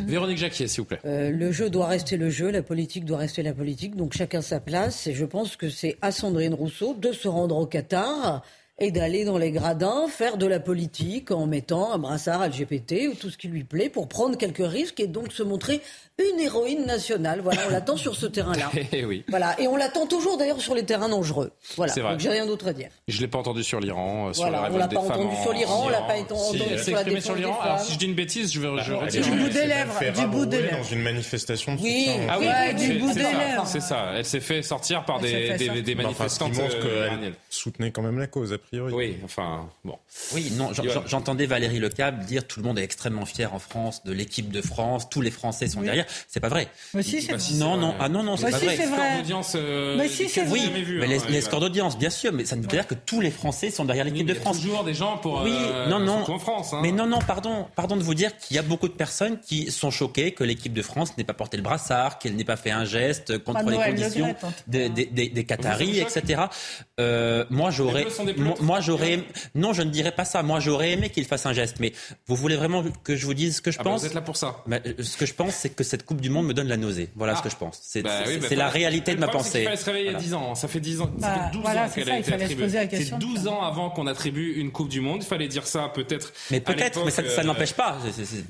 Véronique Jacquier, s'il vous plaît. le jeu doit rester le jeu, la politique doit rester la politique, donc chacun sa place. Et je pense que c'est à Sandrine Rousseau de se rendre au Qatar et d'aller dans les gradins faire de la politique en mettant un brassard LGBT ou tout ce qui lui plaît pour prendre quelques risques et donc se montrer une héroïne nationale. Voilà, on l'attend sur ce terrain-là. Et (laughs) eh oui. Voilà, et on l'attend toujours d'ailleurs sur les terrains dangereux. Voilà. Vrai. Donc j'ai rien d'autre à dire. Je l'ai pas entendu sur l'Iran, euh, sur voilà, la on l'a pas entendu sur l'Iran, on l'a pas entendu sur la défense sur l'Iran. Alors si je dis une bêtise, je vais bah, je Du bout des lèvres, du bout des lèvres. Dans une manifestation de oui. soutien. Ah oui, du bout des lèvres. C'est ça. Elle s'est fait sortir par des des manifestants qui montrent euh, qu'elle soutenait quand même la cause a priori. Oui, enfin bon. Oui, non, j'entendais Valérie Lecable dire tout le monde est extrêmement fier en France de l'équipe de France, tous les Français sont derrière. C'est pas vrai. Mais si, c'est vrai. Non, non, ah non, non, c'est pas vrai. C'est vrai. d'audience, euh, mais si, c'est vrai. Oui, mais les, les scores d'audience, bien sûr, mais ça ne veut pas dire que tous les Français sont derrière l'équipe de France. Il y a toujours des gens pour. Oui, euh, non, non. En France. Hein. Mais non, non, pardon, pardon de vous dire qu'il y a beaucoup de personnes qui sont choquées que l'équipe de France n'ait pas porté le brassard, qu'elle n'ait pas fait un geste contre les conditions des, des, Qataris, etc. Euh, moi, j'aurais, moi, j'aurais, non, je ne dirais pas ça. Moi, j'aurais aimé qu'il fasse un geste. Mais vous voulez vraiment que je vous dise ce que je ah pense bah Vous êtes là pour ça. Euh, ce que je pense, c'est que cette Coupe du Monde me donne la nausée. Voilà ce que je pense. C'est bah bah la réalité de ma pensée. Il fallait se réveiller il y a 10 ans. Ça fait 10 ans. ça fait 12 ans qu'elle a été attribuée. C'est 12 ans avant qu'on attribue une Coupe du Monde. Il fallait dire ça peut-être. Mais peut-être, mais ça, ça euh, n'empêche pas.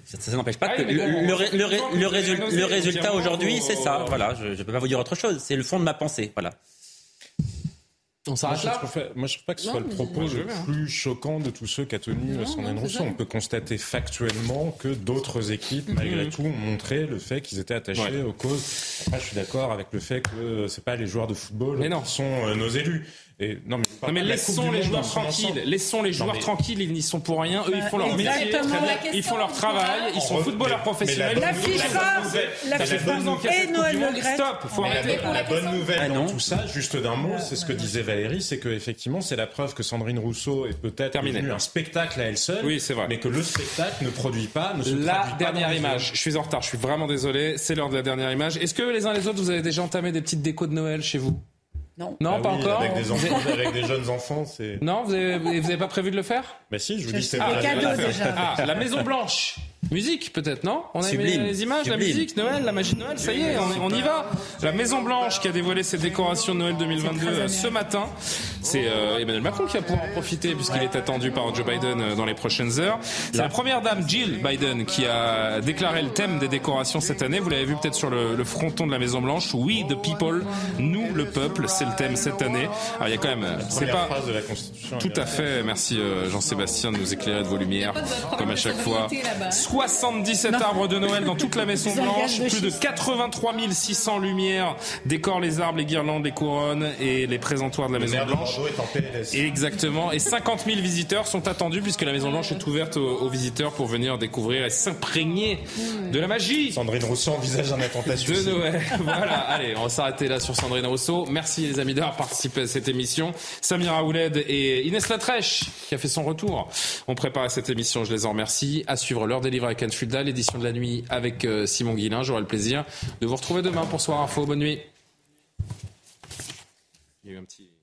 Ça, n'empêche pas que le, résultat aujourd'hui, c'est ça. Voilà, je ne peux pas vous dire autre chose. C'est le fond de ma pensée. Voilà. On s'arrête là Moi, je ne trouve pas que ce soit le propos le plus choquant de tous ceux qu'a tenu Sandrine Rousseau. On peut constater factuellement que d'autres équipes, malgré mhm. tout, ont montré le fait qu'ils étaient attachés aux causes. Après, je suis d'accord avec le fait que c'est pas les joueurs de football qui sont euh, nos élus non, mais, laissons les joueurs tranquilles. Laissons les joueurs tranquilles. Ils n'y sont pour rien. Eux, ils font leur métier. Ils font leur travail. Ils sont footballeurs professionnels. La FIFA, la FIFA et Noël Le Stop. Faut arrêter. La bonne nouvelle dans tout ça, juste d'un mot, c'est ce que disait Valérie, c'est que effectivement, c'est la preuve que Sandrine Rousseau est peut-être devenue un spectacle à elle seule. Oui, c'est vrai. Mais que le spectacle ne produit pas, ne se La dernière image. Je suis en retard. Je suis vraiment désolé. C'est l'heure de la dernière image. Est-ce que les uns les autres, vous avez déjà entamé des petites décos de Noël chez vous? Non. Non, pas oui, encore. Avec des, enfants, avec des jeunes enfants, c'est. Non, vous avez, vous avez pas prévu de le faire? Mais si, je vous dis c'est ah, cadeau déjà. Ah, la Maison Blanche. Musique peut-être, non? On a Sublime. les images, Sublime. la musique, Noël, la magie de Noël, ça y est, on, on, y va. La Maison Blanche qui a dévoilé ses décorations de Noël 2022 ce matin. C'est euh, Emmanuel Macron qui va pouvoir en profiter puisqu'il est attendu par Joe Biden euh, dans les prochaines heures. C'est la première dame Jill Biden qui a déclaré le thème des décorations cette année. Vous l'avez vu peut-être sur le, le, fronton de la Maison Blanche. We the people, nous le peuple, c'est le thème cette année. Alors il y a quand même, c'est pas phrase de la Constitution, tout à fait. Merci euh, Jean-Sébastien de nous éclairer de vos lumières, comme à chaque fois. 77 arbres de Noël dans toute la Maison Blanche, plus de 83 600 lumières décorent les arbres, les guirlandes, les couronnes et les présentoirs de la Maison Blanche. Exactement. Et 50 000 visiteurs sont attendus puisque la Maison Blanche est ouverte aux, aux visiteurs pour venir découvrir et s'imprégner de la magie. Sandrine Rousseau envisage un attentat de Noël. (laughs) voilà. Allez, on va s'arrêter là sur Sandrine Rousseau. Merci les amis d'avoir participé à cette émission. Samira Ouled et Inès Latrèche qui a fait son retour. On prépare cette émission. Je les en remercie. À suivre l'heure des livres avec Anne Fulda, l'édition de la nuit avec euh, Simon Guillain. J'aurai le plaisir de vous retrouver demain pour Soir Info. Bonne nuit. Il y a eu un petit...